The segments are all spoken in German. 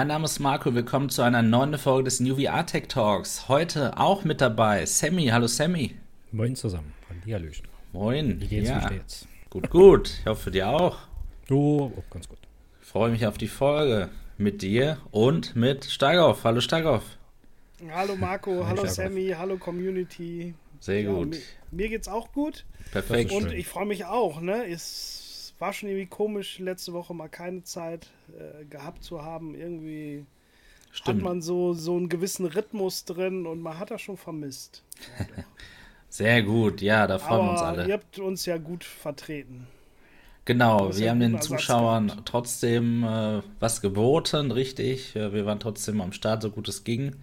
Mein Name ist Marco, willkommen zu einer neuen Folge des New VR Tech Talks. Heute auch mit dabei Sammy. Hallo Sammy. Moin zusammen. Hallihallöchen. Moin. Wie geht's, ja. wie steht's? Gut, gut. Ich hoffe dir auch. Oh, oh, ganz gut. Ich freue mich auf die Folge mit dir und mit Steigauf. Hallo Steigauf. Hallo Marco, hallo. Sammy, hallo Community. Sehr Ja, gut. Mir, mir geht's auch gut Perfekt. Ist und ich freue mich auch. Ne? Es war schon irgendwie komisch, letzte Woche mal keine Zeit äh, gehabt zu haben. Irgendwie Stimmt. hat man so, so einen gewissen Rhythmus drin und man hat das schon vermisst. Sehr gut. Ja, da freuen wir uns Aber alle. ihr habt uns ja gut vertreten. Genau, wir ja haben den Zuschauern gehabt. trotzdem äh, was geboten, richtig. Äh, Wir waren trotzdem am Start, so gut es ging.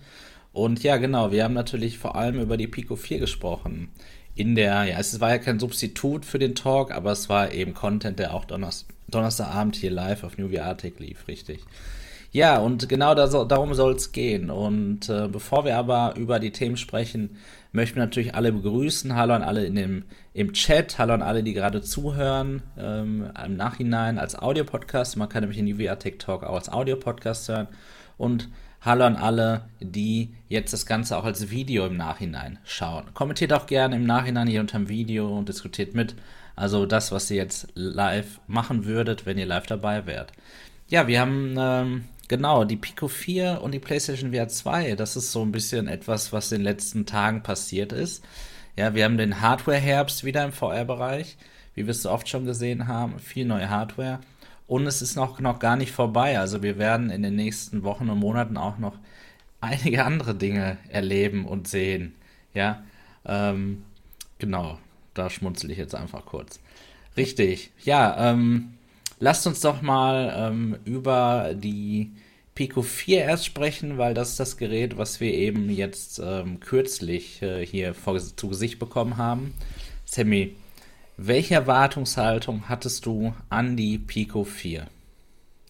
Und ja, genau, wir haben natürlich vor allem über die Pico 4 gesprochen. In der, ja, es war ja kein Substitut für den Talk, aber es war eben Content, der auch Donners Donnerstagabend hier live auf New Tech lief, richtig. Ja, und genau da so, darum soll es gehen. Und äh, bevor wir aber über die Themen sprechen, möchten wir natürlich alle begrüßen. Hallo an alle in dem, im Chat, hallo an alle, die gerade zuhören, ähm, im Nachhinein als Audiopodcast. Man kann nämlich den VR Tech Talk auch als Audiopodcast hören. Und hallo an alle, die jetzt das Ganze auch als Video im Nachhinein schauen. Kommentiert auch gerne im Nachhinein hier unter dem Video und diskutiert mit. Also das, was ihr jetzt live machen würdet, wenn ihr live dabei wärt. Ja, wir haben ähm, genau die Pico 4 und die PlayStation VR 2. Das ist so ein bisschen etwas, was in den letzten Tagen passiert ist. Ja, wir haben den Hardware-Herbst wieder im VR-Bereich, wie wir es so oft schon gesehen haben. Viel neue Hardware. Und es ist noch, noch gar nicht vorbei. Also wir werden in den nächsten Wochen und Monaten auch noch einige andere Dinge erleben und sehen. Ja, ähm, genau. Da schmunzel ich jetzt einfach kurz. Richtig. Ja, ähm, lasst uns doch mal ähm, über die Pico 4 erst sprechen, weil das ist das Gerät, was wir eben jetzt ähm, kürzlich äh, hier vor, zu Gesicht bekommen haben. Sammy, welche Erwartungshaltung hattest du an die Pico 4?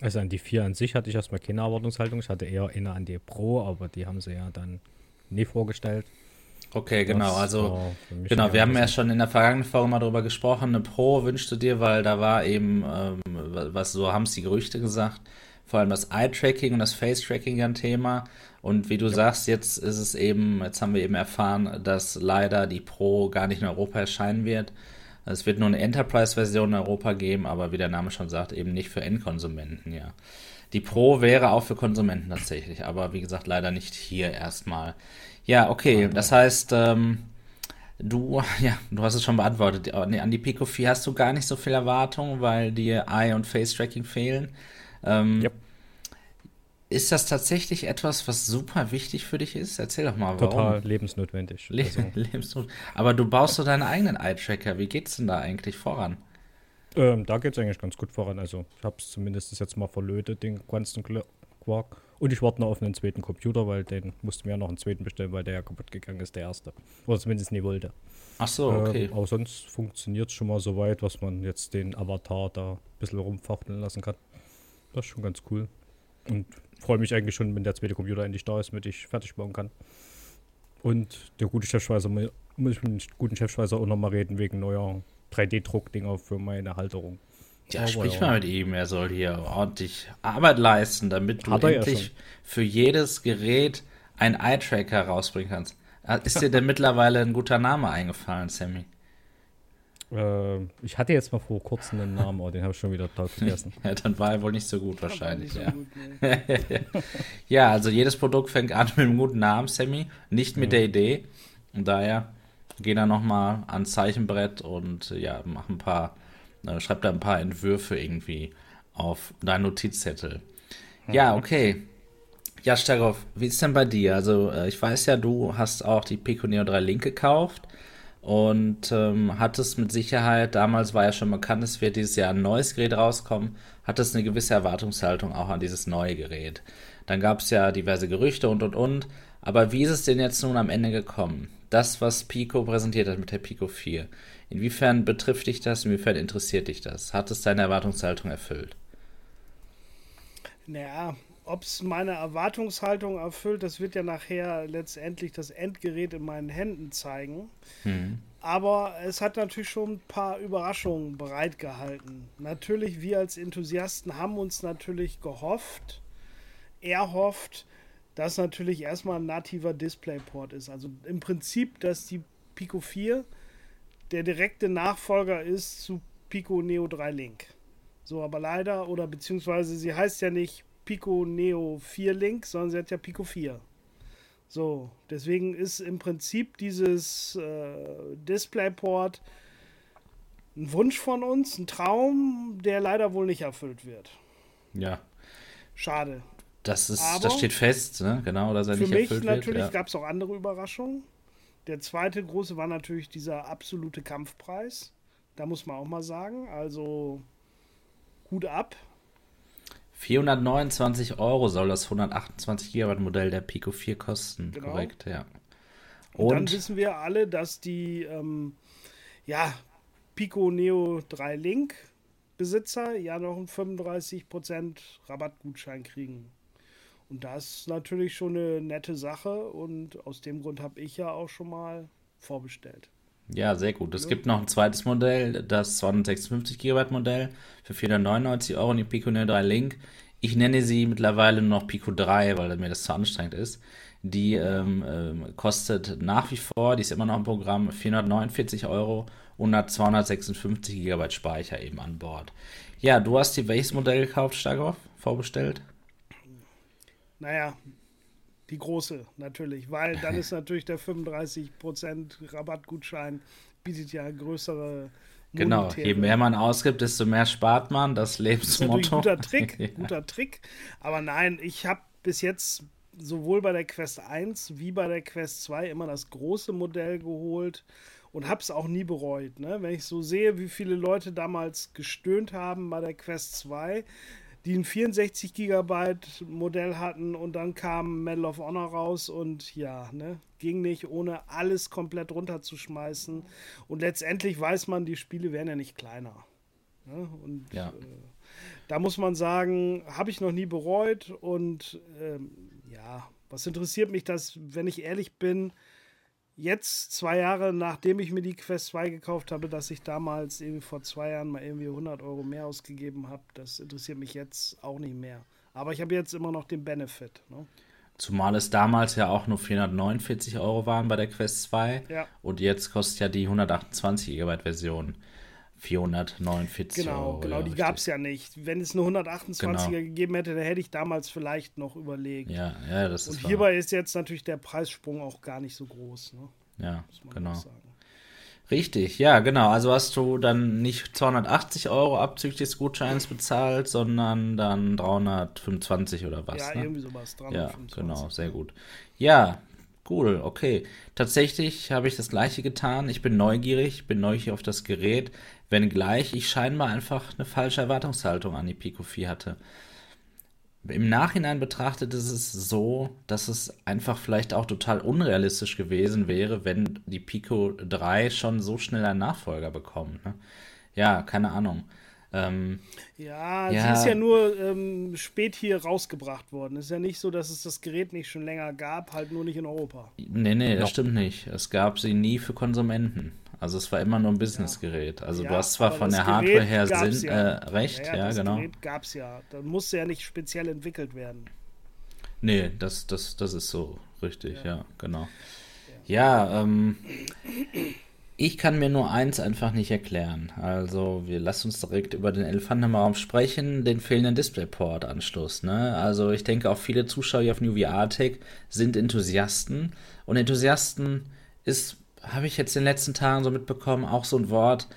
Also an die 4 an sich hatte ich erstmal keine Erwartungshaltung. Ich hatte eher eine an die Pro, aber die haben sie ja dann nie vorgestellt. Okay, genau. Das Also Genau, wir haben ja schon in der vergangenen Folge mal darüber gesprochen. Eine Pro wünschst du dir, weil da war eben, ähm, was so haben es die Gerüchte gesagt, vor allem das Eye-Tracking und das Face-Tracking ja ein Thema. Und wie du sagst, jetzt ist es eben, jetzt haben wir eben erfahren, dass leider die Pro gar nicht in Europa erscheinen wird. Es wird nur eine Enterprise-Version in Europa geben, aber wie der Name schon sagt, eben nicht für Endkonsumenten, ja. Die Pro wäre auch für Konsumenten tatsächlich, aber wie gesagt, leider nicht hier erstmal. Ja, okay, das heißt, ähm, du, ja, du hast es schon beantwortet. Nee, An die Pico 4 hast du gar nicht so viel Erwartung, weil dir Eye- und Face-Tracking fehlen. Ähm, Yep. Ist das tatsächlich etwas, was super wichtig für dich ist? Erzähl doch mal, warum. Total lebensnotwendig. Le Also, Lebensnot. Aber du baust so deinen eigenen Eye-Tracker. Wie geht's denn da eigentlich voran? ähm, da geht es eigentlich ganz gut voran. Also ich habe es zumindest jetzt mal verlötet, den Qu- Quark. Und ich warte noch auf einen zweiten Computer, weil den mussten wir ja noch einen zweiten bestellen, weil der ja kaputt gegangen ist, der erste. Oder zumindest nie wollte. Ach so, okay. Ähm, aber sonst funktioniert es schon mal so weit, was man jetzt den Avatar da ein bisschen rumfachteln lassen kann. Das ist schon ganz cool. Und freue mich eigentlich schon, wenn der zweite Computer endlich da ist, damit ich fertig bauen kann. Und der gute Chefschweißer, mu- muss ich mit dem guten Chefschweißer auch nochmal reden, wegen neuer 3D-Druckdinger für meine Halterung. Ja, Aber sprich ja. mal mit ihm. Er soll hier ordentlich Arbeit leisten, damit du ja endlich schon. für jedes Gerät einen Eye-Tracker rausbringen kannst. Ah, Ist dir denn mittlerweile ein guter Name eingefallen, Sammy? Äh, ich hatte jetzt mal vor kurzem einen Namen, aber den habe ich schon wieder total vergessen. Ja, dann war er wohl nicht so gut wahrscheinlich, so ja. gut, ne? Ja, also jedes Produkt fängt an mit einem guten Namen, Sammy, nicht mit der Idee. Und daher geh da nochmal ans Zeichenbrett und ja, mach ein paar, äh, schreib da ein paar Entwürfe irgendwie auf deinen Notizzettel. Ja, okay. Ja, Starov, wie ist denn bei dir? Also, äh, ich weiß ja, du hast auch die Pico Neo 3 Link gekauft und ähm, hattest mit Sicherheit, damals war ja schon bekannt, es wird dieses Jahr ein neues Gerät rauskommen, hattest eine gewisse Erwartungshaltung auch an dieses neue Gerät. Dann gab es ja diverse Gerüchte und und und. Aber wie ist es denn jetzt nun am Ende gekommen? Das, was Pico präsentiert hat mit der Pico 4. Inwiefern betrifft dich das? Inwiefern interessiert dich das? Hat es deine Erwartungshaltung erfüllt? Naja, ob es meine Erwartungshaltung erfüllt, das wird ja nachher letztendlich das Endgerät in meinen Händen zeigen. Hm. Aber es hat natürlich schon ein paar Überraschungen bereitgehalten. Natürlich, wir als Enthusiasten haben uns natürlich gehofft, erhofft, dass natürlich erstmal ein nativer DisplayPort ist. Also im Prinzip, dass die Pico 4 der direkte Nachfolger ist zu Pico Neo 3 Link. So, aber leider, oder beziehungsweise sie heißt ja nicht Pico Neo 4 Link, sondern sie hat ja Pico 4. So, deswegen ist im Prinzip dieses äh, DisplayPort ein Wunsch von uns, ein Traum, der leider wohl nicht erfüllt wird. Ja. Schade. Das, ist, Aber das steht fest, ne? genau, dass er für nicht mich erfüllt natürlich wird. Ja. gab es auch andere Überraschungen. Der zweite große war natürlich dieser absolute Kampfpreis. Da muss man auch mal sagen. Also Hut ab. 429 Euro soll das 128 GB Modell der Pico 4 kosten. Genau. Korrekt, ja. Und, Und, dann wissen wir alle, dass die ähm, ja, Pico Neo 3 Link Besitzer ja noch einen 35% Rabattgutschein kriegen. Und das ist natürlich schon eine nette Sache und aus dem Grund habe ich ja auch schon mal vorbestellt. Ja, sehr gut. Es gibt noch ein zweites Modell, das 256 GB Modell für 499 Euro, die Pico Neo 3 Link. Ich nenne sie mittlerweile nur noch Pico 3, weil mir das zu anstrengend ist. Die ähm, ähm, kostet nach wie vor, die ist immer noch im Programm, 449 Euro und hat 256 GB Speicher eben an Bord. Ja, du hast dir welches Modell gekauft, Starkov? Vorbestellt? Naja, die große natürlich, weil dann ist natürlich der 35% Rabattgutschein bietet ja größere Genau, je mehr man ausgibt, desto mehr spart man. Das Das Lebensmotto. guter Trick, Ja. guter Trick. Aber nein, ich habe bis jetzt sowohl bei der Quest 1 wie bei der Quest 2 immer das große Modell geholt und habe es auch nie bereut. Ne? Wenn ich so sehe, wie viele Leute damals gestöhnt haben bei der Quest 2, die ein 64 Gigabyte Modell hatten und dann kam Medal of Honor raus und ja, ne, ging nicht, ohne alles komplett runterzuschmeißen. Und letztendlich weiß man, die Spiele werden ja nicht kleiner. Ne? Und Ja. äh, da muss man sagen, habe ich noch nie bereut und ähm, ja, was interessiert mich das, wenn ich ehrlich bin, jetzt zwei Jahre nachdem ich mir die Quest 2 gekauft habe, dass ich damals irgendwie vor zwei Jahren mal irgendwie 100 Euro mehr ausgegeben habe, das interessiert mich jetzt auch nicht mehr. Aber ich habe jetzt immer noch den Benefit. Ne? Zumal es damals ja auch nur 449 Euro waren bei der Quest 2. Ja. Und jetzt kostet ja die 128 GB Version 449 Genau, Euro. genau, ja, die gab es ja nicht. Wenn es eine 128er gegeben hätte, dann hätte ich damals vielleicht noch überlegt. Ja, ja, das ist Und wahr. hierbei ist jetzt natürlich der Preissprung auch gar nicht so groß, ne? Ja, genau. Richtig, ja, genau. Also hast du dann nicht 280 Euro abzüglich des Gutscheins bezahlt, sondern dann 325 oder was? ja, ne? irgendwie sowas. Ja, 325. genau, sehr gut. Ja, cool, okay. Tatsächlich habe ich das gleiche getan. Ich bin neugierig, bin neugierig auf das Gerät, wenngleich ich scheinbar einfach eine falsche Erwartungshaltung an die Pico 4 hatte. Im Nachhinein betrachtet ist es so, dass es einfach vielleicht auch total unrealistisch gewesen wäre, wenn die Pico 3 schon so schnell einen Nachfolger bekommt. Ne? Ja, keine Ahnung. Ähm, Ja, Ja. sie ist ja nur ähm, spät hier rausgebracht worden. Ist ja nicht so, dass es das Gerät nicht schon länger gab, halt nur nicht in Europa. Nee, nee, das stimmt nicht. Es gab sie nie für Konsumenten. Also es war immer nur ein Businessgerät. Also Ja, du hast zwar von der Gerät Hardware her Sinn, ja. äh, recht, ja, das genau. Gerät gab es ja. Da musste ja nicht speziell entwickelt werden. Nee, das, das, das ist so richtig, ja, genau. Ja, ähm, ich kann mir nur eins einfach nicht erklären. Also, wir lassen uns direkt über den Elefanten im Raum sprechen, den fehlenden DisplayPort-Anschluss. Ne? Also, ich denke auch viele Zuschauer hier auf New VR Tech sind Enthusiasten. Und Enthusiasten ist, habe ich jetzt in den letzten Tagen so mitbekommen, auch so ein Wort.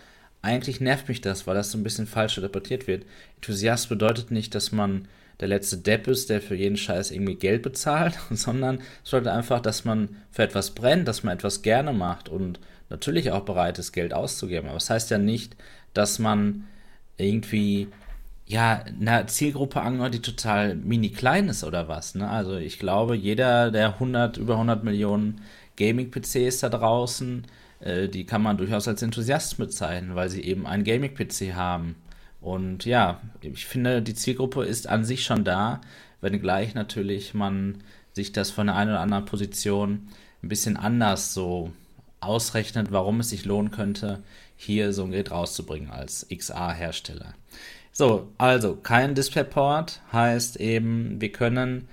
Eigentlich nervt mich das, weil das so ein bisschen falsch interpretiert wird. Enthusiast bedeutet nicht, dass man der letzte Depp ist, der für jeden Scheiß irgendwie Geld bezahlt, sondern es bedeutet einfach, dass man für etwas brennt, dass man etwas gerne macht und natürlich auch bereit ist, Geld auszugeben. Aber das heißt ja nicht, dass man irgendwie ja einer Zielgruppe angehört, die total mini klein ist oder was. Ne? Also ich glaube, jeder der 100 über 100 Millionen Gaming-PCs da draußen, äh, die kann man durchaus als Enthusiast bezeichnen, weil sie eben einen Gaming-PC haben. Und ja, ich finde, die Zielgruppe ist an sich schon da, wenngleich natürlich man sich das von der einen oder anderen Position ein bisschen anders so ausrechnet, warum es sich lohnen könnte, hier so ein Gerät rauszubringen als XA-Hersteller. So, also kein DisplayPort heißt eben, wir können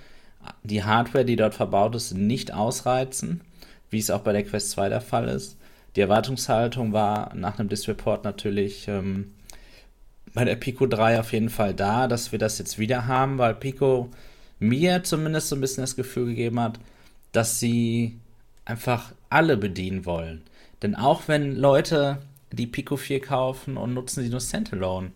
die Hardware, die dort verbaut ist, nicht ausreizen, wie es auch bei der Quest 2 der Fall ist. Die Erwartungshaltung war nach einem DisplayPort natürlich ähm, bei der Pico 3 auf jeden Fall da, dass wir das jetzt wieder haben, weil Pico mir zumindest so ein bisschen das Gefühl gegeben hat, dass sie einfach alle bedienen wollen. Denn auch wenn Leute die Pico 4 kaufen und nutzen sie nur Standalone,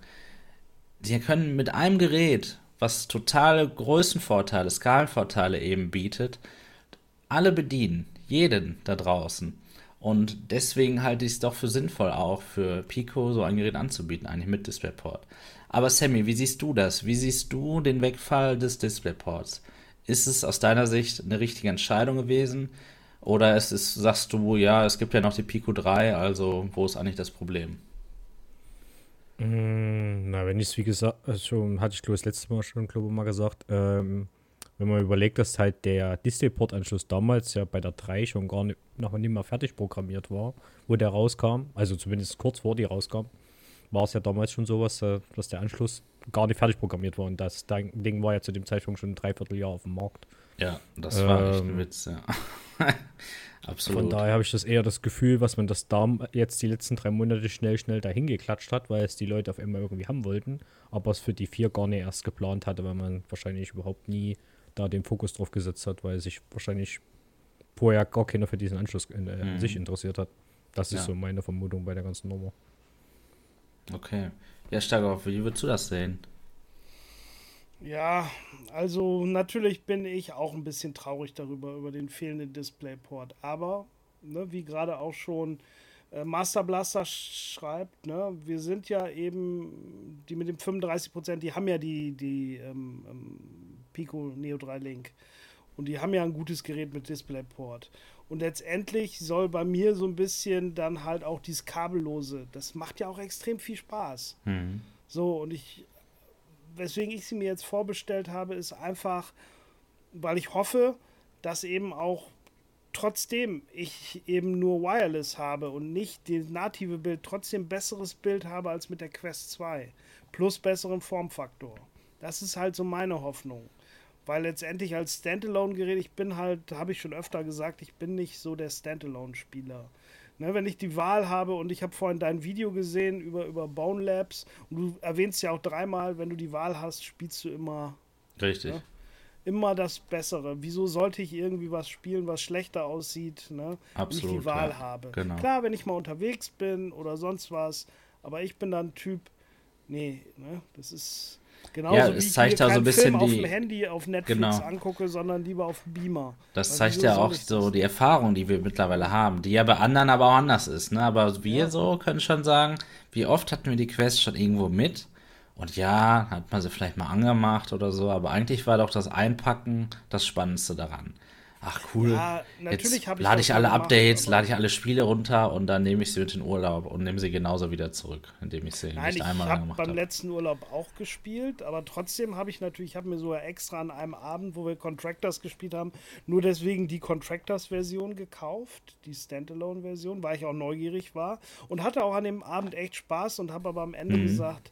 sie können mit einem Gerät, was totale Größenvorteile, Skalenvorteile eben bietet, alle bedienen. Jeden da draußen. Und deswegen halte ich es doch für sinnvoll, auch für Pico so ein Gerät anzubieten, eigentlich mit DisplayPort. Aber Sammy, wie siehst du das? Wie siehst du den Wegfall des DisplayPorts? Ist es aus deiner Sicht eine richtige Entscheidung gewesen? Oder ist es, sagst du, ja, es gibt ja noch die Pico 3, also wo ist eigentlich das Problem? Mm, na, wenn ich es wie gesagt, äh, schon hatte ich glaube das letzte Mal schon glaube mal gesagt, ähm, wenn man überlegt, dass halt der DisplayPort-Anschluss damals ja bei der 3 schon gar nicht, noch nicht mehr fertig programmiert war, wo der rauskam, also zumindest kurz vor die rauskam, war es ja damals schon so, was, äh, dass der Anschluss gar nicht fertig programmiert war und das Ding war ja zu dem Zeitpunkt schon ein Dreivierteljahr auf dem Markt. Ja, das war ähm, echt ein ähm, Witz, ja. Absolut. Von daher habe ich das eher das Gefühl, was man das da jetzt die letzten drei Monate schnell, schnell dahin geklatscht hat, weil es die Leute auf einmal irgendwie haben wollten, aber es für die vier gar nicht erst geplant hatte, weil man wahrscheinlich überhaupt nie da den Fokus drauf gesetzt hat, weil sich wahrscheinlich vorher gar keiner für diesen Anschluss in, äh, mhm. sich interessiert hat. Das ist ja. so meine Vermutung bei der ganzen Nummer. Okay. Ja, Starkov, wie würdest du das sehen? Ja, also natürlich bin ich auch ein bisschen traurig darüber, über den fehlenden Displayport. Aber, ne, wie gerade auch schon äh, Master Blaster schreibt, ne, wir sind ja eben, die mit dem 35%, die haben ja die, die ähm, ähm, Pico Neo 3 Link. Und die haben ja ein gutes Gerät mit DisplayPort. Und letztendlich soll bei mir so ein bisschen dann halt auch dieses Kabellose, das macht ja auch extrem viel Spaß. Mhm. So, und ich, weswegen ich sie mir jetzt vorbestellt habe, ist einfach, weil ich hoffe, dass eben auch trotzdem ich eben nur Wireless habe und nicht das native Bild, trotzdem besseres Bild habe als mit der Quest 2. Plus besseren Formfaktor. Das ist halt so meine Hoffnung. Weil letztendlich als Standalone-Gerät, ich bin halt, habe ich schon öfter gesagt, ich bin nicht so der Standalone-Spieler. Ne, wenn ich die Wahl habe und ich habe vorhin dein Video gesehen über, über Bone Labs und du erwähnst ja auch dreimal, wenn du die Wahl hast, spielst du immer. Richtig. Ne, immer das Bessere. Wieso sollte ich irgendwie was spielen, was schlechter aussieht, ne, Absolut, wenn ich die Wahl ja. habe? Genau. Klar, wenn ich mal unterwegs bin oder sonst was, aber ich bin dann Typ, nee, ne, das ist Genauso ja, es zeigt ja so ein bisschen Film die. auf dem Handy auf Netflix genau. angucke, sondern lieber auf Beamer. Das zeigt ja auch so die Erfahrung, die wir mittlerweile haben, die ja bei anderen aber auch anders ist. Ne? Aber wir ja. so können schon sagen, wie oft hatten wir die Quest schon irgendwo mit? Und ja, hat man sie vielleicht mal angemacht oder so, aber eigentlich war doch das Einpacken das Spannendste daran ach cool, ja, jetzt lade ich alle gemacht, Updates, lade ich alle Spiele runter und dann nehme ich sie mit in Urlaub und nehme sie genauso wieder zurück, indem ich sie Nein, nicht einmal gemacht habe. Ich habe beim letzten Urlaub auch gespielt, aber trotzdem habe ich natürlich, ich habe mir sogar extra an einem Abend, wo wir Contractors gespielt haben, nur deswegen die Contractors-Version gekauft, die Standalone-Version, weil ich auch neugierig war und hatte auch an dem Abend echt Spaß und habe aber am Ende mhm. gesagt,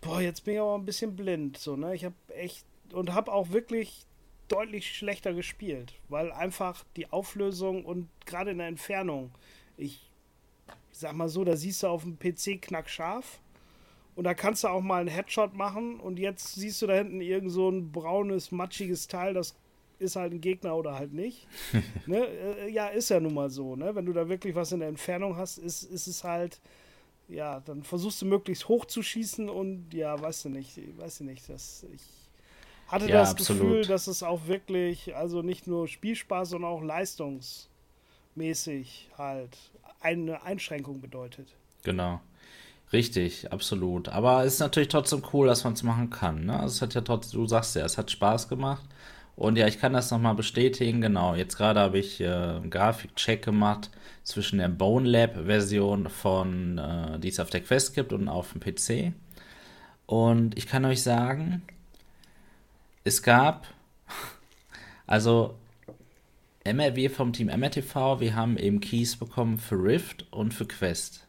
boah, jetzt bin ich aber ein bisschen blind, so, ne? Ich habe echt und habe auch wirklich deutlich schlechter gespielt, weil einfach die Auflösung und gerade in der Entfernung, ich, ich sag mal so, da siehst du auf dem PC knackscharf und da kannst du auch mal einen Headshot machen und jetzt siehst du da hinten irgend so ein braunes, matschiges Teil, das ist halt ein Gegner oder halt nicht. ne? Äh, ja, ist ja nun mal so, ne? Wenn du da wirklich was in der Entfernung hast, ist, ist es halt, ja, dann versuchst du möglichst hoch zu schießen und ja, weißt du nicht, weißt du nicht, dass ich hatte ja, das absolut. Gefühl, dass es auch wirklich, also nicht nur Spielspaß, sondern auch leistungsmäßig halt eine Einschränkung bedeutet. Genau. Richtig, absolut. Aber es ist natürlich trotzdem cool, dass man es machen kann. Ne? Also es hat ja trotzdem, du sagst ja, es hat Spaß gemacht. Und ja, ich kann das nochmal bestätigen. Genau, jetzt gerade habe ich äh, einen Grafikcheck gemacht zwischen der Bone Lab Version von, äh, die es auf der Quest gibt und auf dem PC. Und ich kann euch sagen, es gab, also MRW vom Team MRTV, wir haben eben Keys bekommen für Rift und für Quest.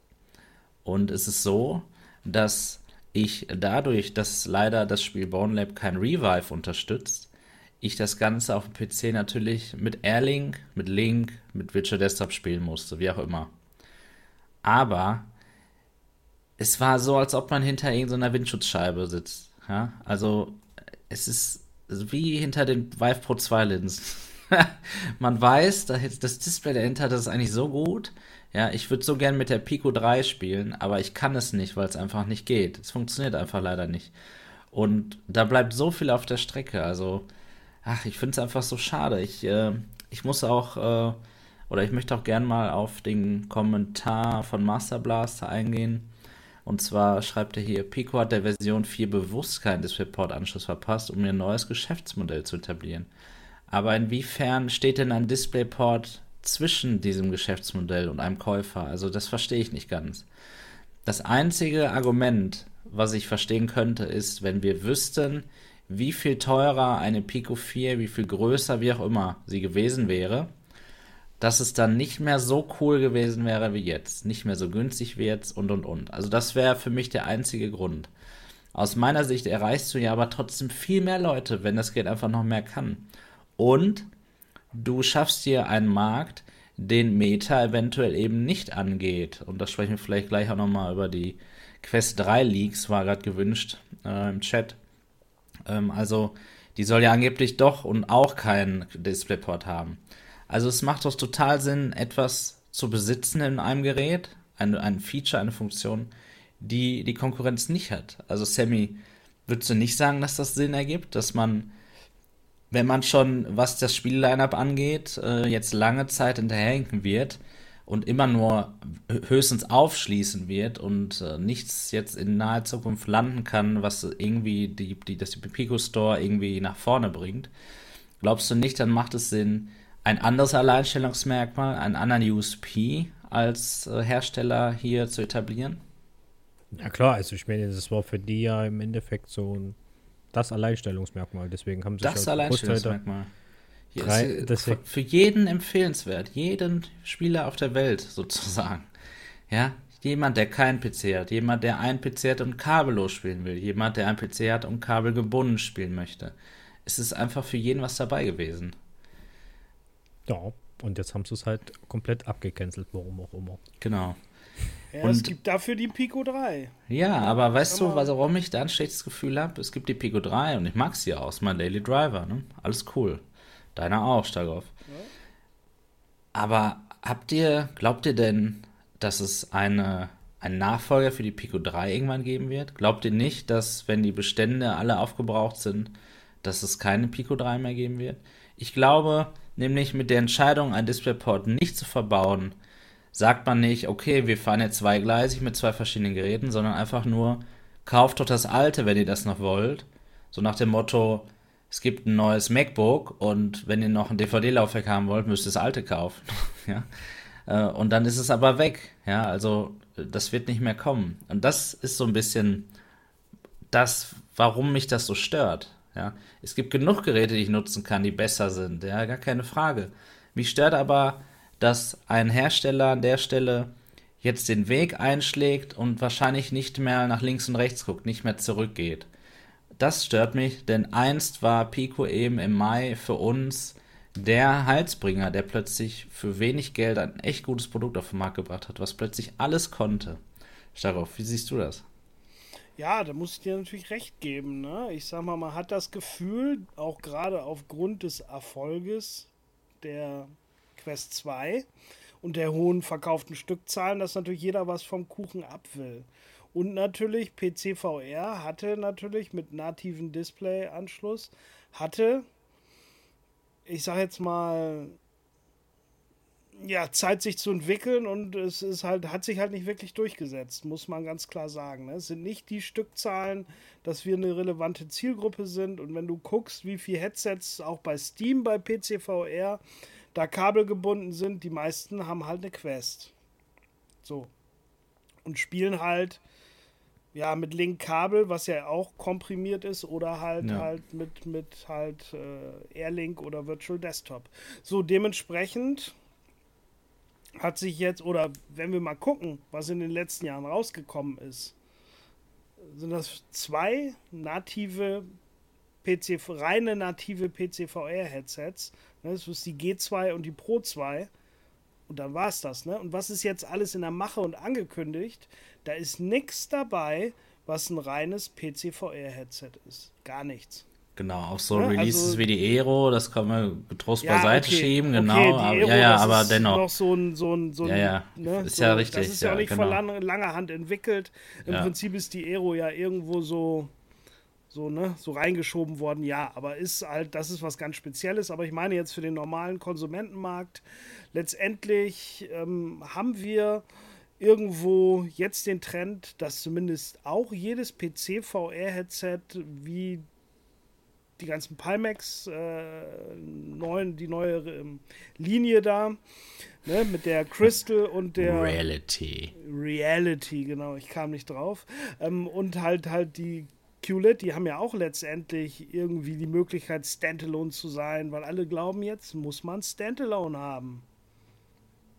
Und es ist so, dass ich dadurch, dass leider das Spiel Bone Lab kein Revive unterstützt, ich das Ganze auf dem PC natürlich mit Airlink, mit Link, mit Virtual Desktop spielen musste, wie auch immer. Aber es war so, als ob man hinter irgendeiner Windschutzscheibe sitzt. Ja? Also es ist wie hinter den Vive Pro 2 Linsen. man weiß, das Display dahinter, das ist eigentlich so gut. Ja, ich würde so gern mit der Pico 3 spielen, aber ich kann es nicht, weil es einfach nicht geht. Es funktioniert einfach leider nicht. Und da bleibt so viel auf der Strecke. Also, ach, ich finde es einfach so schade. Ich, äh, ich muss auch, äh, oder ich möchte auch gern mal auf den Kommentar von Master Blaster eingehen. Und zwar schreibt er hier, Pico hat der Version 4 bewusst keinen DisplayPort-Anschluss verpasst, um ihr neues Geschäftsmodell zu etablieren. Aber inwiefern steht denn ein DisplayPort zwischen diesem Geschäftsmodell und einem Käufer? Also das verstehe ich nicht ganz. Das einzige Argument, was ich verstehen könnte, ist, wenn wir wüssten, wie viel teurer eine Pico 4, wie viel größer, wie auch immer sie gewesen wäre, dass es dann nicht mehr so cool gewesen wäre wie jetzt, nicht mehr so günstig wie jetzt und und und. Also das wäre für mich der einzige Grund. Aus meiner Sicht erreichst du ja aber trotzdem viel mehr Leute, wenn das Geld einfach noch mehr kann. Und du schaffst dir einen Markt, den Meta eventuell eben nicht angeht. Und das sprechen wir vielleicht gleich auch nochmal über die Quest 3 Leaks, war gerade gewünscht äh, im Chat. Ähm, also, die soll ja angeblich doch und auch keinen Displayport haben. Also, es macht doch total Sinn, etwas zu besitzen in einem Gerät, ein, ein Feature, eine Funktion, die die Konkurrenz nicht hat. Also, Sammy, würdest du nicht sagen, dass das Sinn ergibt, dass man wenn man schon, was das Spiellineup angeht, äh, jetzt lange Zeit hinterherhinken wird und immer nur höchstens aufschließen wird und äh, nichts jetzt in naher Zukunft landen kann, was irgendwie die, die, das Pico Store irgendwie nach vorne bringt, glaubst du nicht, dann macht es Sinn, ein anderes Alleinstellungsmerkmal, einen anderen USP als äh, Hersteller hier zu etablieren? Ja klar, also ich meine, das war für die ja im Endeffekt so ein das Alleinstellungsmerkmal. Deswegen haben sie das Alleinstellungsmerkmal. Drei, ist für jeden empfehlenswert, jeden Spieler auf der Welt sozusagen. Ja, jemand, der keinen PC hat, jemand, der einen PC hat und kabellos spielen will, jemand, der einen PC hat und kabelgebunden spielen möchte. Es ist einfach für jeden was dabei gewesen. Ja, und jetzt haben sie es halt komplett abgecancelt, warum auch immer. Genau. Ja, und es gibt dafür die Pico 3. Ja, aber weißt du, warum ich da ein schlechtes Gefühl habe? Es gibt die Pico 3 und ich mag sie aus, mein Daily Driver. Ne? Alles cool. Deiner auch, Stagoff. Ja. Aber habt ihr, glaubt ihr denn, dass es eine, einen Nachfolger für die Pico 3 irgendwann geben wird? Glaubt ihr nicht, dass, wenn die Bestände alle aufgebraucht sind, dass es keine Pico 3 mehr geben wird? Ich glaube nämlich mit der Entscheidung, ein DisplayPort nicht zu verbauen, sagt man nicht, okay, wir fahren jetzt zweigleisig mit zwei verschiedenen Geräten, sondern einfach nur, kauft doch das alte, wenn ihr das noch wollt. So nach dem Motto, es gibt ein neues MacBook und wenn ihr noch ein DVD-Laufwerk haben wollt, müsst ihr das alte kaufen. ja? Äh, und dann ist es aber weg. Ja, also das wird nicht mehr kommen. Und das ist so ein bisschen das, warum mich das so stört. Ja, es gibt genug Geräte, die ich nutzen kann, die besser sind. Ja, gar keine Frage. Mich stört aber dass ein Hersteller an der Stelle jetzt den Weg einschlägt und wahrscheinlich nicht mehr nach links und rechts guckt, nicht mehr zurückgeht. Das stört mich, denn einst war Pico eben im Mai für uns der Halsbringer, der plötzlich für wenig Geld ein echt gutes Produkt auf den Markt gebracht hat, was plötzlich alles konnte. Staroff, wie siehst du das? Ja, da muss ich dir natürlich recht geben. Ne? Ich sag mal, man hat das Gefühl, auch gerade aufgrund des Erfolges der Quest 2 und der hohen verkauften Stückzahlen, dass natürlich jeder was vom Kuchen ab will. Und natürlich PC VR hatte natürlich mit nativen Display-Anschluss, hatte, ich sag jetzt mal, ja, Zeit sich zu entwickeln und es ist halt, hat sich halt nicht wirklich durchgesetzt, muss man ganz klar sagen. Ne? Es sind nicht die Stückzahlen, dass wir eine relevante Zielgruppe sind. Und wenn du guckst, wie viele Headsets auch bei Steam bei PC VR da kabelgebunden sind, die meisten haben halt eine Quest. So. Und spielen halt ja mit Link-Kabel, was ja auch komprimiert ist, oder halt ja. halt mit, mit halt äh, Airlink oder Virtual Desktop. So, dementsprechend hat sich jetzt, oder wenn wir mal gucken, was in den letzten Jahren rausgekommen ist, sind das zwei native PC, reine native PC-VR-Headsets. Ne, das ist die G2 und die Pro 2. Und dann war es das. Ne? Und was ist jetzt alles in der Mache und angekündigt? Da ist nichts dabei, was ein reines PC-VR-Headset ist. Gar nichts. Genau, auch so ja, Releases also, wie die Aero, das kann man getrost ja, beiseite okay, schieben, genau. Okay, aber, Aero, ja, ja, aber dennoch. Noch so ein, so ein, so ein, ja, ja, ne, ist so, ja richtig. Das ist ja, auch nicht genau. von langer Hand entwickelt. Im Prinzip ist die Aero ja irgendwo so, so, ne, so reingeschoben worden, ja, aber ist halt, das ist was ganz Spezielles. Aber ich meine jetzt für den normalen Konsumentenmarkt, letztendlich ähm, haben wir irgendwo jetzt den Trend, dass zumindest auch jedes PC-VR-Headset wie die ganzen Pimax, äh, neuen, die neue ähm, Linie da, ne, mit der Crystal und der Reality. Reality, genau, ich kam nicht drauf. Ähm, und halt halt die QLED, die haben ja auch letztendlich irgendwie die Möglichkeit, Standalone zu sein, weil alle glauben, jetzt muss man Standalone haben.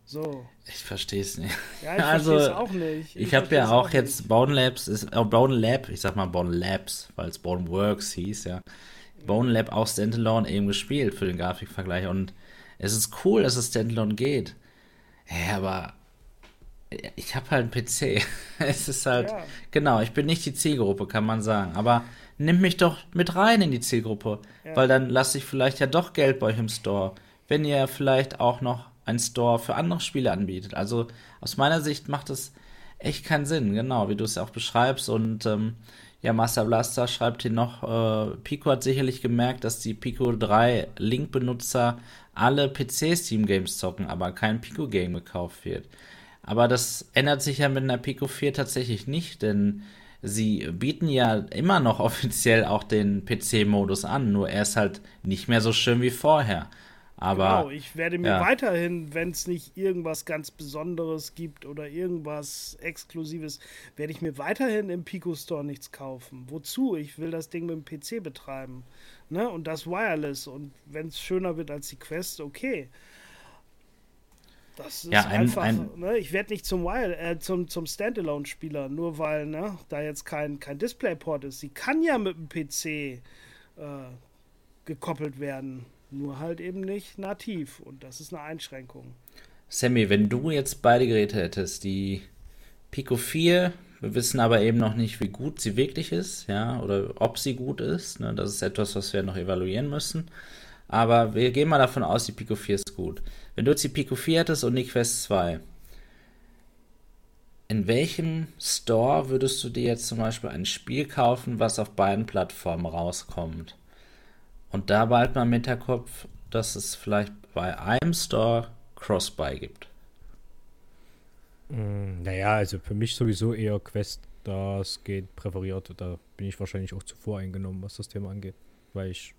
So. Ich verstehe es nicht. Ja, ich also, verstehe es auch nicht. Ich, ich habe ja auch, auch jetzt Bone Labs, ist, äh, Bone Lab, ich sag mal Bone Labs, weil es Bone Works hieß, ja. Bone Lab auch Standalone eben gespielt für den Grafikvergleich und es ist cool, dass es Standalone geht. Ja, aber ich habe halt einen PC. es ist halt, ja. genau, ich bin nicht die Zielgruppe, kann man sagen. Aber nimm mich doch mit rein in die Zielgruppe, ja. weil dann lasse ich vielleicht ja doch Geld bei euch im Store, wenn ihr vielleicht auch noch einen Store für andere Spiele anbietet. Also aus meiner Sicht macht es echt keinen Sinn, genau, wie du es auch beschreibst. Und ähm, ja, Master Blaster schreibt hier noch, äh, Pico hat sicherlich gemerkt, dass die Pico 3 Link-Benutzer alle PC-Steam-Games zocken, aber kein Pico-Game gekauft wird. Aber das ändert sich ja mit einer Pico 4 tatsächlich nicht, denn sie bieten ja immer noch offiziell auch den PC-Modus an, nur er ist halt nicht mehr so schön wie vorher. Aber, genau, ich werde mir ja. weiterhin, wenn es nicht irgendwas ganz Besonderes gibt oder irgendwas Exklusives, werde ich mir weiterhin im Pico Store nichts kaufen. Wozu? Ich will das Ding mit dem PC betreiben. Ne? Und das wireless. Und wenn es schöner wird als die Quest, okay. Das ist ja, ein, einfach, ein, ne? ich werde nicht zum, Wild, äh, zum, zum Standalone-Spieler, nur weil ne, da jetzt kein, kein Displayport ist. Sie kann ja mit dem PC äh, gekoppelt werden. Nur halt eben nicht nativ und das ist eine Einschränkung. Sammy, wenn du jetzt beide Geräte hättest, die Pico 4, wir wissen aber eben noch nicht, wie gut sie wirklich ist, ja, oder ob sie gut ist. Ne? Das ist etwas, was wir noch evaluieren müssen. Aber wir gehen mal davon aus, die Pico 4 ist gut. Wenn du jetzt die Pico 4 hättest und die Quest 2, in welchem Store würdest du dir jetzt zum Beispiel ein Spiel kaufen, was auf beiden Plattformen rauskommt? Und da bald mal im Hinterkopf, dass es vielleicht bei einem Store Cross-Buy gibt. Mm, naja, also für mich sowieso eher Quest, das geht präferiert. Da bin ich wahrscheinlich auch zu voreingenommen, was das Thema angeht. Weil ich,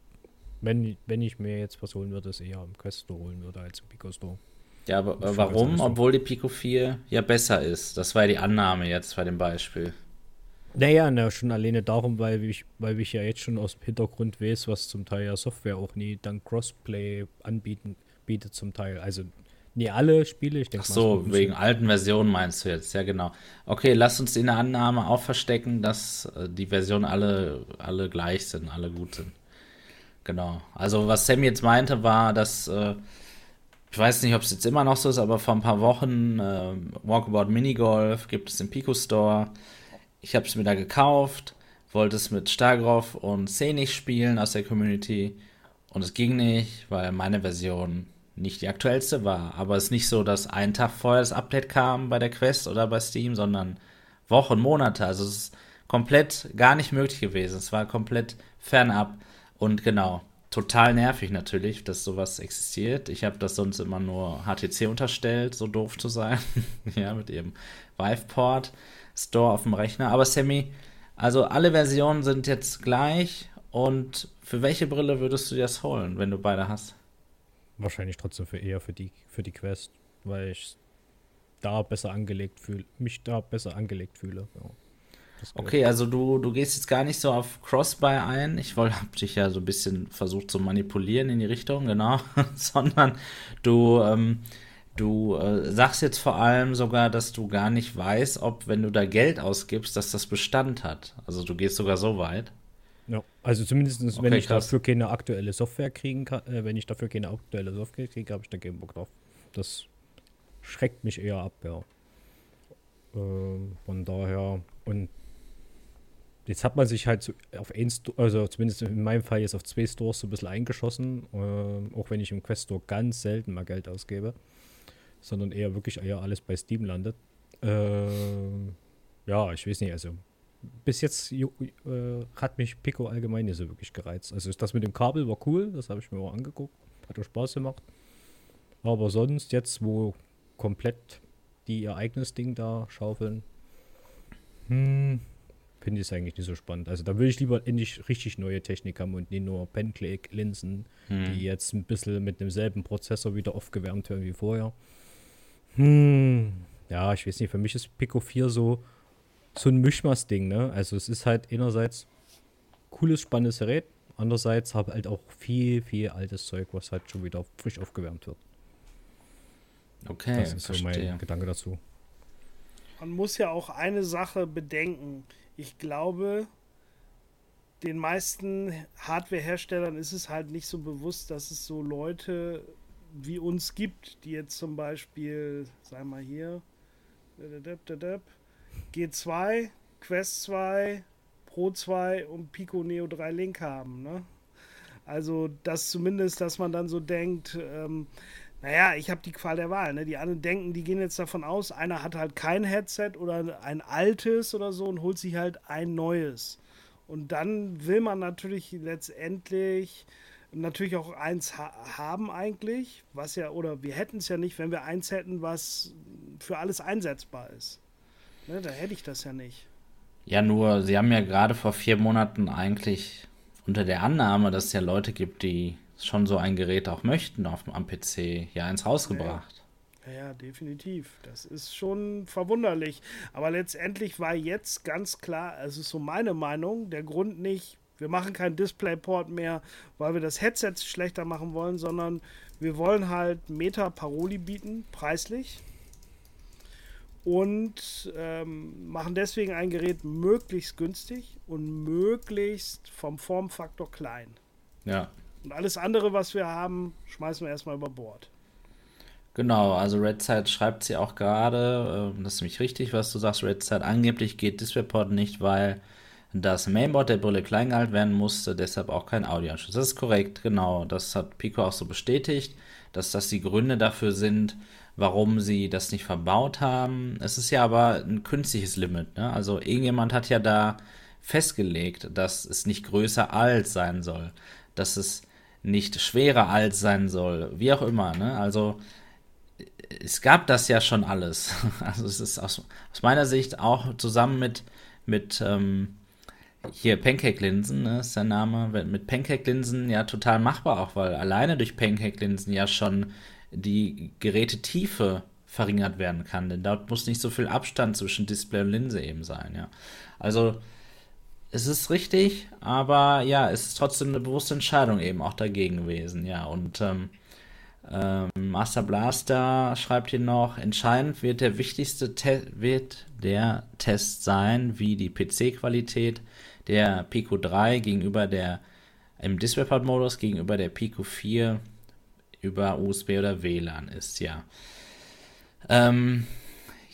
wenn, wenn ich mir jetzt was holen würde, es eher im Quest Store holen würde als im Pico Store. Ja, aber warum? Obwohl die Pico 4 ja besser ist. Das war ja die Annahme jetzt bei dem Beispiel. Naja, na, schon alleine darum, weil ich, weil ich ja jetzt schon aus dem Hintergrund weiß, was zum Teil ja Software auch nie dann Crossplay anbieten bietet zum Teil. Also nie alle Spiele, ich denke Ach so, mal, wegen alten Versionen meinst du jetzt, ja genau. Okay, lass uns in der Annahme auch verstecken, dass äh, die Versionen alle, alle gleich sind, alle gut sind. Genau. Also was Sam jetzt meinte, war, dass äh, ich weiß nicht, ob es jetzt immer noch so ist, aber vor ein paar Wochen äh, Walkabout Minigolf gibt es im Pico Store ich habe es mir da gekauft, wollte es mit Stargrov und Zenich spielen aus der Community und es ging nicht, weil meine Version nicht die aktuellste war. Aber es ist nicht so, dass einen Tag vorher das Update kam bei der Quest oder bei Steam, sondern Wochen, Monate. Also es ist komplett gar nicht möglich gewesen. Es war komplett fernab und genau, total nervig natürlich, dass sowas existiert. Ich habe das sonst immer nur HTC unterstellt, so doof zu sein. ja, mit ihrem Viveport. Store auf dem Rechner. Aber Sammy, also alle Versionen sind jetzt gleich. Und für welche Brille würdest du dir das holen, wenn du beide hast? Wahrscheinlich trotzdem für eher für die, für die Quest, weil ich da besser angelegt fühle, mich da besser angelegt fühle. Ja. Okay, also du, du gehst jetzt gar nicht so auf Crossbuy ein. Ich wollte hab dich ja so ein bisschen versucht zu manipulieren in die Richtung, genau. Sondern du ähm, Du äh, sagst jetzt vor allem sogar, dass du gar nicht weißt, ob, wenn du da Geld ausgibst, dass das Bestand hat. Also du gehst sogar so weit. Ja, also zumindest okay, wenn ich krass. dafür keine aktuelle Software kriegen kann, äh, wenn ich dafür keine aktuelle Software kriege, habe ich da keinen Bock drauf. Das schreckt mich eher ab, ja. Äh, von daher, und jetzt hat man sich halt so auf ein Store, also zumindest in meinem Fall jetzt auf zwei Stores so ein bisschen eingeschossen, äh, auch wenn ich im Quest Store ganz selten mal Geld ausgebe sondern eher wirklich eher alles bei Steam landet. Äh, ja, ich weiß nicht, also bis jetzt äh, hat mich Pico allgemein nicht so wirklich gereizt. Also das mit dem Kabel war cool, das habe ich mir auch angeguckt, hat auch Spaß gemacht. Aber sonst jetzt, wo komplett die Ereignisding da schaufeln, hm, finde ich es eigentlich nicht so spannend. Also da würde ich lieber endlich richtig neue Technik haben und nicht nur Penclick-Linsen, hm. die jetzt ein bisschen mit demselben Prozessor wieder aufgewärmt werden wie vorher. Hm, ja, ich weiß nicht, für mich ist Pico 4 so, so ein Mischmaß-Ding, ne? Also es ist halt einerseits cooles, spannendes Gerät, andererseits habe halt auch viel, viel altes Zeug, was halt schon wieder frisch aufgewärmt wird. Okay, das ist verstehe. so mein Gedanke dazu. Man muss ja auch eine Sache bedenken. Ich glaube, den meisten Hardware-Herstellern ist es halt nicht so bewusst, dass es so Leute wie uns gibt, die jetzt zum Beispiel, sagen wir hier, G2, Quest 2, Pro 2 und Pico Neo 3 Link haben. Ne? Also das zumindest, dass man dann so denkt, ähm, naja, ich habe die Qual der Wahl. Ne? Die anderen denken, die gehen jetzt davon aus, einer hat halt kein Headset oder ein altes oder so und holt sich halt ein neues. Und dann will man natürlich letztendlich natürlich auch eins ha haben eigentlich, was ja, oder wir hätten es ja nicht, wenn wir eins hätten, was für alles einsetzbar ist. Ne, da hätte ich das ja nicht. Ja, nur, sie haben ja gerade vor vier Monaten eigentlich unter der Annahme, dass es ja Leute gibt, die schon so ein Gerät auch möchten auf dem am PC, ja eins rausgebracht. Ja, ja, definitiv. Das ist schon verwunderlich. Aber letztendlich war jetzt ganz klar, es ist so meine Meinung, der Grund nicht, wir machen keinen Displayport mehr, weil wir das Headset schlechter machen wollen, sondern wir wollen halt Meta Paroli bieten, preislich. Und ähm, machen deswegen ein Gerät möglichst günstig und möglichst vom Formfaktor klein. Ja. Und alles andere, was wir haben, schmeißen wir erstmal über Bord. Genau, also Redside schreibt sie auch gerade, äh, das ist nämlich richtig, was du sagst, Redside angeblich geht DisplayPort nicht, weil das Mainboard der Brille klein gehalten werden musste, deshalb auch kein Audioanschluss. Das ist korrekt, genau. Das hat Pico auch so bestätigt, dass das die Gründe dafür sind, warum sie das nicht verbaut haben. Es ist ja aber ein künstliches Limit. Ne? Also irgendjemand hat ja da festgelegt, dass es nicht größer als sein soll, dass es nicht schwerer als sein soll, wie auch immer. Ne? Also es gab das ja schon alles. Also es ist aus, aus meiner Sicht auch zusammen mit, mit ähm, hier Pancake-Linsen, ne, ist der Name, mit Pancake-Linsen ja total machbar auch, weil alleine durch Pancake-Linsen ja schon die Gerätetiefe verringert werden kann, denn dort muss nicht so viel Abstand zwischen Display und Linse eben sein, ja. Also es ist richtig, aber ja, es ist trotzdem eine bewusste Entscheidung eben auch dagegen gewesen, ja. Und ähm, ähm, Master Blaster schreibt hier noch, entscheidend wird der wichtigste Te wird der Test sein, wie die PC-Qualität der Pico 3 gegenüber der im DisplayPort-Modus gegenüber der Pico 4 über USB oder WLAN ist, ja. Ähm,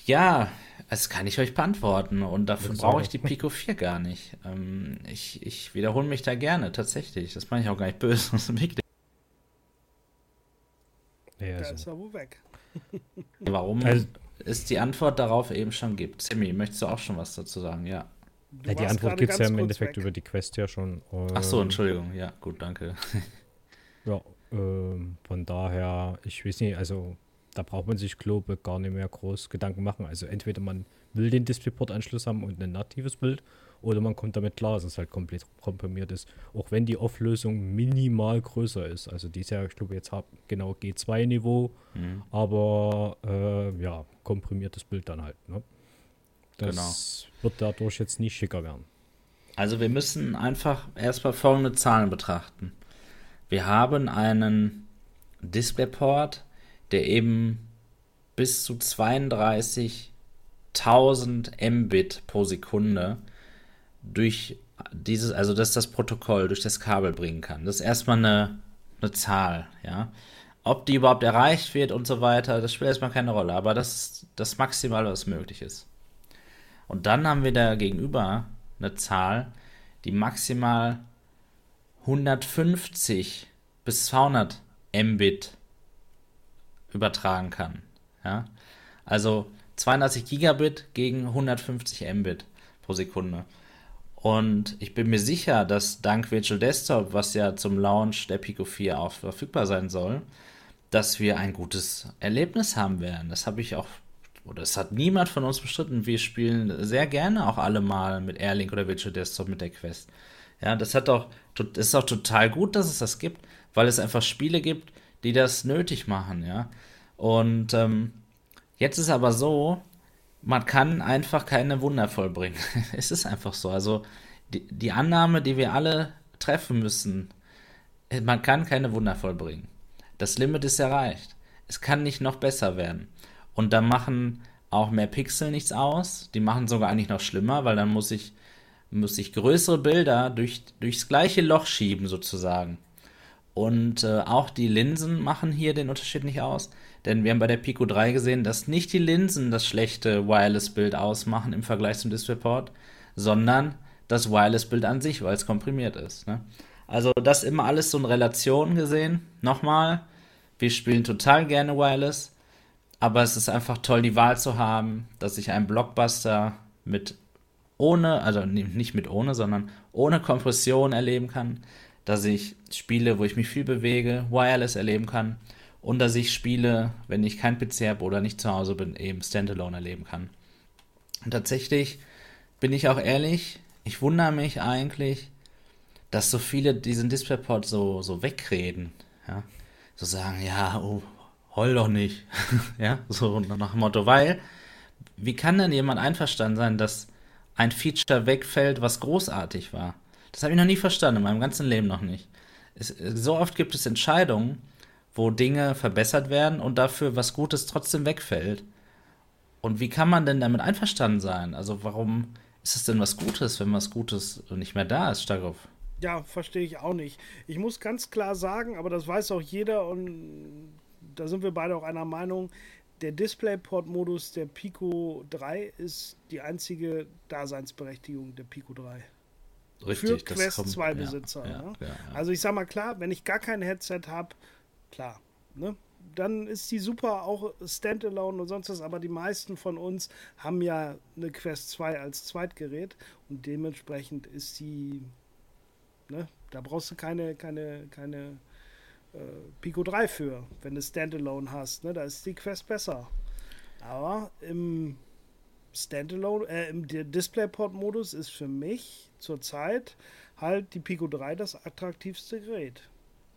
ja, das kann ich euch beantworten und dafür brauche ich die Pico 4 gar nicht. Ähm, ich, ich wiederhole mich da gerne, tatsächlich. Das meine ich auch gar nicht böse. ja, da ist er wohl weg. Warum also, es die Antwort darauf eben schon gibt. Sammy, möchtest du auch schon was dazu sagen? Ja. Ja, die Antwort gibt es ja im Endeffekt weg. über die Quest ja schon. Ähm, Ach so, Entschuldigung. Ja, gut, danke. ja, ähm, von daher, ich weiß nicht, also da braucht man sich, glaube ich, gar nicht mehr groß Gedanken machen. Also entweder man will den DisplayPort-Anschluss haben und ein natives Bild oder man kommt damit klar, dass es halt komplett komprimiert ist. Auch wenn die Auflösung minimal größer ist. Also die ist ja, ich glaube, jetzt hab genau G2-Niveau, mhm. aber äh, ja, komprimiertes Bild dann halt. Ne? Das genau. wird dadurch jetzt nicht schicker werden. Also wir müssen einfach erstmal folgende Zahlen betrachten. Wir haben einen DisplayPort, der eben bis zu 32.000 Mbit pro Sekunde durch dieses, also dass das Protokoll durch das Kabel bringen kann. Das ist erstmal eine, eine Zahl, ja. Ob die überhaupt erreicht wird und so weiter, das spielt erstmal keine Rolle, aber das ist das Maximale, was möglich ist. Und dann haben wir da gegenüber eine Zahl, die maximal 150 bis 200 Mbit übertragen kann. Ja? Also 32 Gigabit gegen 150 Mbit pro Sekunde. Und ich bin mir sicher, dass dank Virtual Desktop, was ja zum Launch der Pico 4 auch verfügbar sein soll, dass wir ein gutes Erlebnis haben werden. Das habe ich auch, oder es hat niemand von uns bestritten. Wir spielen sehr gerne auch alle mal mit Airlink oder Virtual Desktop mit der Quest. Ja, das hat auch, das ist auch total gut, dass es das gibt, weil es einfach Spiele gibt, die das nötig machen, ja. Und ähm, jetzt ist aber so, man kann einfach keine Wunder vollbringen. es ist einfach so. Also die, die Annahme, die wir alle treffen müssen, man kann keine Wunder vollbringen. Das Limit ist erreicht. Es kann nicht noch besser werden. Und da machen auch mehr Pixel nichts aus. Die machen sogar eigentlich noch schlimmer, weil dann muss ich, muss ich größere Bilder durch, durchs gleiche Loch schieben, sozusagen. Und äh, auch die Linsen machen hier den Unterschied nicht aus. Denn wir haben bei der Pico 3 gesehen, dass nicht die Linsen das schlechte Wireless-Bild ausmachen im Vergleich zum DisplayPort, sondern das Wireless-Bild an sich, weil es komprimiert ist. Ne? Also das immer alles so in Relation gesehen. Nochmal, wir spielen total gerne Wireless, aber es ist einfach toll, die Wahl zu haben, dass ich einen Blockbuster mit ohne, also nicht mit ohne, sondern ohne Kompression erleben kann, dass ich Spiele, wo ich mich viel bewege, Wireless erleben kann und dass ich Spiele, wenn ich kein PC habe oder nicht zu Hause bin, eben Standalone erleben kann. Und tatsächlich bin ich auch ehrlich, ich wundere mich eigentlich, dass so viele diesen DisplayPort so, so wegreden. Ja? So sagen, ja, oh, heul doch nicht. ja, so nach dem Motto, weil, wie kann denn jemand einverstanden sein, dass ein Feature wegfällt, was großartig war? Das habe ich noch nie verstanden, in meinem ganzen Leben noch nicht. Es, so oft gibt es Entscheidungen, wo Dinge verbessert werden und dafür was Gutes trotzdem wegfällt. Und wie kann man denn damit einverstanden sein? Also warum ist es denn was Gutes, wenn was Gutes nicht mehr da ist, Starkov? Ja, verstehe ich auch nicht. Ich muss ganz klar sagen, aber das weiß auch jeder und da sind wir beide auch einer Meinung, der DisplayPort-Modus der Pico 3 ist die einzige Daseinsberechtigung der Pico 3. Richtig, für Quest 2 Besitzer. Ja, ne? ja, ja, also ich sag mal klar, wenn ich gar kein Headset habe, klar. Ne? Dann ist die super auch Standalone und sonst was, aber die meisten von uns haben ja eine Quest 2 als Zweitgerät und dementsprechend ist die, ne, da brauchst du keine, keine, keine äh, Pico 3 für, wenn du Standalone hast. Ne? Da ist die Quest besser. Aber im Standalone, äh, im DisplayPort-Modus ist für mich zurzeit halt die Pico 3 das attraktivste Gerät.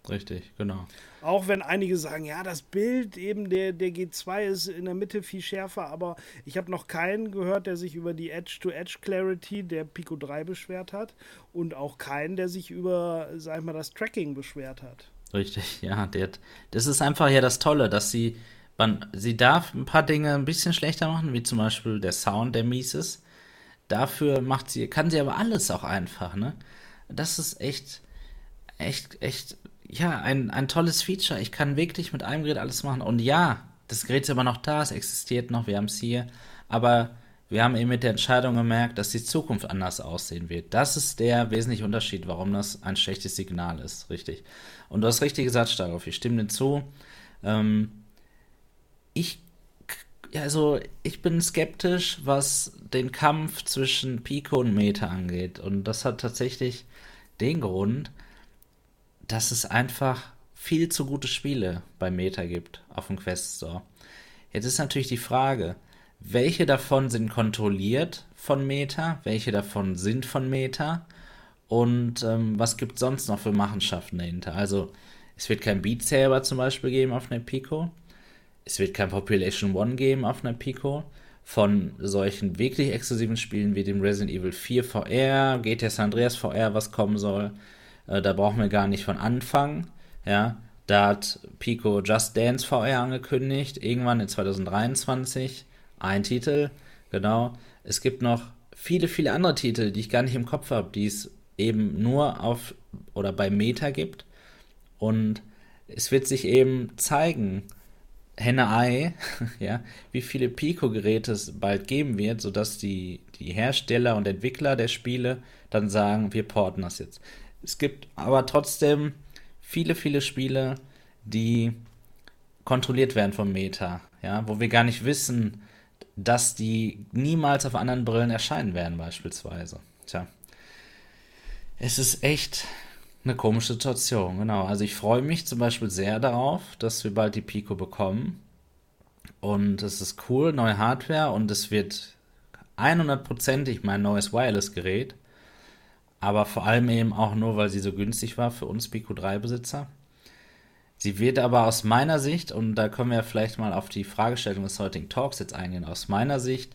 Richtig, genau. Auch wenn einige sagen, ja, das Bild eben der, der G2 ist in der Mitte viel schärfer, aber ich habe noch keinen gehört, der sich über die Edge-to-Edge-Clarity der Pico 3 beschwert hat und auch keinen, der sich über, sag ich mal, das Tracking beschwert hat. Richtig, ja. Der, das ist einfach ja das Tolle, dass sie, man, sie darf ein paar Dinge ein bisschen schlechter machen, wie zum Beispiel der Sound, der mies ist. Dafür macht sie, kann sie aber alles auch einfach, ne? Das ist echt, echt, echt ja, ein, ein tolles Feature. Ich kann wirklich mit einem Gerät alles machen. Und ja, das Gerät ist immer noch da, es existiert noch, wir haben es hier. Aber wir haben eben mit der Entscheidung gemerkt, dass die Zukunft anders aussehen wird. Das ist der wesentliche Unterschied, warum das ein schlechtes Signal ist, richtig. Und du hast richtig gesagt, Starov, ich stimme dir zu. Ähm, ich, also, ich bin skeptisch, was den Kampf zwischen Pico und Meta angeht. Und das hat tatsächlich den Grund, dass es einfach viel zu gute Spiele bei Meta gibt auf dem Quest Store. Jetzt ist natürlich die Frage, welche davon sind kontrolliert von Meta, welche davon sind von Meta und ähm, was gibt es sonst noch für Machenschaften dahinter? Also es wird kein Beat Saber zum Beispiel geben auf einer Pico, es wird kein Population One geben auf einer Pico. Von solchen wirklich exklusiven Spielen wie dem Resident Evil 4 VR, GTA San Andreas VR, was kommen soll, äh, da brauchen wir gar nicht von anfangen. Ja, Da hat Pico Just Dance VR angekündigt, irgendwann in 2023. Ein Titel, genau. Es gibt noch viele, viele andere Titel, die ich gar nicht im Kopf habe, die es eben nur auf oder bei Meta gibt. Und es wird sich eben zeigen, Henne-Ei, ja, wie viele Pico-Geräte es bald geben wird, sodass die, die Hersteller und Entwickler der Spiele dann sagen, wir porten das jetzt. Es gibt aber trotzdem viele, viele Spiele, die kontrolliert werden vom Meta, ja, wo wir gar nicht wissen, dass die niemals auf anderen Brillen erscheinen werden, beispielsweise. Tja. Es ist echt eine komische Situation, genau. Also ich freue mich zum Beispiel sehr darauf, dass wir bald die Pico bekommen. Und es ist cool, neue Hardware und es wird 100%ig mein neues Wireless-Gerät. Aber vor allem eben auch nur, weil sie so günstig war für uns Pico 3-Besitzer. Sie wird aber aus meiner Sicht, und da können wir vielleicht mal auf die Fragestellung des heutigen Talks jetzt eingehen, aus meiner Sicht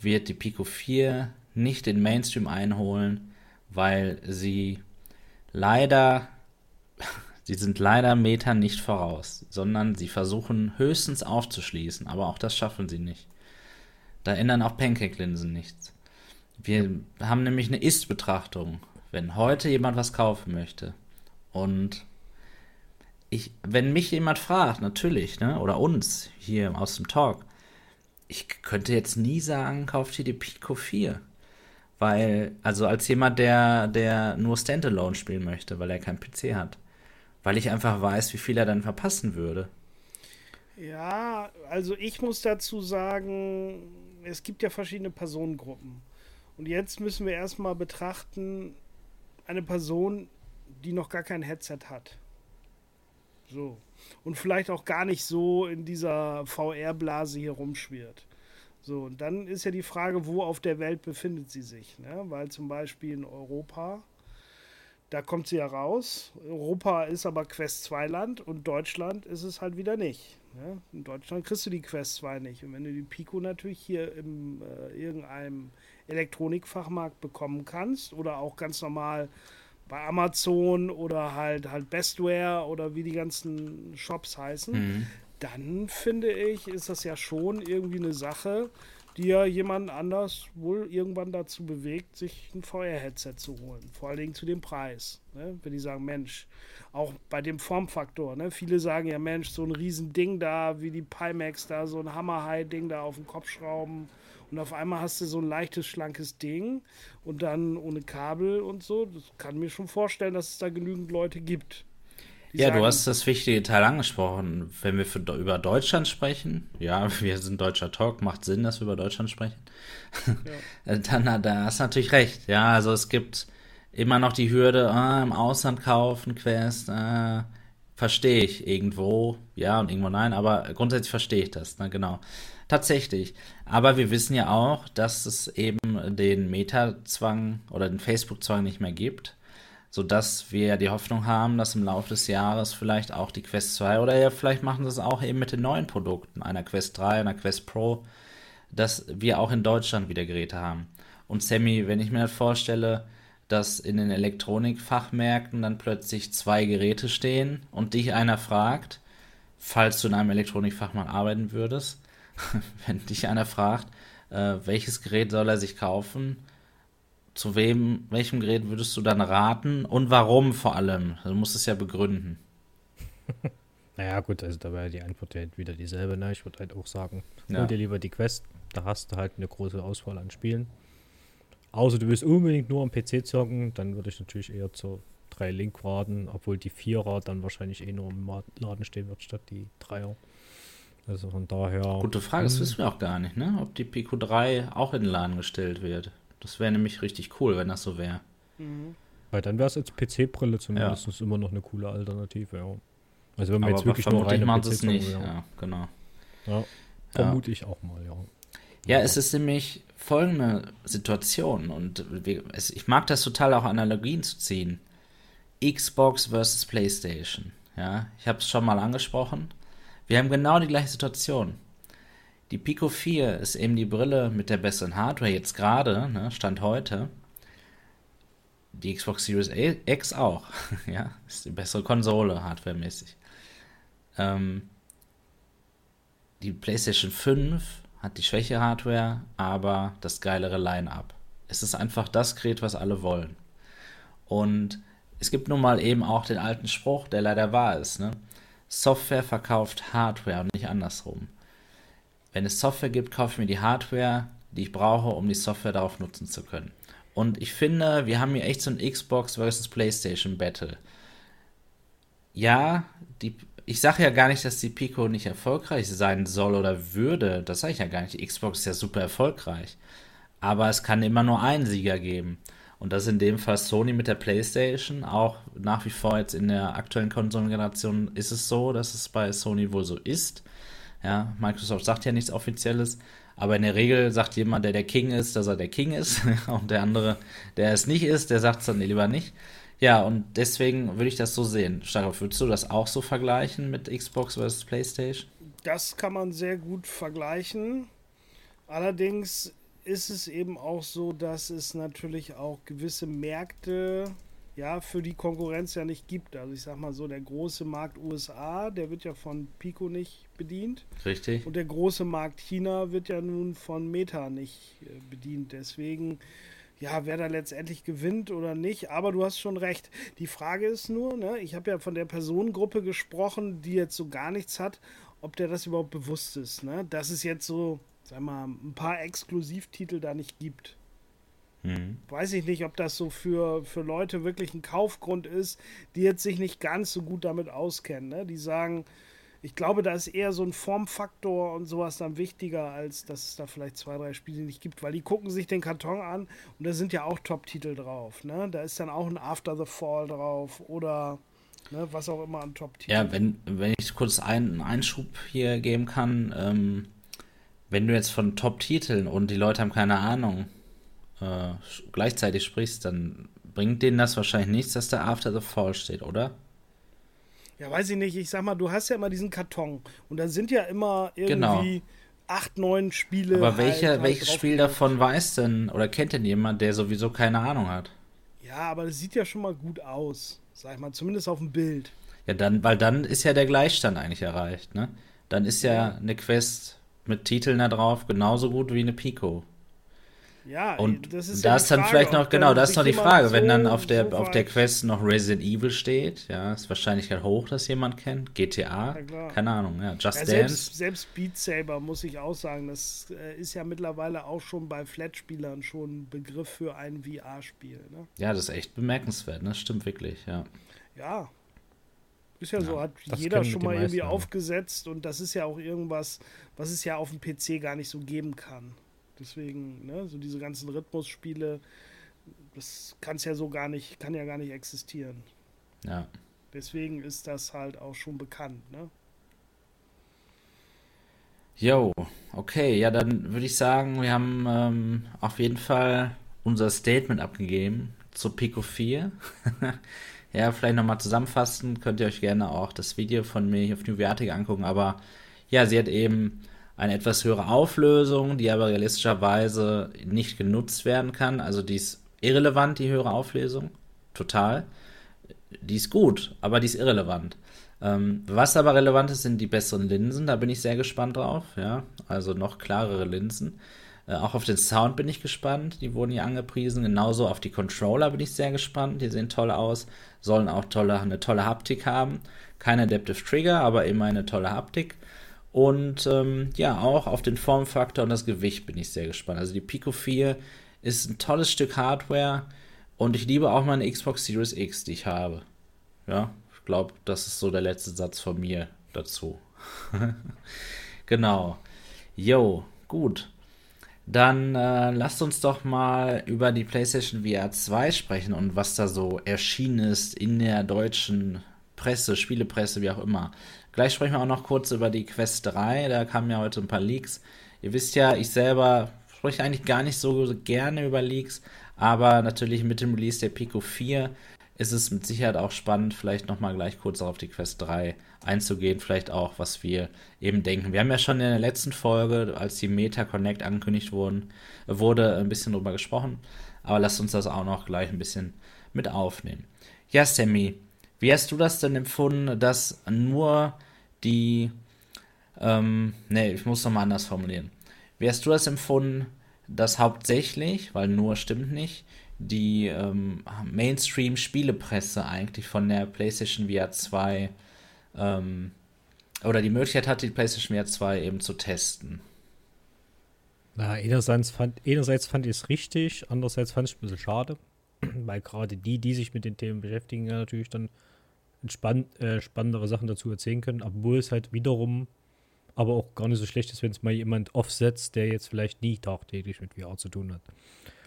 wird die Pico 4 nicht den Mainstream einholen, weil sie leider, sie sind leider Meter nicht voraus, sondern sie versuchen höchstens aufzuschließen, aber auch das schaffen sie nicht. Da ändern auch Pancake-Linsen nichts. Wir haben nämlich eine Ist-Betrachtung. Wenn heute jemand was kaufen möchte und ich, wenn mich jemand fragt, natürlich, ne, oder uns hier aus dem Talk, ich könnte jetzt nie sagen, kauft ihr die Pico 4. Weil, also als jemand, der, der nur Standalone spielen möchte, weil er keinen PC hat. Weil ich einfach weiß, wie viel er dann verpassen würde. Ja, also ich muss dazu sagen, es gibt ja verschiedene Personengruppen. Und jetzt müssen wir erstmal betrachten, eine Person, die noch gar kein Headset hat. So. Und vielleicht auch gar nicht so in dieser VR-Blase hier rumschwirrt. So, und dann ist ja die Frage, wo auf der Welt befindet sie sich? Ne? Weil zum Beispiel in Europa, da kommt sie ja raus. Europa ist aber Quest 2 Land und Deutschland ist es halt wieder nicht. Ne? In Deutschland kriegst du die Quest 2 nicht. Und wenn du die Pico natürlich hier in äh, irgendeinem Elektronikfachmarkt bekommen kannst oder auch ganz normal bei Amazon oder halt halt Bestware oder wie die ganzen Shops heißen, mhm dann finde ich, ist das ja schon irgendwie eine Sache, die ja jemand anders wohl irgendwann dazu bewegt, sich ein VR-Headset zu holen. Vor allen Dingen zu dem Preis. Ne? Wenn die sagen, Mensch, auch bei dem Formfaktor. Ne? Viele sagen ja, Mensch, so ein Riesending da, wie die Pimax da, so ein Hammer-High-Ding da auf den Kopf schrauben. Und auf einmal hast du so ein leichtes, schlankes Ding und dann ohne Kabel und so. Das kann mir schon vorstellen, dass es da genügend Leute gibt. Ja, sagen, du hast das wichtige Teil angesprochen. Wenn wir für, über Deutschland sprechen, ja, wir sind deutscher Talk, macht Sinn, dass wir über Deutschland sprechen. Ja. Dann da hast du natürlich recht. Ja, also es gibt immer noch die Hürde, ah, im Ausland kaufen, Quest, ah, verstehe ich irgendwo, ja und irgendwo nein, aber grundsätzlich verstehe ich das, ne, genau. Tatsächlich. Aber wir wissen ja auch, dass es eben den Meta-Zwang oder den Facebook-Zwang nicht mehr gibt sodass wir die Hoffnung haben, dass im Laufe des Jahres vielleicht auch die Quest 2 oder ja, vielleicht machen sie es auch eben mit den neuen Produkten, einer Quest 3, einer Quest Pro, dass wir auch in Deutschland wieder Geräte haben. Und Sammy, wenn ich mir das vorstelle, dass in den Elektronikfachmärkten dann plötzlich zwei Geräte stehen und dich einer fragt, falls du in einem Elektronikfachmarkt arbeiten würdest, wenn dich einer fragt, äh, welches Gerät soll er sich kaufen, zu wem, welchem Gerät würdest du dann raten und warum vor allem? Du musst es ja begründen. naja, gut, also da wäre die Antwort ja wieder dieselbe. Ne? Ich würde halt auch sagen, ja. hol dir lieber die Quest, da hast du halt eine große Auswahl an Spielen. Außer du willst unbedingt nur am PC zocken, dann würde ich natürlich eher zur 3 Link raten, obwohl die 4er dann wahrscheinlich eh nur im Laden stehen wird, statt die 3er. Also von daher. Gute Frage, das hm. wissen wir auch gar nicht, ne? Ob die Pico 3 auch in den Laden gestellt wird. Das wäre nämlich richtig cool, wenn das so wäre. Mhm. Weil dann wäre es als PC-Brille zumindest ja. immer noch eine coole Alternative, ja. Also wenn man jetzt wirklich nur reine PC es nicht, ja. ja, genau. Ja, vermute ja. ich auch mal, ja. Ja, es ist nämlich folgende Situation und ich mag das total auch Analogien zu ziehen. Xbox versus PlayStation. Ja, ich habe es schon mal angesprochen. Wir haben genau die gleiche Situation. Die Pico 4 ist eben die Brille mit der besseren Hardware jetzt gerade, ne, Stand heute. Die Xbox Series X auch, ja, ist die bessere Konsole hardwaremäßig. Ähm, die PlayStation 5 hat die schwäche Hardware, aber das geilere Line-up. Es ist einfach das Gerät, was alle wollen. Und es gibt nun mal eben auch den alten Spruch, der leider wahr ist. Ne? Software verkauft Hardware und nicht andersrum. Wenn es Software gibt, kaufe ich mir die Hardware, die ich brauche, um die Software darauf nutzen zu können. Und ich finde, wir haben hier echt so ein Xbox versus PlayStation Battle. Ja, die, ich sage ja gar nicht, dass die Pico nicht erfolgreich sein soll oder würde. Das sage ich ja gar nicht. Die Xbox ist ja super erfolgreich. Aber es kann immer nur einen Sieger geben. Und das ist in dem Fall Sony mit der PlayStation. Auch nach wie vor jetzt in der aktuellen Konsolengeneration ist es so, dass es bei Sony wohl so ist. Ja, Microsoft sagt ja nichts Offizielles. Aber in der Regel sagt jemand, der der King ist, dass er der King ist. Und der andere, der es nicht ist, der sagt es dann lieber nicht. Ja, und deswegen würde ich das so sehen. Stark, würdest du das auch so vergleichen mit Xbox versus PlayStation? Das kann man sehr gut vergleichen. Allerdings ist es eben auch so, dass es natürlich auch gewisse Märkte ja für die Konkurrenz ja nicht gibt. Also ich sag mal so, der große Markt USA, der wird ja von Pico nicht bedient. Richtig. Und der große Markt China wird ja nun von Meta nicht äh, bedient. Deswegen ja, wer da letztendlich gewinnt oder nicht. Aber du hast schon recht. Die Frage ist nur, ne, ich habe ja von der Personengruppe gesprochen, die jetzt so gar nichts hat, ob der das überhaupt bewusst ist. Ne? Dass es jetzt so sag mal, ein paar Exklusivtitel da nicht gibt. Mhm. Weiß ich nicht, ob das so für, für Leute wirklich ein Kaufgrund ist, die jetzt sich nicht ganz so gut damit auskennen. Ne? Die sagen, ich glaube, da ist eher so ein Formfaktor und sowas dann wichtiger, als dass es da vielleicht zwei, drei Spiele nicht gibt, weil die gucken sich den Karton an und da sind ja auch Top-Titel drauf. Ne? Da ist dann auch ein After the Fall drauf oder ne, was auch immer an Top-Titeln. Ja, wenn, wenn ich kurz einen Einschub hier geben kann, ähm, wenn du jetzt von Top-Titeln und die Leute haben keine Ahnung äh, gleichzeitig sprichst, dann bringt denen das wahrscheinlich nichts, dass da After the Fall steht, oder? Ja, weiß ich nicht. Ich sag mal, du hast ja immer diesen Karton und da sind ja immer irgendwie genau. acht, neun Spiele. Aber welche, halt, halt welches Spiel davon weiß denn oder kennt denn jemand, der sowieso keine Ahnung hat? Ja, aber das sieht ja schon mal gut aus, sag ich mal, zumindest auf dem Bild. Ja, dann, weil dann ist ja der Gleichstand eigentlich erreicht, ne? Dann ist ja. eine Quest mit Titeln da drauf genauso gut wie eine Pico. Ja, und das ist, ja ist dann Frage, vielleicht noch, genau, das ist noch die Frage, so, wenn dann auf der, so auf der Quest noch Resident Evil steht, ja, ist Wahrscheinlichkeit hoch, dass jemand kennt. GTA, keine Ahnung, ja, Just ja, selbst, Dance. Selbst Beat Saber, muss ich auch sagen, das äh, ist ja mittlerweile auch schon bei Flat-Spielern schon ein Begriff für ein VR-Spiel. Ne? Ja, das ist echt bemerkenswert, ne? stimmt wirklich, ja. Ja, ist ja, so, hat jeder schon mal irgendwie aufgesetzt und das ist ja auch irgendwas, was es ja auf dem PC gar nicht so geben kann. Deswegen, ne, so diese ganzen Rhythmusspiele, das kann es ja so gar nicht, kann ja gar nicht existieren. Ja. Deswegen ist das halt auch schon bekannt, ne? Jo, okay, ja, dann würde ich sagen, wir haben ähm, auf jeden Fall unser Statement abgegeben zur Pico 4. ja, vielleicht nochmal zusammenfassen, könnt ihr euch gerne auch das Video von mir hier auf New Vertic angucken, aber ja, sie hat eben eine etwas höhere Auflösung, die aber realistischerweise nicht genutzt werden kann. Also die ist irrelevant, die höhere Auflösung. Total. Die ist gut, aber die ist irrelevant. Ähm, was aber relevant ist, sind die besseren Linsen. Da bin ich sehr gespannt drauf. Ja, also noch klarere Linsen. Äh, auch auf den Sound bin ich gespannt. Die wurden hier angepriesen. Genauso auf die Controller bin ich sehr gespannt. Die sehen toll aus. Sollen auch tolle, eine tolle Haptik haben. Kein Adaptive Trigger, aber immer eine tolle Haptik. Und ähm, ja, auch auf den Formfaktor und das Gewicht bin ich sehr gespannt. Also die Pico 4 ist ein tolles Stück Hardware und ich liebe auch meine Xbox Series X, die ich habe. Ja, ich glaube, das ist so der letzte Satz von mir dazu. genau. Jo, gut. Dann äh, lasst uns doch mal über die PlayStation VR 2 sprechen und was da so erschienen ist in der deutschen Presse, Spielepresse, wie auch immer. Gleich sprechen wir auch noch kurz über die Quest 3. Da kamen ja heute ein paar Leaks. Ihr wisst ja, ich selber spreche eigentlich gar nicht so gerne über Leaks, aber natürlich mit dem Release der Pico 4 ist es mit Sicherheit auch spannend, vielleicht nochmal gleich kurz auf die Quest 3 einzugehen, vielleicht auch, was wir eben denken. Wir haben ja schon in der letzten Folge, als die Meta Connect angekündigt wurden, wurde, ein bisschen drüber gesprochen, aber lasst uns das auch noch gleich ein bisschen mit aufnehmen. Ja, Sammy, wie hast du das denn empfunden, dass nur die, ähm, nee, ich muss nochmal anders formulieren. Wie hast du das empfunden, dass hauptsächlich, weil nur stimmt nicht, die ähm, Mainstream-Spielepresse eigentlich von der PlayStation VR 2 ähm, oder die Möglichkeit hat, die PlayStation VR 2 eben zu testen? Na, einerseits fand, einerseits fand ich es richtig, andererseits fand ich es ein bisschen schade, weil gerade die, die sich mit den Themen beschäftigen, ja natürlich dann spann äh, spannendere Sachen dazu erzählen können, obwohl es halt wiederum aber auch gar nicht so schlecht ist, wenn es mal jemand aufsetzt, der jetzt vielleicht nie tagtäglich mit VR zu tun hat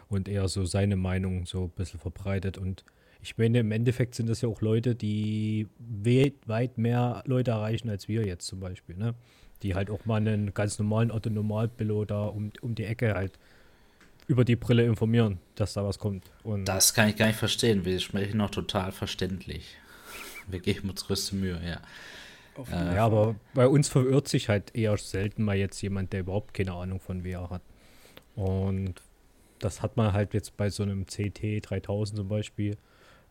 und eher so seine Meinung so ein bisschen verbreitet und ich meine, im Endeffekt sind das ja auch Leute, die weit mehr Leute erreichen als wir jetzt zum Beispiel, ne? Die halt auch mal einen ganz normalen Otto-Normalpilot da um, um die Ecke halt über die Brille informieren, dass da was kommt. Und das kann ich gar nicht verstehen. Wir sprechen noch total verständlich. Wir geben uns größte Mühe, ja. Äh, ja, aber bei uns verirrt sich halt eher selten mal jetzt jemand, der überhaupt keine Ahnung von VR hat. Und das hat man halt jetzt bei so einem CT 3000 zum Beispiel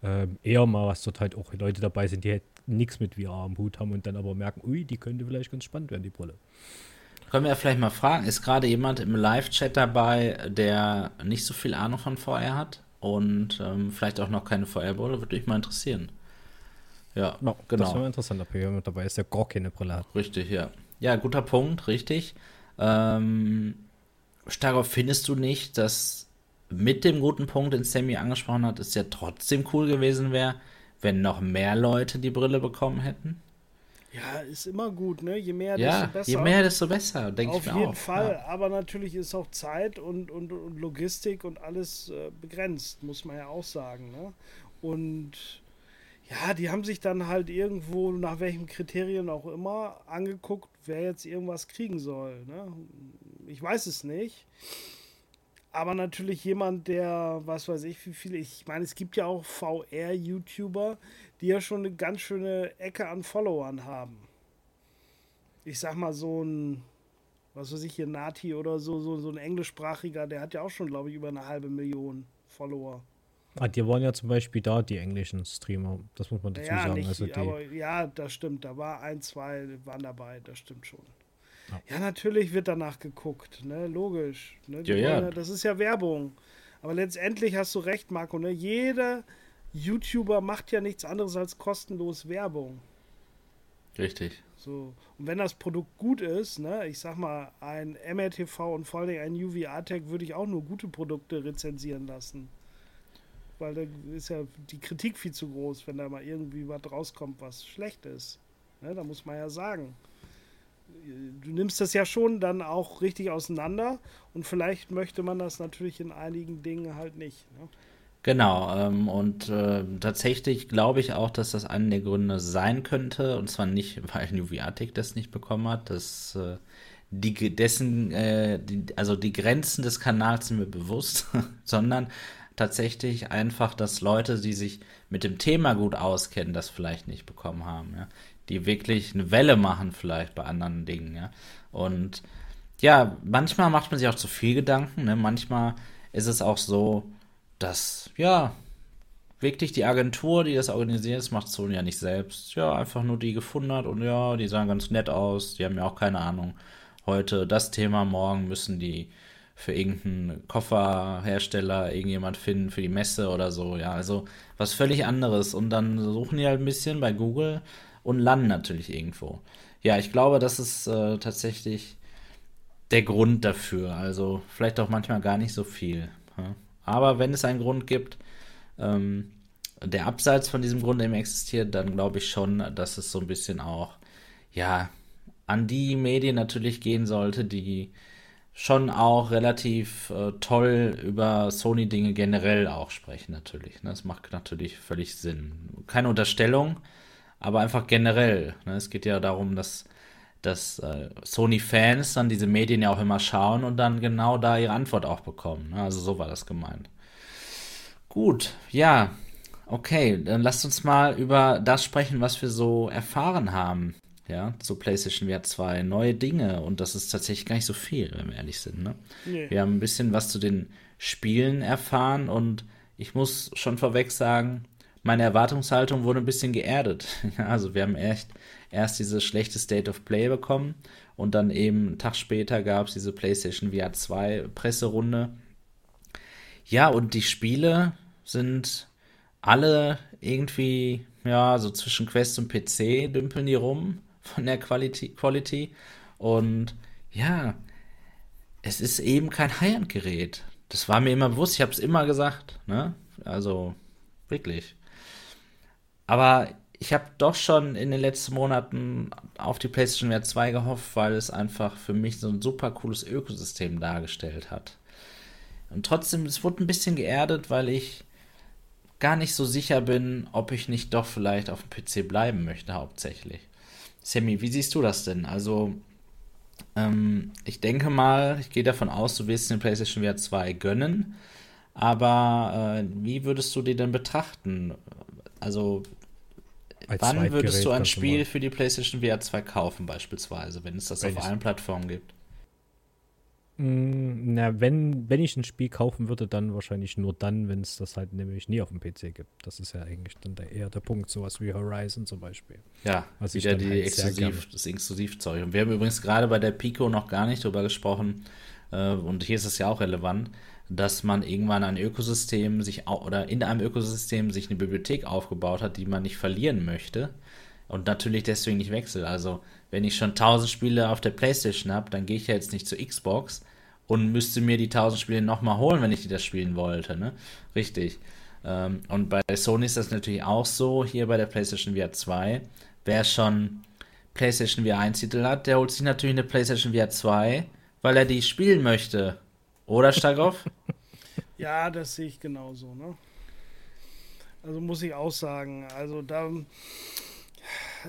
äh, eher mal, was dort halt auch Leute dabei sind, die halt nichts mit VR am Hut haben und dann aber merken, ui, die könnte vielleicht ganz spannend werden, die Brille. Können wir ja vielleicht mal fragen, ist gerade jemand im Live-Chat dabei, der nicht so viel Ahnung von VR hat und ähm, vielleicht auch noch keine VR-Brille? Würde mich mal interessieren. Ja, no, genau. Das wäre interessant, ob jemand dabei ist, der gar keine Brille hat. Richtig, ja. Ja, guter Punkt, richtig. Ähm, Starov, findest du nicht, dass mit dem guten Punkt, den Sammy angesprochen hat, es ja trotzdem cool gewesen wäre, wenn noch mehr Leute die Brille bekommen hätten? Ja, ist immer gut, ne? Je mehr, ja, desto besser. Je mehr, desto besser, denke ich mir Auf jeden Fall, ja. aber natürlich ist auch Zeit und, und, und Logistik und alles äh, begrenzt, muss man ja auch sagen, ne? Und ja, die haben sich dann halt irgendwo, nach welchen Kriterien auch immer, angeguckt, wer jetzt irgendwas kriegen soll. Ne? Ich weiß es nicht. Aber natürlich jemand, der, was weiß ich, wie viele, ich meine, es gibt ja auch VR-YouTuber, die ja schon eine ganz schöne Ecke an Followern haben. Ich sag mal, so ein, was weiß ich hier, Nati oder so, so, so ein englischsprachiger, der hat ja auch schon, glaube ich, über eine halbe Million Follower. Ah, die waren ja zum Beispiel da, die englischen Streamer. Das muss man dazu ja, sagen. Nicht, also die, aber ja, das stimmt. Da war ein, zwei waren dabei, das stimmt schon. Ja, natürlich wird danach geguckt, ne? Logisch. Ne? Ja, ja. Das ist ja Werbung. Aber letztendlich hast du recht, Marco, ne? Jeder YouTuber macht ja nichts anderes als kostenlos Werbung. Richtig. So. Und wenn das Produkt gut ist, ne, ich sag mal, ein MRTV und vor allem ein UV-Tech würde ich auch nur gute Produkte rezensieren lassen weil da ist ja die Kritik viel zu groß, wenn da mal irgendwie was rauskommt, was schlecht ist. Ne, da muss man ja sagen. Du nimmst das ja schon dann auch richtig auseinander und vielleicht möchte man das natürlich in einigen Dingen halt nicht. Ne? Genau, ähm, und äh, tatsächlich glaube ich auch, dass das einer der Gründe sein könnte, und zwar nicht, weil Nuviatic das nicht bekommen hat, dass äh, die, dessen, äh, die, also die Grenzen des Kanals sind mir bewusst, sondern tatsächlich einfach, dass Leute, die sich mit dem Thema gut auskennen, das vielleicht nicht bekommen haben, ja. Die wirklich eine Welle machen vielleicht bei anderen Dingen, ja. Und ja, manchmal macht man sich auch zu viel Gedanken, ne? Manchmal ist es auch so, dass, ja, wirklich die Agentur, die das organisiert, das macht Sony ja nicht selbst. Ja, einfach nur die gefunden hat und ja, die sahen ganz nett aus. Die haben ja auch keine Ahnung. Heute das Thema, morgen müssen die für irgendeinen Kofferhersteller irgendjemand finden für die Messe oder so. Ja, also was völlig anderes. Und dann suchen die halt ein bisschen bei Google und landen natürlich irgendwo. Ja, ich glaube, das ist äh, tatsächlich der Grund dafür. Also vielleicht auch manchmal gar nicht so viel. Aber wenn es einen Grund gibt, ähm, der abseits von diesem Grund eben existiert, dann glaube ich schon, dass es so ein bisschen auch, ja, an die Medien natürlich gehen sollte, die schon auch relativ äh, toll über Sony-Dinge generell auch sprechen, natürlich. Ne? Das macht natürlich völlig Sinn. Keine Unterstellung, aber einfach generell. Ne? Es geht ja darum, dass, dass äh, Sony-Fans dann diese Medien ja auch immer schauen und dann genau da ihre Antwort auch bekommen. Ne? Also so war das gemeint. Gut, ja. Okay, dann lasst uns mal über das sprechen, was wir so erfahren haben ja, zu PlayStation VR 2, neue Dinge und das ist tatsächlich gar nicht so viel, wenn wir ehrlich sind. Ne? Nee. Wir haben ein bisschen was zu den Spielen erfahren und ich muss schon vorweg sagen, meine Erwartungshaltung wurde ein bisschen geerdet. also wir haben echt erst diese schlechte State of Play bekommen und dann eben einen Tag später gab es diese PlayStation VR 2 Presserunde. Ja, und die Spiele sind alle irgendwie, ja, so zwischen Quest und PC dümpeln die rum von der Quality. Quality. Und ja, es ist eben kein High-End-Gerät. Das war mir immer bewusst, ich habe es immer gesagt, ne? Also wirklich. Aber ich habe doch schon in den letzten Monaten auf die PlayStation VR 2 gehofft, weil es einfach für mich so ein super cooles Ökosystem dargestellt hat. Und trotzdem, es wurde ein bisschen geerdet, weil ich gar nicht so sicher bin, ob ich nicht doch vielleicht auf dem PC bleiben möchte, hauptsächlich. Sammy, wie siehst du das denn? Also, ähm, ich denke mal, ich gehe davon aus, du wirst den PlayStation VR 2 gönnen. Aber äh, wie würdest du die denn betrachten? Also, als Wann würdest du ein Spiel für die PlayStation VR 2 kaufen, beispielsweise, wenn es das wenn auf allen Plattformen gibt? Mm, na, wenn, wenn ich ein Spiel kaufen würde, dann wahrscheinlich nur dann, wenn es das halt nämlich nie auf dem PC gibt. Das ist ja eigentlich dann der, eher der Punkt, sowas wie Horizon zum Beispiel. Ja, Was wieder die halt Exklusiv, das Exklusivzeug. Und wir haben übrigens gerade bei der Pico noch gar nicht drüber gesprochen, äh, und hier ist es ja auch relevant, dass man irgendwann ein Ökosystem sich oder in einem Ökosystem sich eine Bibliothek aufgebaut hat, die man nicht verlieren möchte und natürlich deswegen nicht wechselt. Also, wenn ich schon 1000 Spiele auf der PlayStation habe, dann gehe ich ja jetzt nicht zur Xbox und müsste mir die 1000 Spiele nochmal holen, wenn ich die das spielen wollte, ne? Richtig. Ähm, und bei Sony ist das natürlich auch so, hier bei der PlayStation VR 2. Wer schon PlayStation VR 1 Titel hat, der holt sich natürlich eine PlayStation VR 2, weil er die spielen möchte. Oder Starkov? ja, das sehe ich genauso, ne? Also muss ich auch sagen, also da.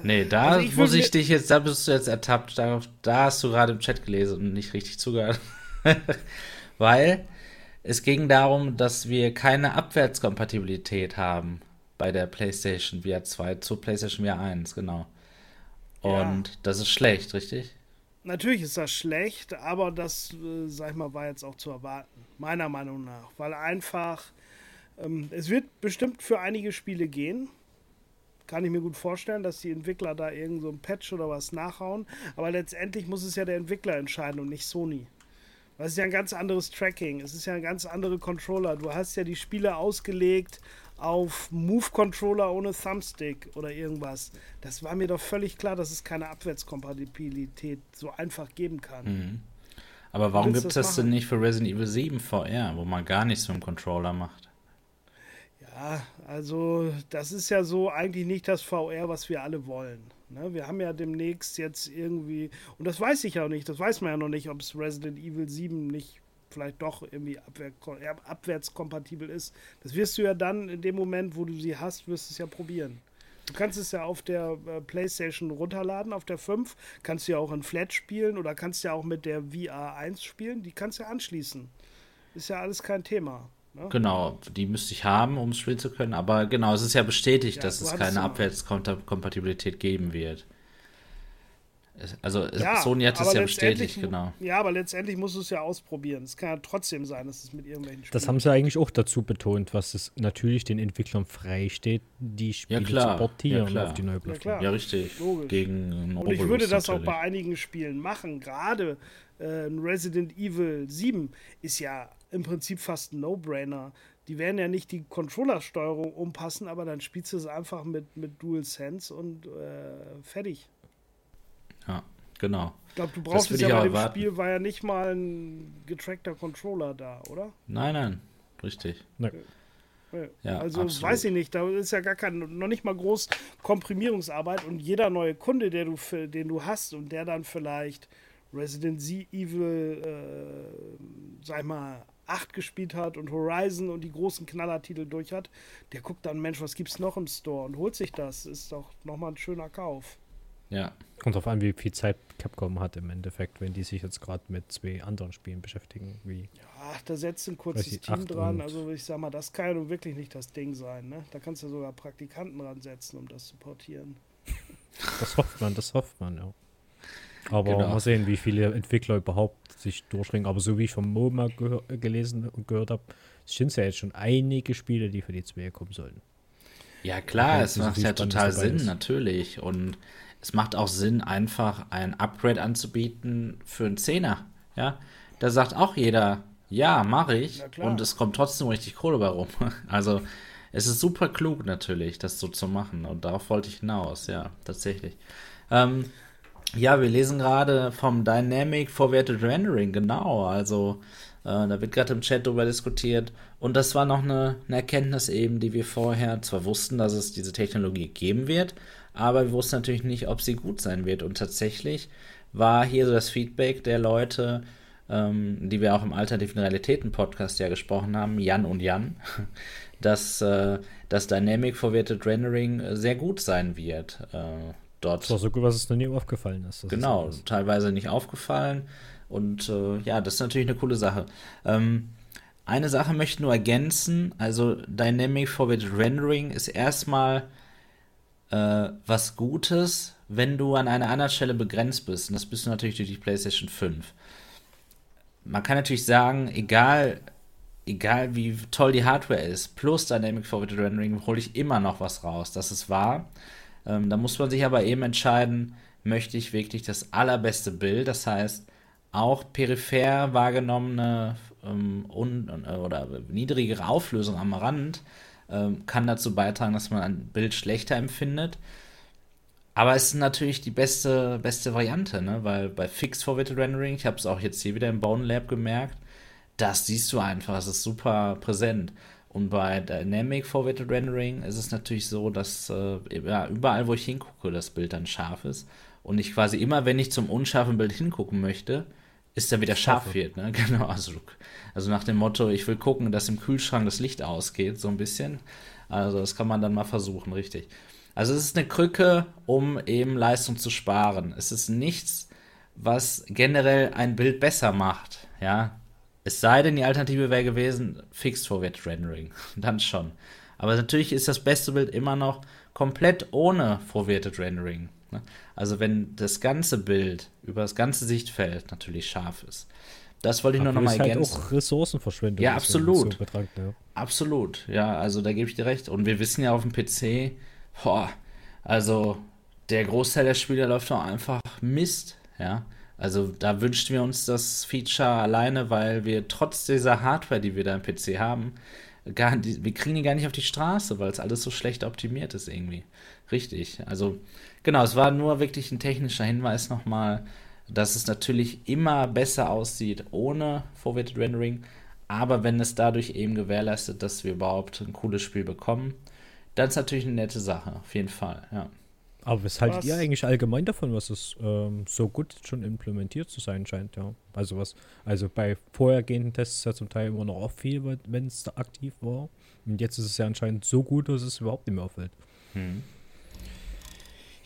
Nee, da also ich muss ich dich jetzt, da bist du jetzt ertappt, da, da hast du gerade im Chat gelesen und nicht richtig zugehört. Weil es ging darum, dass wir keine Abwärtskompatibilität haben bei der PlayStation VR 2 zur PlayStation VR 1, genau. Und ja. das ist schlecht, richtig? Natürlich ist das schlecht, aber das, äh, sag ich mal, war jetzt auch zu erwarten, meiner Meinung nach. Weil einfach, ähm, es wird bestimmt für einige Spiele gehen. Kann ich mir gut vorstellen, dass die Entwickler da irgend so ein Patch oder was nachhauen. Aber letztendlich muss es ja der Entwickler entscheiden und nicht Sony. Das ist ja ein ganz anderes Tracking. Es ist ja ein ganz andere Controller. Du hast ja die Spiele ausgelegt auf Move-Controller ohne Thumbstick oder irgendwas. Das war mir doch völlig klar, dass es keine Abwärtskompatibilität so einfach geben kann. Mhm. Aber warum gibt es das, das denn nicht für Resident Evil 7 VR, wo man gar nichts mit dem Controller macht? Ja, also das ist ja so eigentlich nicht das VR, was wir alle wollen. Ne? Wir haben ja demnächst jetzt irgendwie, und das weiß ich ja noch nicht, das weiß man ja noch nicht, ob es Resident Evil 7 nicht vielleicht doch irgendwie abwehr, abwärtskompatibel ist. Das wirst du ja dann in dem Moment, wo du sie hast, wirst du es ja probieren. Du kannst es ja auf der äh, PlayStation runterladen, auf der 5. Kannst du ja auch in Flat spielen oder kannst ja auch mit der VR 1 spielen. Die kannst du ja anschließen. Ist ja alles kein Thema. Ne? Genau, die müsste ich haben, um spielen zu können. Aber genau, es ist ja bestätigt, ja, dass es keine Abwärtskompatibilität geben wird. Also ja, Sony hat es ja bestätigt, genau. Ja, aber letztendlich muss es ja ausprobieren. Es kann ja trotzdem sein, dass es mit irgendwelchen Spielen Das haben sie eigentlich auch dazu betont, was es natürlich den Entwicklern frei steht, die Spiele ja, klar. zu portieren ja, auf die neue Plattform. Ja, ja richtig. Logisch. Gegen Und ich würde das natürlich. auch bei einigen Spielen machen. Gerade äh, Resident Evil 7 ist ja im Prinzip fast ein No-Brainer. Die werden ja nicht die Controllersteuerung umpassen, aber dann spielst du es einfach mit, mit DualSense und äh, fertig. Genau. Ich glaube, du brauchst es ja bei dem erwarten. Spiel, war ja nicht mal ein getrackter Controller da, oder? Nein, nein, richtig. Nee. Ja, also absolut. weiß ich nicht, da ist ja gar kein, noch nicht mal groß Komprimierungsarbeit und jeder neue Kunde, der du, den du hast und der dann vielleicht Resident Evil, äh, sag ich mal, 8 gespielt hat und Horizon und die großen Knallertitel durch hat, der guckt dann, Mensch, was gibt's noch im Store und holt sich das. Ist doch nochmal ein schöner Kauf. Ja. Kommt darauf an, wie viel Zeit Capcom hat im Endeffekt, wenn die sich jetzt gerade mit zwei anderen Spielen beschäftigen. Wie ja, da setzt ein kurzes Team dran. Also ich sag mal, das kann ja nun wirklich nicht das Ding sein. Ne? Da kannst du sogar Praktikanten dran setzen, um das zu portieren. Das hofft man, das hofft man, ja. Aber genau. mal sehen, wie viele Entwickler überhaupt sich durchringen. Aber so wie ich vom MoMA gelesen und gehört habe, sind es ja jetzt schon einige Spiele, die für die 2 kommen sollen. Ja, klar, es macht ja total Sinn, ist. natürlich. Und es macht auch Sinn, einfach ein Upgrade anzubieten für einen Zehner. Ja, da sagt auch jeder, ja, mache ich. Und es kommt trotzdem richtig Kohle bei rum. Also, es ist super klug natürlich, das so zu machen. Und darauf wollte ich hinaus, ja, tatsächlich. Ähm, ja, wir lesen gerade vom Dynamic Forwarded Rendering, genau. Also, äh, da wird gerade im Chat darüber diskutiert. Und das war noch eine, eine, Erkenntnis eben, die wir vorher zwar wussten, dass es diese Technologie geben wird, aber wir wussten natürlich nicht, ob sie gut sein wird. Und tatsächlich war hier so das Feedback der Leute, ähm, die wir auch im alternativen Realitäten-Podcast ja gesprochen haben, Jan und Jan, dass äh, das Dynamic Forwarded Rendering sehr gut sein wird. Äh, dort. Das war so gut, was es noch nie aufgefallen ist. genau, ist teilweise nicht aufgefallen. Und äh, ja, das ist natürlich eine coole Sache. Ähm, eine Sache möchte ich nur ergänzen. Also Dynamic Forward Rendering ist erstmal äh, was Gutes, wenn du an einer anderen Stelle begrenzt bist. Und das bist du natürlich durch die PlayStation 5. Man kann natürlich sagen, egal, egal wie toll die Hardware ist, plus Dynamic Forward Rendering hole ich immer noch was raus. Das ist wahr. Ähm, da muss man sich aber eben entscheiden, möchte ich wirklich das allerbeste Bild, das heißt, auch peripher wahrgenommene ähm, äh, oder niedrigere Auflösung am Rand ähm, kann dazu beitragen, dass man ein Bild schlechter empfindet. Aber es ist natürlich die beste, beste Variante, ne? weil bei Fixed Forwarded Rendering, ich habe es auch jetzt hier wieder im Bone Lab gemerkt, das siehst du einfach, es ist super präsent. Und bei Dynamic Forwarded Rendering ist es natürlich so, dass äh, ja, überall, wo ich hingucke, das Bild dann scharf ist. Und ich quasi immer, wenn ich zum unscharfen Bild hingucken möchte, ist er wieder scharf wird. Ne? Genau, also, also nach dem Motto, ich will gucken, dass im Kühlschrank das Licht ausgeht, so ein bisschen. Also das kann man dann mal versuchen, richtig. Also es ist eine Krücke, um eben Leistung zu sparen. Es ist nichts, was generell ein Bild besser macht. Ja, es sei denn, die Alternative wäre gewesen, Fixed Forward Rendering. Dann schon. Aber natürlich ist das beste Bild immer noch komplett ohne Forwarded Rendering. Ne? Also wenn das ganze Bild über das ganze Sichtfeld natürlich scharf ist. Das wollte ich nur nochmal halt ergänzen. Halt auch Ressourcenverschwendung. Ja, absolut. So betrankt, ja. Absolut, ja, also da gebe ich dir recht. Und wir wissen ja auf dem PC, boah, also der Großteil der Spieler läuft doch einfach Mist, ja. Also da wünschten wir uns das Feature alleine, weil wir trotz dieser Hardware, die wir da im PC haben, gar, die, wir kriegen die gar nicht auf die Straße, weil es alles so schlecht optimiert ist irgendwie. Richtig. Also genau, es war nur wirklich ein technischer Hinweis nochmal, dass es natürlich immer besser aussieht ohne Forwarded Rendering, aber wenn es dadurch eben gewährleistet, dass wir überhaupt ein cooles Spiel bekommen, dann ist natürlich eine nette Sache, auf jeden Fall, ja. Aber was haltet was? ihr eigentlich allgemein davon, was es ähm, so gut schon implementiert zu sein scheint, ja? Also was, also bei vorhergehenden Tests ja zum Teil immer noch oft viel, wenn es aktiv war. Und jetzt ist es ja anscheinend so gut, dass es überhaupt nicht mehr auffällt. Hm.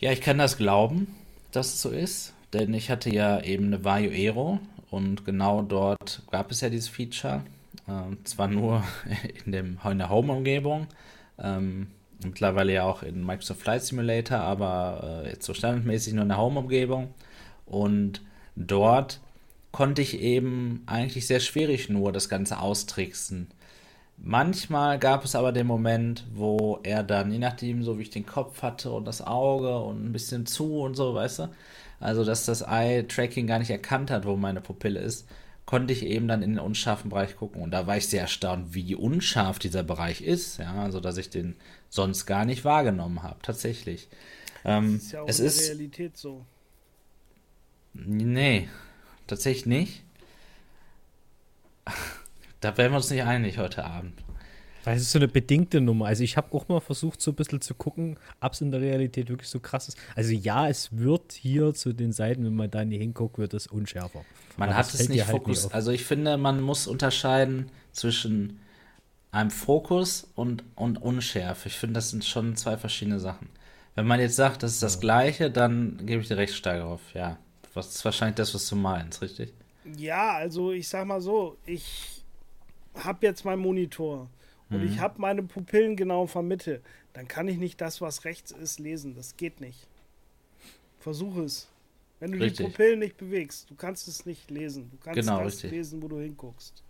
Ja, ich kann das glauben, dass es so ist, denn ich hatte ja eben eine Vario Aero und genau dort gab es ja dieses Feature. Äh, zwar nur in, dem, in der Home-Umgebung, ähm, mittlerweile ja auch in Microsoft Flight Simulator, aber äh, jetzt so standardmäßig nur in der Home-Umgebung. Und dort konnte ich eben eigentlich sehr schwierig nur das Ganze austricksen. Manchmal gab es aber den Moment, wo er dann, je nachdem, so wie ich den Kopf hatte und das Auge und ein bisschen zu und so, weißt du, also dass das Eye-Tracking gar nicht erkannt hat, wo meine Pupille ist, konnte ich eben dann in den unscharfen Bereich gucken. Und da war ich sehr erstaunt, wie unscharf dieser Bereich ist. Ja, also dass ich den sonst gar nicht wahrgenommen habe, tatsächlich. Ähm, das ist ja auch es in der ist, Realität so. Nee, tatsächlich nicht. Da wären wir uns nicht einig heute Abend. Das ist so eine bedingte Nummer. Also ich habe auch mal versucht, so ein bisschen zu gucken, ob es in der Realität wirklich so krass ist. Also ja, es wird hier zu den Seiten, wenn man da nicht hinguckt, wird es unschärfer. Man Aber hat es nicht halt fokussiert. Also ich finde, man muss unterscheiden zwischen einem Fokus und, und Unschärfe. Ich finde, das sind schon zwei verschiedene Sachen. Wenn man jetzt sagt, das ist das ja. Gleiche, dann gebe ich dir recht stark auf. Ja, das ist wahrscheinlich das, was du meinst, richtig? Ja, also ich sag mal so, ich habe jetzt meinen Monitor und ich mhm. habe meine Pupillen genau vom Mitte, dann kann ich nicht das, was rechts ist, lesen. Das geht nicht. Versuche es. Wenn du richtig. die Pupillen nicht bewegst, du kannst es nicht lesen. Du kannst genau, das richtig. lesen, wo du hinguckst.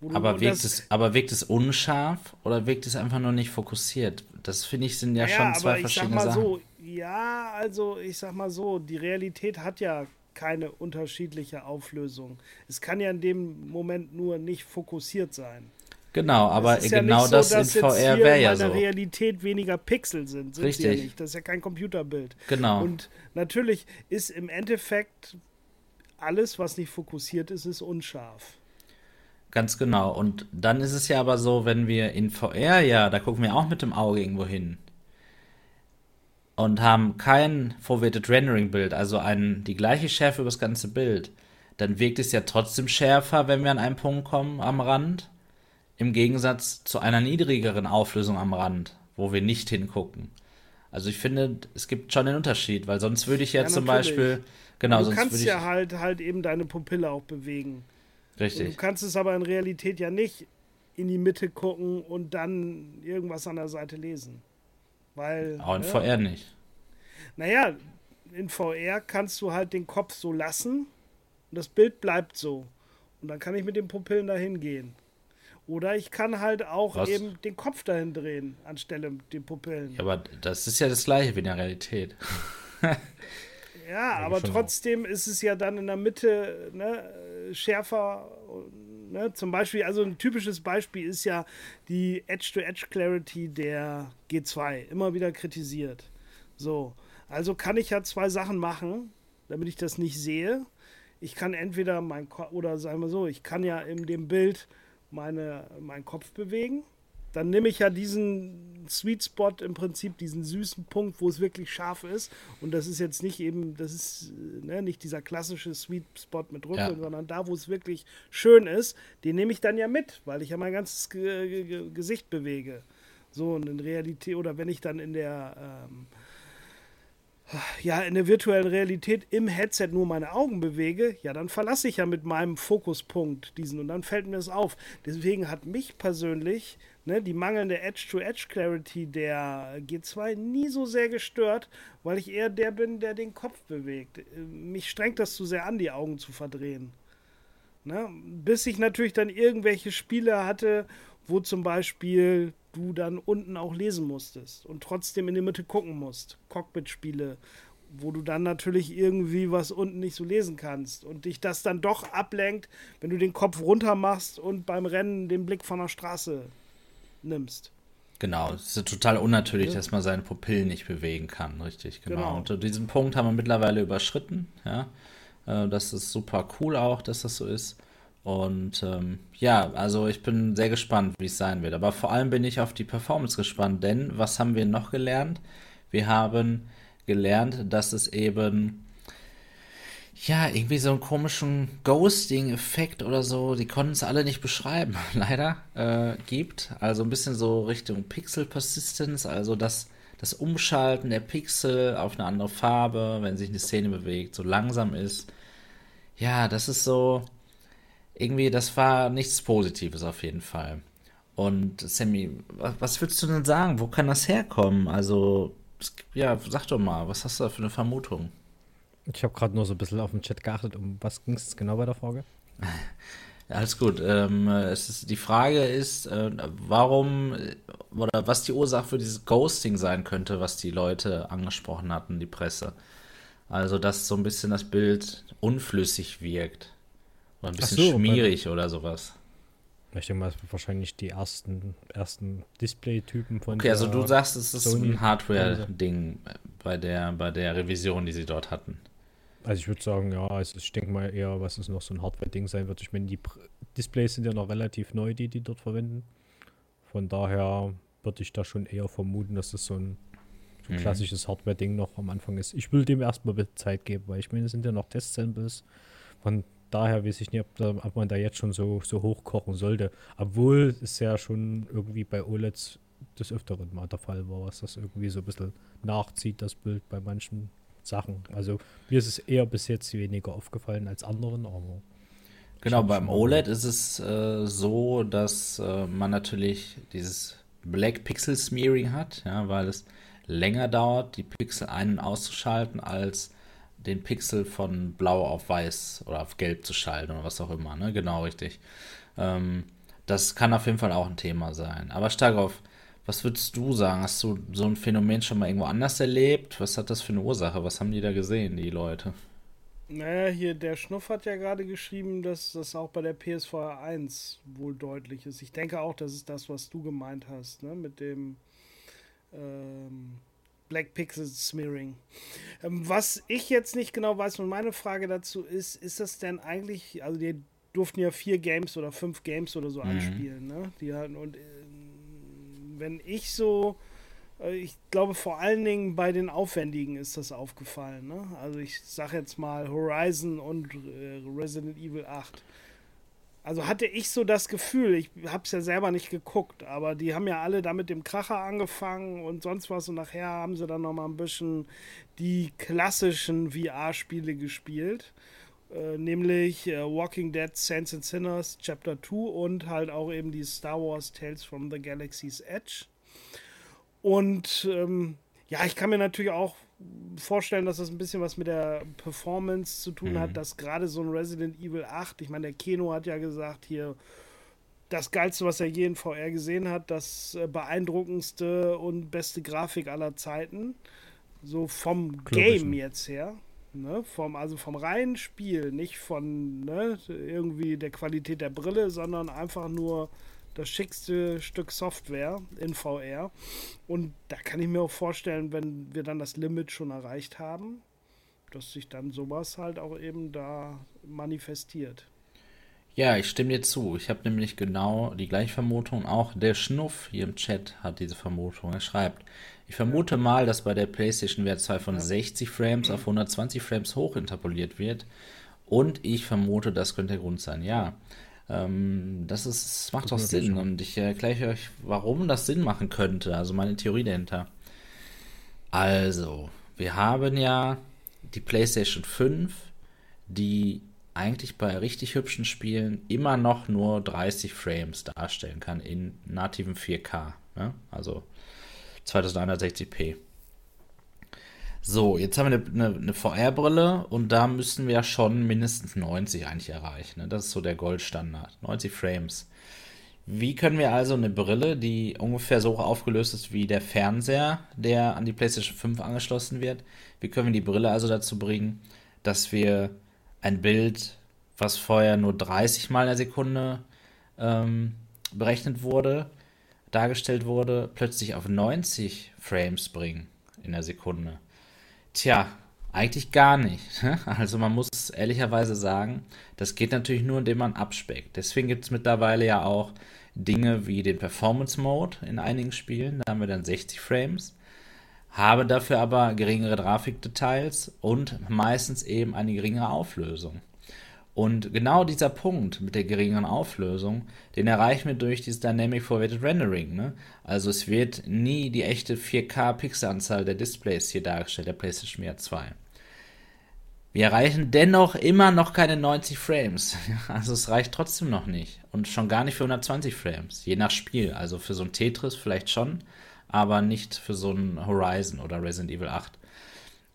Du, aber, wirkt es, aber wirkt es unscharf oder wirkt es einfach nur nicht fokussiert? Das finde ich sind ja, ja schon zwei verschiedene Sachen. So, ja, also ich sag mal so, die Realität hat ja keine unterschiedliche Auflösung. Es kann ja in dem Moment nur nicht fokussiert sein. Genau, aber ja genau das so, in VR wäre ja so. in der Realität weniger Pixel sind. sind Richtig. Ja nicht. Das ist ja kein Computerbild. Genau. Und natürlich ist im Endeffekt alles, was nicht fokussiert ist, ist unscharf. Ganz genau. Und dann ist es ja aber so, wenn wir in VR ja, da gucken wir auch mit dem Auge irgendwo hin und haben kein Forwarded Rendering Bild, also ein, die gleiche Schärfe über das ganze Bild, dann wirkt es ja trotzdem schärfer, wenn wir an einen Punkt kommen am Rand, im Gegensatz zu einer niedrigeren Auflösung am Rand, wo wir nicht hingucken. Also ich finde, es gibt schon einen Unterschied, weil sonst würde ich ja, ja zum Beispiel, genau, du sonst kannst ich, ja halt halt eben deine Pupille auch bewegen. Richtig. Und du kannst es aber in Realität ja nicht in die Mitte gucken und dann irgendwas an der Seite lesen. Weil. Auch in ja, VR nicht. Naja, in VR kannst du halt den Kopf so lassen und das Bild bleibt so. Und dann kann ich mit den Pupillen dahin gehen. Oder ich kann halt auch Was? eben den Kopf dahin drehen, anstelle den Pupillen. Ja, aber das ist ja das gleiche wie in der Realität. ja, aber trotzdem ist es ja dann in der Mitte ne, schärfer Ne, zum Beispiel, also ein typisches Beispiel ist ja die Edge-to-Edge-Clarity der G2, immer wieder kritisiert. So, also kann ich ja zwei Sachen machen, damit ich das nicht sehe. Ich kann entweder mein Ko oder sagen wir so, ich kann ja in dem Bild meine, meinen Kopf bewegen dann nehme ich ja diesen Sweet Spot im Prinzip, diesen süßen Punkt, wo es wirklich scharf ist. Und das ist jetzt nicht eben, das ist ne, nicht dieser klassische Sweet Spot mit Rücken, ja. sondern da, wo es wirklich schön ist, den nehme ich dann ja mit, weil ich ja mein ganzes G G Gesicht bewege. So, und in Realität, oder wenn ich dann in der ähm, ja, in der virtuellen Realität im Headset nur meine Augen bewege, ja, dann verlasse ich ja mit meinem Fokuspunkt diesen und dann fällt mir das auf. Deswegen hat mich persönlich ne, die mangelnde Edge-to-Edge-Clarity der G2 nie so sehr gestört, weil ich eher der bin, der den Kopf bewegt. Mich strengt das zu sehr an, die Augen zu verdrehen. Ne? Bis ich natürlich dann irgendwelche Spiele hatte, wo zum Beispiel du dann unten auch lesen musstest und trotzdem in die Mitte gucken musst. Cockpit-Spiele, wo du dann natürlich irgendwie was unten nicht so lesen kannst und dich das dann doch ablenkt, wenn du den Kopf runter machst und beim Rennen den Blick von der Straße nimmst. Genau, es ist total unnatürlich, ja. dass man seine Pupillen nicht bewegen kann, richtig, genau. genau. Und diesen Punkt haben wir mittlerweile überschritten, ja. Äh, das ist super cool auch, dass das so ist. Und ähm, ja, also ich bin sehr gespannt, wie es sein wird. Aber vor allem bin ich auf die Performance gespannt, denn was haben wir noch gelernt? Wir haben gelernt, dass es eben ja, irgendwie so einen komischen Ghosting-Effekt oder so, die konnten es alle nicht beschreiben, leider, äh, gibt. Also ein bisschen so Richtung Pixel Persistence, also das, das Umschalten der Pixel auf eine andere Farbe, wenn sich eine Szene bewegt, so langsam ist. Ja, das ist so, irgendwie, das war nichts Positives auf jeden Fall. Und Sammy, was, willst du denn sagen? Wo kann das herkommen? Also, ja, sag doch mal, was hast du da für eine Vermutung? Ich habe gerade nur so ein bisschen auf den Chat geachtet. Um was ging es genau bei der Frage? Alles gut. Ähm, es ist, die Frage ist, äh, warum oder was die Ursache für dieses Ghosting sein könnte, was die Leute angesprochen hatten, die Presse. Also, dass so ein bisschen das Bild unflüssig wirkt. Oder ein bisschen so, schmierig oder sowas. Ich denke mal, es sind wahrscheinlich die ersten, ersten Display-Typen von Okay, also du sagst, es ist Sony ein Hardware-Ding bei der, bei der Revision, die sie dort hatten. Also ich würde sagen, ja, also ich denke mal eher, was es noch so ein Hardware-Ding sein wird. Ich meine, die Displays sind ja noch relativ neu, die die dort verwenden. Von daher würde ich da schon eher vermuten, dass das so ein, so ein mhm. klassisches Hardware-Ding noch am Anfang ist. Ich will dem erstmal Zeit geben, weil ich meine, es sind ja noch Test-Samples. Von daher weiß ich nicht, ob, da, ob, man da jetzt schon so, so hochkochen sollte. Obwohl es ja schon irgendwie bei OLEDs des Öfteren mal der Fall war, was das irgendwie so ein bisschen nachzieht, das Bild bei manchen Sachen. Also mir ist es eher bis jetzt weniger aufgefallen als anderen, aber. Genau, beim OLED ist es äh, so, dass äh, man natürlich dieses Black Pixel Smearing hat, ja, weil es länger dauert, die Pixel ein- und auszuschalten, als den Pixel von blau auf weiß oder auf gelb zu schalten oder was auch immer, ne? Genau richtig. Ähm, das kann auf jeden Fall auch ein Thema sein. Aber Starkov, was würdest du sagen? Hast du so ein Phänomen schon mal irgendwo anders erlebt? Was hat das für eine Ursache? Was haben die da gesehen, die Leute? Naja, hier der Schnuff hat ja gerade geschrieben, dass das auch bei der PSVR 1 wohl deutlich ist. Ich denke auch, das ist das, was du gemeint hast, ne? Mit dem ähm, Black Pixel Smearing. Ähm, was ich jetzt nicht genau weiß und meine Frage dazu ist, ist das denn eigentlich, also die durften ja vier Games oder fünf Games oder so mhm. anspielen, ne? Die hatten und wenn ich so äh, ich glaube, vor allen Dingen bei den Aufwendigen ist das aufgefallen. Ne? Also ich sage jetzt mal Horizon und äh, Resident Evil 8. Also hatte ich so das Gefühl, ich habe es ja selber nicht geguckt, aber die haben ja alle da mit dem Kracher angefangen und sonst was und nachher haben sie dann noch mal ein bisschen die klassischen VR-Spiele gespielt, äh, nämlich äh, Walking Dead, Saints and Sinners, Chapter 2 und halt auch eben die Star Wars Tales from the Galaxy's Edge. Und ähm, ja, ich kann mir natürlich auch vorstellen, dass das ein bisschen was mit der Performance zu tun mhm. hat, dass gerade so ein Resident Evil 8, ich meine, der Keno hat ja gesagt, hier das geilste, was er je in VR gesehen hat, das äh, beeindruckendste und beste Grafik aller Zeiten. So vom Game jetzt her. Ne? Vom, also vom reinen Spiel, nicht von ne, irgendwie der Qualität der Brille, sondern einfach nur das schickste Stück Software in VR. Und da kann ich mir auch vorstellen, wenn wir dann das Limit schon erreicht haben, dass sich dann sowas halt auch eben da manifestiert. Ja, ich stimme dir zu. Ich habe nämlich genau die gleiche Vermutung. Auch der Schnuff hier im Chat hat diese Vermutung. Er schreibt, ich vermute mal, dass bei der PlayStation VR 2 von 60 Frames auf 120 Frames hochinterpoliert wird. Und ich vermute, das könnte der Grund sein. Ja, ähm, das ist, das macht doch Sinn. Schon. Und ich erkläre euch, warum das Sinn machen könnte. Also meine Theorie dahinter. Also, wir haben ja die PlayStation 5, die eigentlich bei richtig hübschen Spielen immer noch nur 30 Frames darstellen kann in nativen 4K. Ne? Also 2160p. So, jetzt haben wir eine, eine, eine VR-Brille und da müssen wir schon mindestens 90 eigentlich erreichen. Ne? Das ist so der Goldstandard. 90 Frames. Wie können wir also eine Brille, die ungefähr so aufgelöst ist wie der Fernseher, der an die PlayStation 5 angeschlossen wird, wie können wir die Brille also dazu bringen, dass wir ein Bild, was vorher nur 30 Mal in der Sekunde ähm, berechnet wurde, dargestellt wurde, plötzlich auf 90 Frames bringen in der Sekunde? Tja, eigentlich gar nicht. Also man muss ehrlicherweise sagen, das geht natürlich nur, indem man abspeckt. Deswegen gibt es mittlerweile ja auch Dinge wie den Performance Mode in einigen Spielen. Da haben wir dann 60 Frames, habe dafür aber geringere Grafikdetails und meistens eben eine geringere Auflösung. Und genau dieser Punkt mit der geringeren Auflösung, den erreichen wir durch dieses Dynamic Forwarded Rendering. Ne? Also es wird nie die echte 4K-Pixelanzahl der Displays hier dargestellt, der PlayStation VR 2. Wir erreichen dennoch immer noch keine 90 Frames. Also es reicht trotzdem noch nicht. Und schon gar nicht für 120 Frames, je nach Spiel. Also für so ein Tetris vielleicht schon, aber nicht für so ein Horizon oder Resident Evil 8.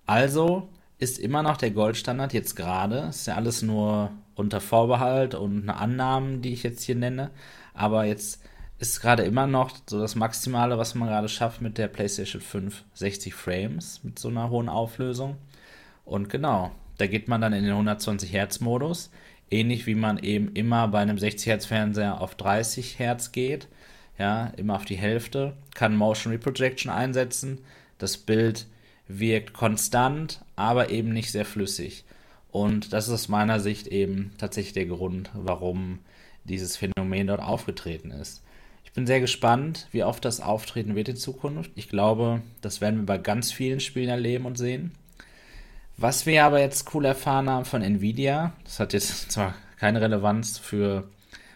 Also ist immer noch der Goldstandard jetzt gerade. Ist ja alles nur unter Vorbehalt und Annahmen, die ich jetzt hier nenne. Aber jetzt ist gerade immer noch so das Maximale, was man gerade schafft mit der PlayStation 5, 60 Frames mit so einer hohen Auflösung. Und genau, da geht man dann in den 120 Hertz Modus, ähnlich wie man eben immer bei einem 60 Hertz Fernseher auf 30 Hertz geht, ja, immer auf die Hälfte, kann Motion Reprojection einsetzen, das Bild wirkt konstant, aber eben nicht sehr flüssig. Und das ist aus meiner Sicht eben tatsächlich der Grund, warum dieses Phänomen dort aufgetreten ist. Ich bin sehr gespannt, wie oft das auftreten wird in Zukunft. Ich glaube, das werden wir bei ganz vielen Spielen erleben und sehen. Was wir aber jetzt cool erfahren haben von Nvidia, das hat jetzt zwar keine Relevanz für,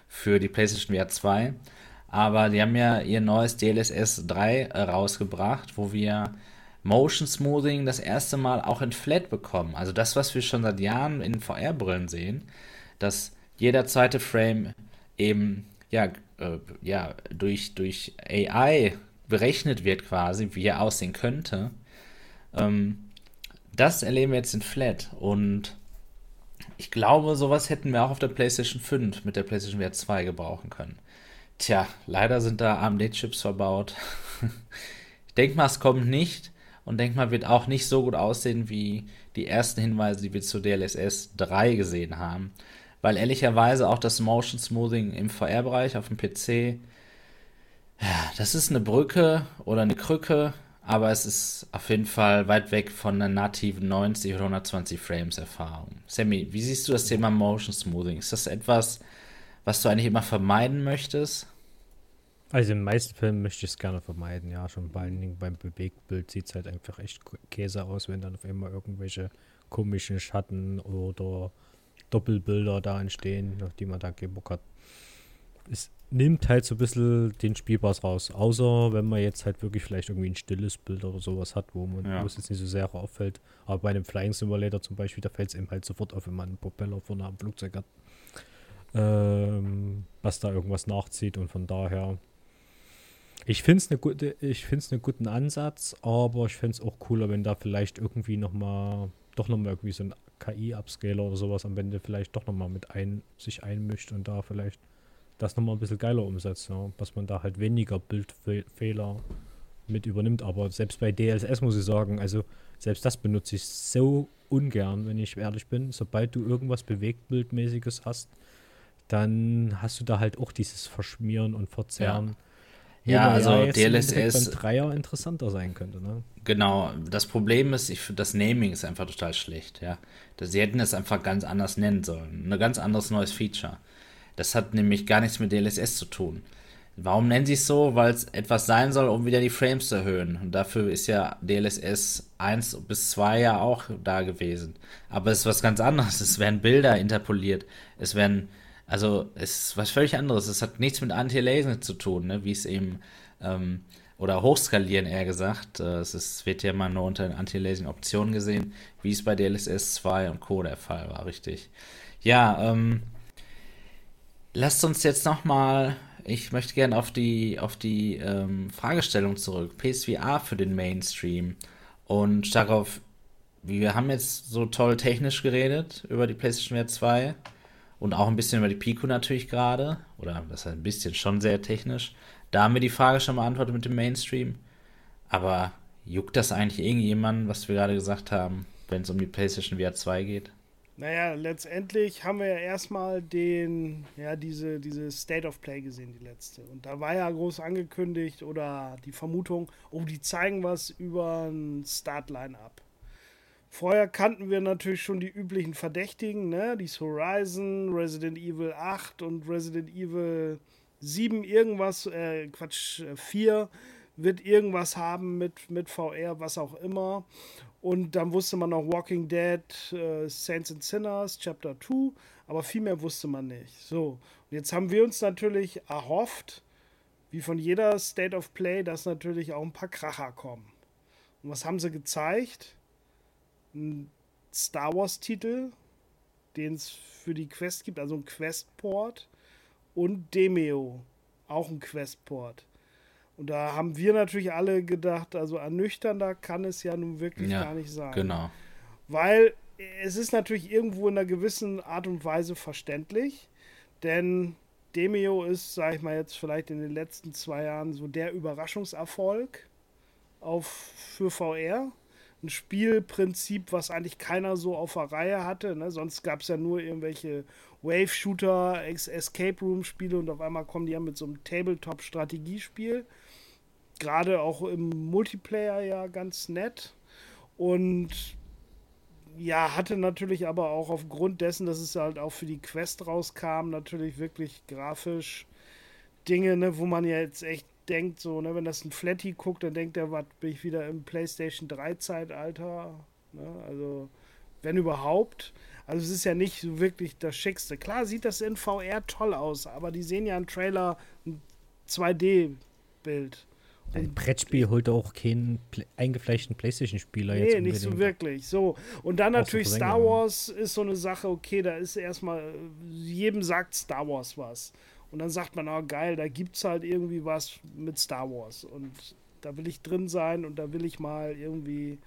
für die PlayStation VR 2, aber die haben ja ihr neues DLSS 3 rausgebracht, wo wir Motion Smoothing das erste Mal auch in Flat bekommen. Also das, was wir schon seit Jahren in VR-Brillen sehen, dass jeder zweite Frame eben ja, äh, ja durch, durch AI berechnet wird quasi, wie er aussehen könnte. Ähm, das erleben wir jetzt in Flat und ich glaube, sowas hätten wir auch auf der PlayStation 5 mit der PlayStation VR 2 gebrauchen können. Tja, leider sind da AMD-Chips verbaut. ich denke mal, es kommt nicht und denke mal, wird auch nicht so gut aussehen wie die ersten Hinweise, die wir zu DLSS 3 gesehen haben. Weil ehrlicherweise auch das Motion Smoothing im VR-Bereich auf dem PC, ja, das ist eine Brücke oder eine Krücke, aber es ist auf jeden Fall weit weg von einer nativen 90 oder 120 Frames Erfahrung. Sammy, wie siehst du das Thema Motion Smoothing? Ist das etwas, was du eigentlich immer vermeiden möchtest? Also in den meisten Fällen möchte ich es gerne vermeiden, ja. Schon vor allen Dingen beim Bewegtbild sieht es halt einfach echt Käse aus, wenn dann auf einmal irgendwelche komischen Schatten oder Doppelbilder da entstehen, auf die man da keinen Bock hat. Es nimmt halt so ein bisschen den Spielpass raus. Außer wenn man jetzt halt wirklich vielleicht irgendwie ein stilles Bild oder sowas hat, wo man ja. es jetzt nicht so sehr auffällt. Aber bei einem Flying Simulator zum Beispiel, da fällt es eben halt sofort auf, wenn man einen Propeller vorne am Flugzeug hat. Ähm, was da irgendwas nachzieht und von daher. Ich finde es eine gute, ich finde es einen guten Ansatz, aber ich fände es auch cooler, wenn da vielleicht irgendwie nochmal, doch nochmal irgendwie so ein KI-Upscaler oder sowas am Ende vielleicht doch nochmal mit ein, sich einmischt und da vielleicht das nochmal ein bisschen geiler umsetzt, ja, dass man da halt weniger Bildfehler mit übernimmt. Aber selbst bei DLSS muss ich sagen, also selbst das benutze ich so ungern, wenn ich ehrlich bin. Sobald du irgendwas Bewegtbildmäßiges hast, dann hast du da halt auch dieses Verschmieren und Verzerren. Ja. Ja, also ja DLSS Dreier interessanter sein könnte, ne? Genau. Das Problem ist, ich das Naming ist einfach total schlecht, ja. Sie hätten es einfach ganz anders nennen sollen. Ein ganz anderes neues Feature. Das hat nämlich gar nichts mit DLSS zu tun. Warum nennen sie es so? Weil es etwas sein soll, um wieder die Frames zu erhöhen. Und dafür ist ja DLSS 1 bis 2 ja auch da gewesen. Aber es ist was ganz anderes. Es werden Bilder interpoliert. Es werden, also es ist was völlig anderes. Es hat nichts mit Anti-Aliasing zu tun, ne? wie es eben, ähm, oder hochskalieren eher gesagt. Äh, es ist, wird ja mal nur unter den Anti-Aliasing-Optionen gesehen, wie es bei DLSS 2 und Co. der Fall war, richtig. Ja, ähm, lasst uns jetzt nochmal, ich möchte gerne auf die, auf die ähm, Fragestellung zurück. PSVR für den Mainstream und darauf, wir haben jetzt so toll technisch geredet über die PlayStation VR 2 und auch ein bisschen über die Pico natürlich gerade, oder das heißt ein bisschen schon sehr technisch. Da haben wir die Frage schon beantwortet mit dem Mainstream. Aber juckt das eigentlich irgendjemanden, was wir gerade gesagt haben, wenn es um die PlayStation VR 2 geht? Naja, letztendlich haben wir ja erstmal den, ja, diese, diese State of Play gesehen, die letzte. Und da war ja groß angekündigt oder die Vermutung, oh, die zeigen was über ein Start-Line-Up. Vorher kannten wir natürlich schon die üblichen Verdächtigen, ne? Die Horizon, Resident Evil 8 und Resident Evil 7, irgendwas, äh, Quatsch, 4 wird irgendwas haben mit, mit VR, was auch immer. Und dann wusste man noch Walking Dead, äh, Saints and Sinners, Chapter 2, aber viel mehr wusste man nicht. So, und jetzt haben wir uns natürlich erhofft, wie von jeder State of Play, dass natürlich auch ein paar Kracher kommen. Und was haben sie gezeigt? Ein Star Wars-Titel, den es für die Quest gibt, also ein Quest-Port. Und Demeo, auch ein Quest-Port. Und da haben wir natürlich alle gedacht, also ernüchternder kann es ja nun wirklich ja, gar nicht sein. Genau. Weil es ist natürlich irgendwo in einer gewissen Art und Weise verständlich, denn Demio ist, sag ich mal jetzt vielleicht in den letzten zwei Jahren so der Überraschungserfolg auf, für VR. Ein Spielprinzip, was eigentlich keiner so auf der Reihe hatte. Ne? Sonst gab es ja nur irgendwelche Wave-Shooter, Escape Room-Spiele und auf einmal kommen die ja mit so einem Tabletop-Strategiespiel gerade auch im Multiplayer ja ganz nett. Und ja, hatte natürlich aber auch aufgrund dessen, dass es halt auch für die Quest rauskam, natürlich wirklich grafisch Dinge, ne, wo man ja jetzt echt denkt, so, ne, wenn das ein Flatty guckt, dann denkt er, was bin ich wieder im PlayStation 3 Zeitalter, ne, also wenn überhaupt. Also es ist ja nicht so wirklich das Schickste. Klar sieht das in VR toll aus, aber die sehen ja im Trailer ein 2D-Bild. Ein Brettspiel holt auch keinen eingefleischten Playstation-Spieler nee, jetzt. Nee, nicht so wirklich. So. Und dann natürlich Star Wars ist so eine Sache, okay, da ist erstmal, jedem sagt Star Wars was. Und dann sagt man, oh geil, da gibt's halt irgendwie was mit Star Wars. Und da will ich drin sein und da will ich mal irgendwie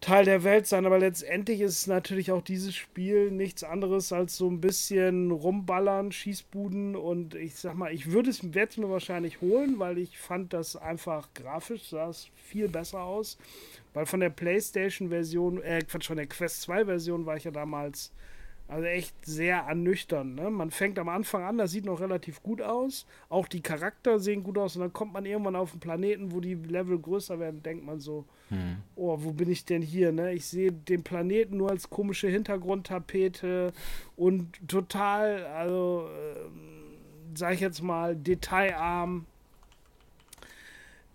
Teil der Welt sein, aber letztendlich ist natürlich auch dieses Spiel nichts anderes als so ein bisschen rumballern, Schießbuden. Und ich sag mal, ich würde es, es mir wahrscheinlich holen, weil ich fand das einfach grafisch sah es viel besser aus, weil von der PlayStation-Version, äh, Quatsch, von der Quest 2-Version war ich ja damals also echt sehr ernüchternd. Ne? Man fängt am Anfang an, das sieht noch relativ gut aus. Auch die Charakter sehen gut aus und dann kommt man irgendwann auf einen Planeten, wo die Level größer werden, denkt man so, hm. oh, wo bin ich denn hier? Ne? Ich sehe den Planeten nur als komische Hintergrundtapete und total, also äh, sag ich jetzt mal, detailarm.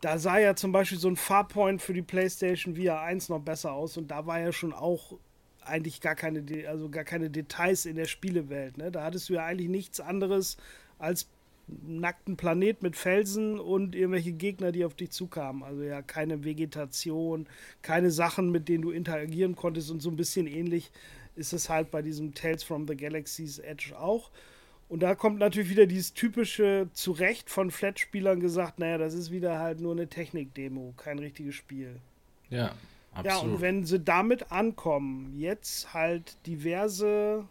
Da sah ja zum Beispiel so ein Farpoint für die PlayStation VR 1 noch besser aus und da war ja schon auch eigentlich gar keine, also gar keine Details in der Spielewelt. Ne? Da hattest du ja eigentlich nichts anderes als nackten Planet mit Felsen und irgendwelche Gegner, die auf dich zukamen. Also ja, keine Vegetation, keine Sachen, mit denen du interagieren konntest und so ein bisschen ähnlich ist es halt bei diesem Tales from the Galaxy's Edge auch. Und da kommt natürlich wieder dieses typische zurecht von Flat-Spielern gesagt, naja, das ist wieder halt nur eine Technik-Demo, kein richtiges Spiel. Ja, Absolut. Ja, und wenn sie damit ankommen, jetzt halt diverse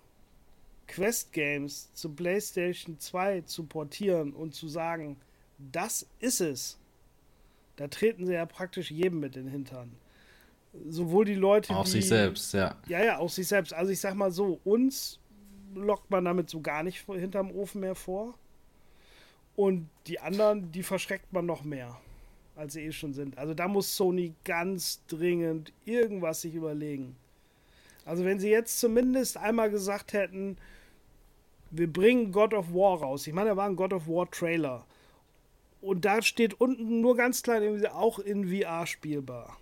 Quest-Games zu PlayStation 2 zu portieren und zu sagen, das ist es, da treten sie ja praktisch jedem mit den Hintern. Sowohl die Leute, auch die, sich selbst, ja. Ja, ja, auch sich selbst. Also ich sag mal so, uns lockt man damit so gar nicht hinterm Ofen mehr vor. Und die anderen, die verschreckt man noch mehr als sie eh schon sind. Also da muss Sony ganz dringend irgendwas sich überlegen. Also wenn sie jetzt zumindest einmal gesagt hätten, wir bringen God of War raus. Ich meine, da war ein God of War Trailer. Und da steht unten nur ganz klein auch in VR spielbar.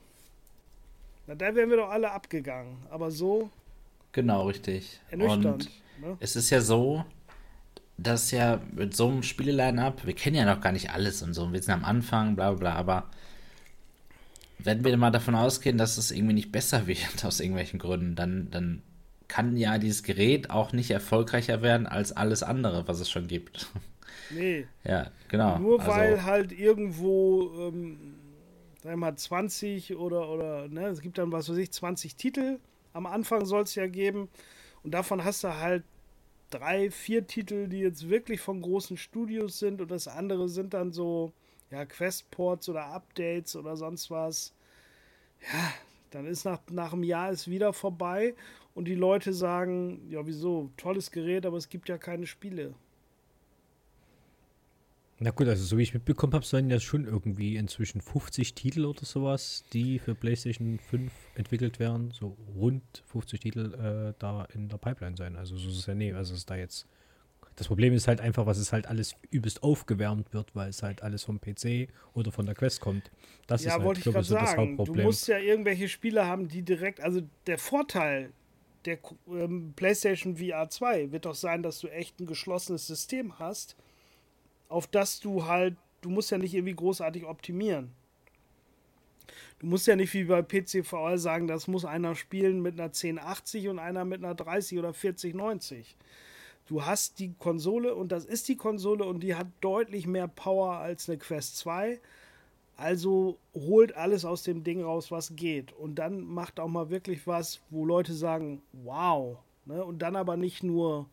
Na, da wären wir doch alle abgegangen. Aber so. Genau, richtig. Ernüchternd. Und ne? es ist ja so, dass ja mit so einem Spieleline-Up, wir kennen ja noch gar nicht alles und so, wir sind am Anfang, bla bla, aber wenn wir mal davon ausgehen, dass es irgendwie nicht besser wird aus irgendwelchen Gründen, dann, dann kann ja dieses Gerät auch nicht erfolgreicher werden als alles andere, was es schon gibt. Nee. Ja, genau. Nur also, weil halt irgendwo, ähm, sagen wir mal, 20 oder, oder, ne, es gibt dann, was weiß ich, 20 Titel. Am Anfang soll es ja geben. Und davon hast du halt drei, vier Titel, die jetzt wirklich von großen Studios sind und das andere sind dann so, ja, Questports oder Updates oder sonst was. Ja, dann ist nach, nach einem Jahr ist wieder vorbei und die Leute sagen, ja, wieso, tolles Gerät, aber es gibt ja keine Spiele. Na gut, also so wie ich mitbekommen habe, sollen ja schon irgendwie inzwischen 50 Titel oder sowas, die für PlayStation 5 entwickelt werden, so rund 50 Titel äh, da in der Pipeline sein. Also so ist es ja nee, also ist da jetzt. Das Problem ist halt einfach, was es halt alles übelst aufgewärmt wird, weil es halt alles vom PC oder von der Quest kommt. Das ja, ist halt, wollte ich gerade so sagen. Du musst ja irgendwelche Spiele haben, die direkt, also der Vorteil der ähm, PlayStation VR 2 wird doch sein, dass du echt ein geschlossenes System hast auf das du halt, du musst ja nicht irgendwie großartig optimieren. Du musst ja nicht wie bei PCVR sagen, das muss einer spielen mit einer 1080 und einer mit einer 30 oder 4090. Du hast die Konsole und das ist die Konsole und die hat deutlich mehr Power als eine Quest 2. Also holt alles aus dem Ding raus, was geht. Und dann macht auch mal wirklich was, wo Leute sagen, wow. Ne? Und dann aber nicht nur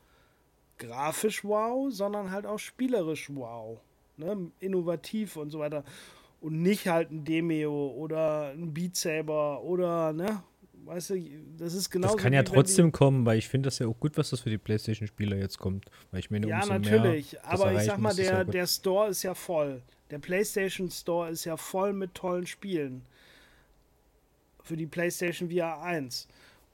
grafisch wow, sondern halt auch spielerisch wow. Ne? Innovativ und so weiter. Und nicht halt ein Demeo oder ein Beat Saber oder, ne? Weißt du, das ist genau. Das kann ja trotzdem kommen, weil ich finde das ja auch gut, was das für die PlayStation-Spieler jetzt kommt. Weil ich meine, ja, natürlich. aber ich sag mal, der, der Store ist ja voll. Der PlayStation Store ist ja voll mit tollen Spielen. Für die PlayStation VR 1.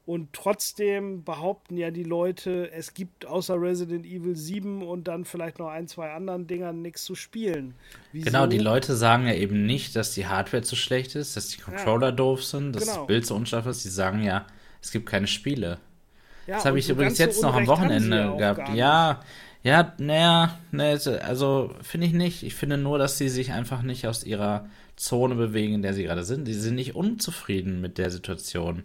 Und trotzdem behaupten ja die Leute, es gibt außer Resident Evil 7 und dann vielleicht noch ein, zwei anderen Dingern nichts zu spielen. Wieso? Genau, die Leute sagen ja eben nicht, dass die Hardware zu schlecht ist, dass die Controller ja. doof sind, dass genau. das Bild so unscharf ist. Die sagen ja, es gibt keine Spiele. Ja, das habe ich übrigens jetzt noch am Wochenende gehabt. Ja, ja, naja, ne, also finde ich nicht. Ich finde nur, dass sie sich einfach nicht aus ihrer Zone bewegen, in der sie gerade sind. Die sind nicht unzufrieden mit der Situation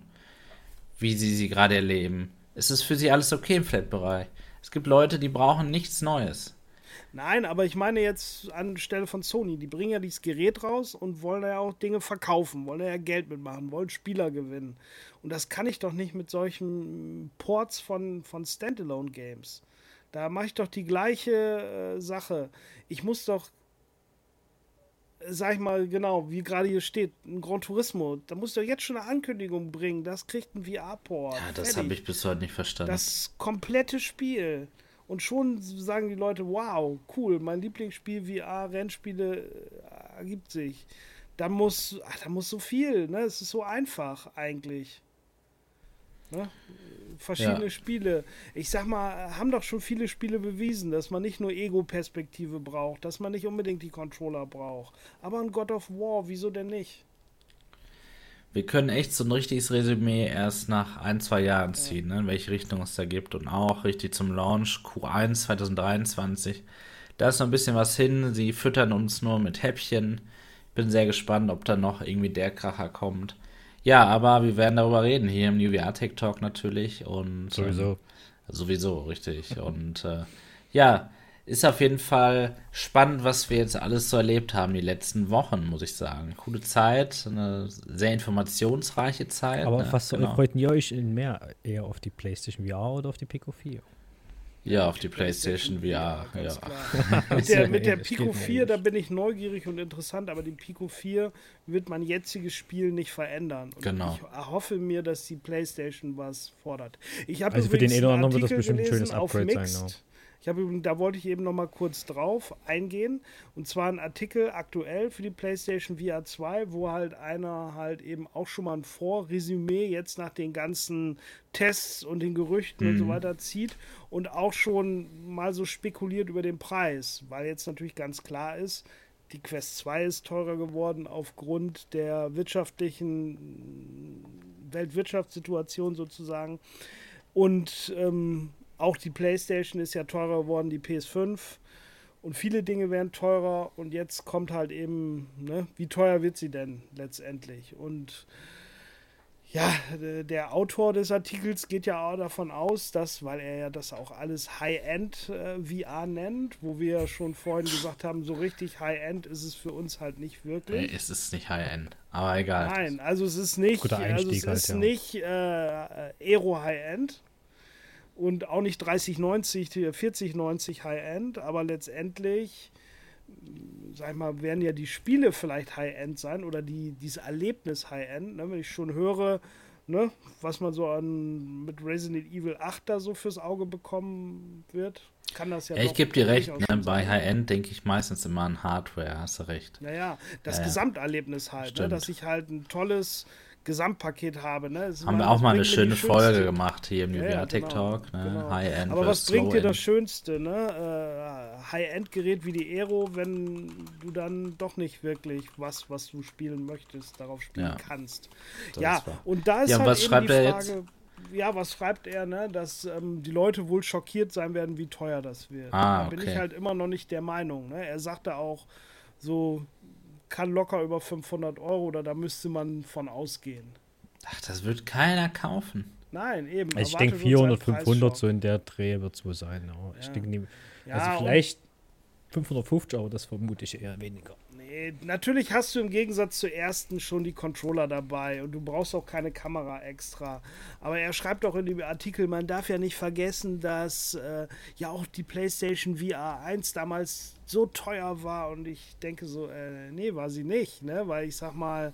wie sie sie gerade erleben. Es ist für sie alles okay im Flat-Bereich. Es gibt Leute, die brauchen nichts Neues. Nein, aber ich meine jetzt anstelle von Sony, die bringen ja dieses Gerät raus und wollen ja auch Dinge verkaufen, wollen ja Geld mitmachen, wollen Spieler gewinnen. Und das kann ich doch nicht mit solchen Ports von, von Standalone-Games. Da mache ich doch die gleiche äh, Sache. Ich muss doch, sag ich mal genau, wie gerade hier steht, ein Gran Turismo. Da muss doch jetzt schon eine Ankündigung bringen. Das kriegt ein VR-Port. Ja, das habe ich bis heute nicht verstanden. Das komplette Spiel. Und schon sagen die Leute, wow, cool, mein Lieblingsspiel VR, Rennspiele äh, ergibt sich. Da muss, ach, da muss so viel, ne? Es ist so einfach eigentlich. Ne? Verschiedene ja. Spiele. Ich sag mal, haben doch schon viele Spiele bewiesen, dass man nicht nur Ego-Perspektive braucht, dass man nicht unbedingt die Controller braucht. Aber ein God of War, wieso denn nicht? Wir können echt so ein richtiges Resümee erst nach ein, zwei Jahren ziehen, ja. ne, in welche Richtung es da gibt. Und auch richtig zum Launch Q1 2023. Da ist noch ein bisschen was hin. Sie füttern uns nur mit Häppchen. Bin sehr gespannt, ob da noch irgendwie der Kracher kommt. Ja, aber wir werden darüber reden hier im New VR Tech Talk natürlich und sowieso. Ähm, sowieso, richtig. und äh, ja, ist auf jeden Fall spannend, was wir jetzt alles so erlebt haben die letzten Wochen, muss ich sagen. Coole Zeit, eine sehr informationsreiche Zeit. Aber ne? was genau. freut ihr euch in mehr? Eher auf die PlayStation VR oder auf die Pico 4? Ja, auf die PlayStation VR. Ja. mit der, mit der Pico 4, da bin ich neugierig und interessant, aber die Pico 4 wird mein jetziges Spiel nicht verändern. Und genau. Ich erhoffe mir, dass die PlayStation was fordert. Ich also für den anderen wird das bestimmt ein schönes Upgrade sein. Ja. Ich habe da wollte ich eben noch mal kurz drauf eingehen und zwar ein Artikel aktuell für die PlayStation VR 2, wo halt einer halt eben auch schon mal ein Vorresümee jetzt nach den ganzen Tests und den Gerüchten mhm. und so mhm. weiter zieht und auch schon mal so spekuliert über den Preis, weil jetzt natürlich ganz klar ist, die Quest 2 ist teurer geworden aufgrund der wirtschaftlichen Weltwirtschaftssituation sozusagen. Und ähm, auch die PlayStation ist ja teurer geworden, die PS5. Und viele Dinge werden teurer. Und jetzt kommt halt eben, ne, wie teuer wird sie denn letztendlich? Und ja, der Autor des Artikels geht ja auch davon aus, dass, weil er ja das auch alles High-End äh, VR nennt, wo wir ja schon vorhin gesagt haben, so richtig High-End ist es für uns halt nicht wirklich. Nee, es ist nicht High-End, aber egal. Nein, also es ist nicht, also es halt, ist ja. nicht äh, Aero High-End, und auch nicht 3090, 4090 High-End, aber letztendlich, sag ich mal, werden ja die Spiele vielleicht High-End sein oder die, dieses Erlebnis High-End. Ne? Wenn ich schon höre, ne, was man so an mit Resident Evil 8 da so fürs Auge bekommen wird, kann das ja. ja ich gebe dir recht, ne? bei High-End denke ich meistens immer an Hardware, hast du recht. Naja, das ja, Gesamterlebnis halt, ne? dass ich halt ein tolles Gesamtpaket habe. Ne? Haben wir auch mal eine schöne Folge gemacht hier im ja, Tech genau, Talk. Ne? Genau. High-End. Aber was bringt dir das Schönste? Ne? Äh, High-End-Gerät wie die Aero, wenn du dann doch nicht wirklich was, was du spielen möchtest, darauf spielen ja. kannst. Das ja, und da ist ja, halt was eben die Frage. Ja, was schreibt er, ne? Dass ähm, die Leute wohl schockiert sein werden, wie teuer das wird. Ah, da bin ich halt immer noch nicht der Meinung. Ne? Er sagte auch so, kann locker über 500 Euro oder da müsste man von ausgehen. Ach, das wird keiner kaufen. Nein, eben. Also ich denke 400, 500 so in der Dreh wird es wohl sein. Ja. Ich denke, ja, also vielleicht 550 Euro, das vermute ich eher weniger. Nee, natürlich hast du im Gegensatz zur ersten schon die Controller dabei und du brauchst auch keine Kamera extra. Aber er schreibt auch in dem Artikel, man darf ja nicht vergessen, dass äh, ja auch die PlayStation VR 1 damals so teuer war und ich denke so, äh, nee, war sie nicht, ne? Weil ich sag mal,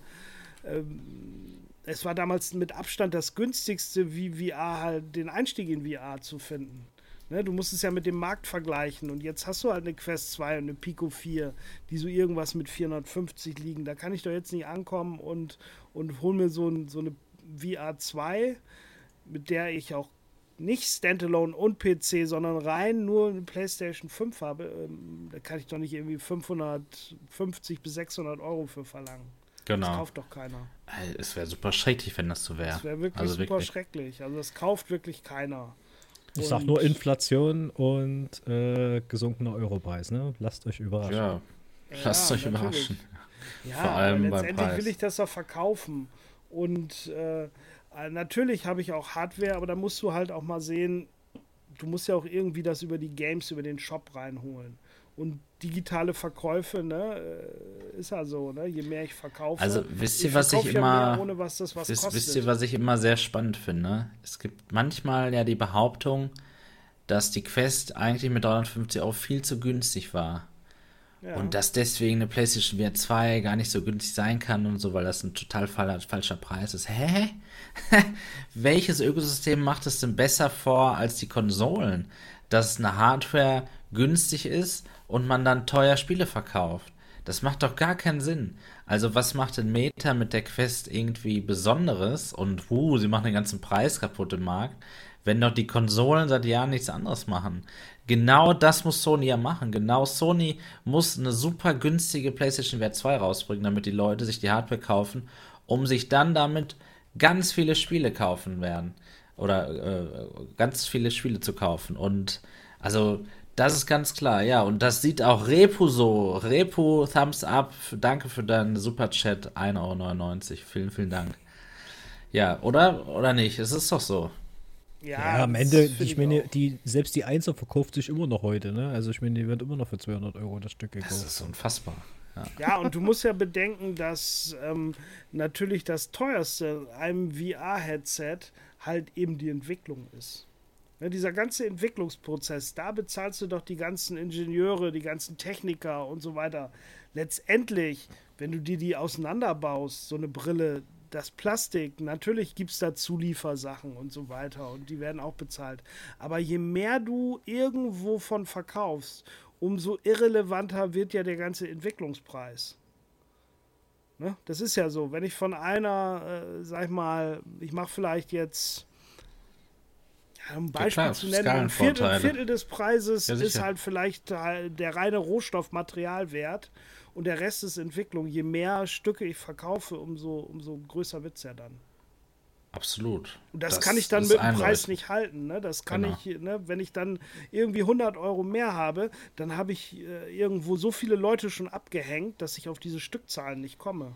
ähm, es war damals mit Abstand das günstigste, wie VR halt den Einstieg in VR zu finden. Ne, du musst es ja mit dem Markt vergleichen und jetzt hast du halt eine Quest 2 und eine Pico 4, die so irgendwas mit 450 liegen. Da kann ich doch jetzt nicht ankommen und, und hol mir so, ein, so eine VR 2, mit der ich auch nicht Standalone und PC, sondern rein nur eine PlayStation 5 habe. Ähm, da kann ich doch nicht irgendwie 550 bis 600 Euro für verlangen. Genau. Das kauft doch keiner. Es wäre super schrecklich, wenn das so wäre. Das wäre wirklich also super wirklich. schrecklich. Also das kauft wirklich keiner. Ich sag nur Inflation und äh, gesunkener Europreis, ne? Lasst euch überraschen. Ja, lasst ja, euch natürlich. überraschen. Ja, Vor allem letztendlich beim Preis. will ich das doch verkaufen. Und äh, natürlich habe ich auch Hardware, aber da musst du halt auch mal sehen, du musst ja auch irgendwie das über die Games, über den Shop reinholen. Und digitale Verkäufe, ne, äh, ist ja so, ne? Je mehr ich verkaufe. Also wisst ihr, was ich ja immer. Mehr, ohne was das was wisst, kostet. wisst ihr, was ich immer sehr spannend finde? Es gibt manchmal ja die Behauptung, dass die Quest eigentlich mit 350 Euro viel zu günstig war. Ja. Und dass deswegen eine PlayStation VR 2 gar nicht so günstig sein kann und so, weil das ein total falscher Preis ist. Hä? Welches Ökosystem macht es denn besser vor als die Konsolen? Dass eine Hardware günstig ist und man dann teuer Spiele verkauft. Das macht doch gar keinen Sinn. Also was macht denn Meta mit der Quest irgendwie Besonderes und uh, sie machen den ganzen Preis kaputt im Markt, wenn doch die Konsolen seit Jahren nichts anderes machen. Genau das muss Sony ja machen. Genau Sony muss eine super günstige PlayStation VR 2 rausbringen, damit die Leute sich die Hardware kaufen, um sich dann damit ganz viele Spiele kaufen werden. Oder äh, ganz viele Spiele zu kaufen. Und also das ist ganz klar, ja. Und das sieht auch Repu so. Repu, Thumbs up. Danke für deinen Superchat. 1,99 Euro. Vielen, vielen Dank. Ja, oder? Oder nicht? Es ist doch so. Ja, ja am Ende, ich meine, die, selbst die Einser verkauft sich immer noch heute, ne? Also ich meine, die wird immer noch für 200 Euro das Stück gekauft. Das ist unfassbar. Ja. ja, und du musst ja bedenken, dass ähm, natürlich das teuerste einem VR-Headset halt eben die Entwicklung ist. Ja, dieser ganze Entwicklungsprozess, da bezahlst du doch die ganzen Ingenieure, die ganzen Techniker und so weiter. Letztendlich, wenn du dir die auseinanderbaust, so eine Brille, das Plastik, natürlich gibt es da Zuliefersachen und so weiter und die werden auch bezahlt. Aber je mehr du irgendwo von verkaufst, umso irrelevanter wird ja der ganze Entwicklungspreis. Ne? Das ist ja so. Wenn ich von einer, äh, sag ich mal, ich mache vielleicht jetzt um Beispiel ja, klar, zu nennen, ein Viertel, ein Viertel, des Preises ja, ist halt vielleicht der reine Rohstoffmaterialwert und der Rest ist Entwicklung. Je mehr Stücke ich verkaufe, umso, umso größer wird es ja dann. Absolut. Und das, das kann ich dann mit dem Preis nicht halten. Ne? Das kann genau. ich, ne? wenn ich dann irgendwie 100 Euro mehr habe, dann habe ich äh, irgendwo so viele Leute schon abgehängt, dass ich auf diese Stückzahlen nicht komme.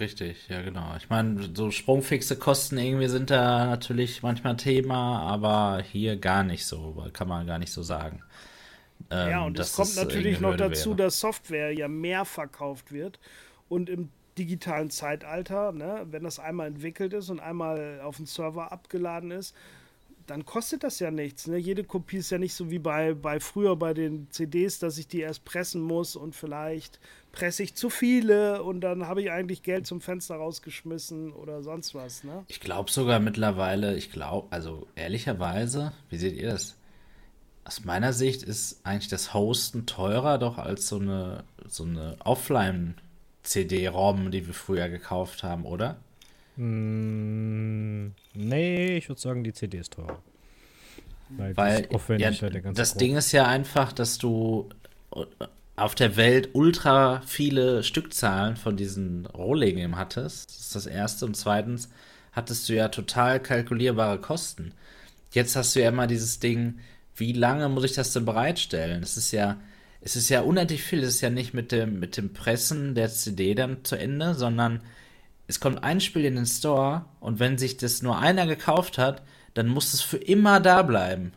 Richtig, ja genau. Ich meine, so sprungfixe Kosten irgendwie sind da natürlich manchmal Thema, aber hier gar nicht so, kann man gar nicht so sagen. Ähm, ja, und es kommt natürlich noch dazu, wäre. dass Software ja mehr verkauft wird und im digitalen Zeitalter, ne, wenn das einmal entwickelt ist und einmal auf dem Server abgeladen ist, dann kostet das ja nichts. Ne? Jede Kopie ist ja nicht so wie bei, bei früher bei den CDs, dass ich die erst pressen muss und vielleicht presse ich zu viele und dann habe ich eigentlich Geld zum Fenster rausgeschmissen oder sonst was. Ne? Ich glaube sogar mittlerweile, ich glaube, also ehrlicherweise, wie seht ihr das? Aus meiner Sicht ist eigentlich das Hosten teurer doch als so eine, so eine Offline-CD-ROM, die wir früher gekauft haben, oder? Mm, nee, ich würde sagen, die CD ist teurer. Weil, Weil ja, das Ding ist ja einfach, dass du auf der Welt ultra viele Stückzahlen von diesen Rohlinien hattest. Das ist das Erste. Und zweitens hattest du ja total kalkulierbare Kosten. Jetzt hast du ja immer dieses Ding, wie lange muss ich das denn bereitstellen? Es ist ja, es ist ja unendlich viel. Es ist ja nicht mit dem, mit dem Pressen der CD dann zu Ende, sondern es kommt ein Spiel in den Store und wenn sich das nur einer gekauft hat, dann muss es für immer da bleiben.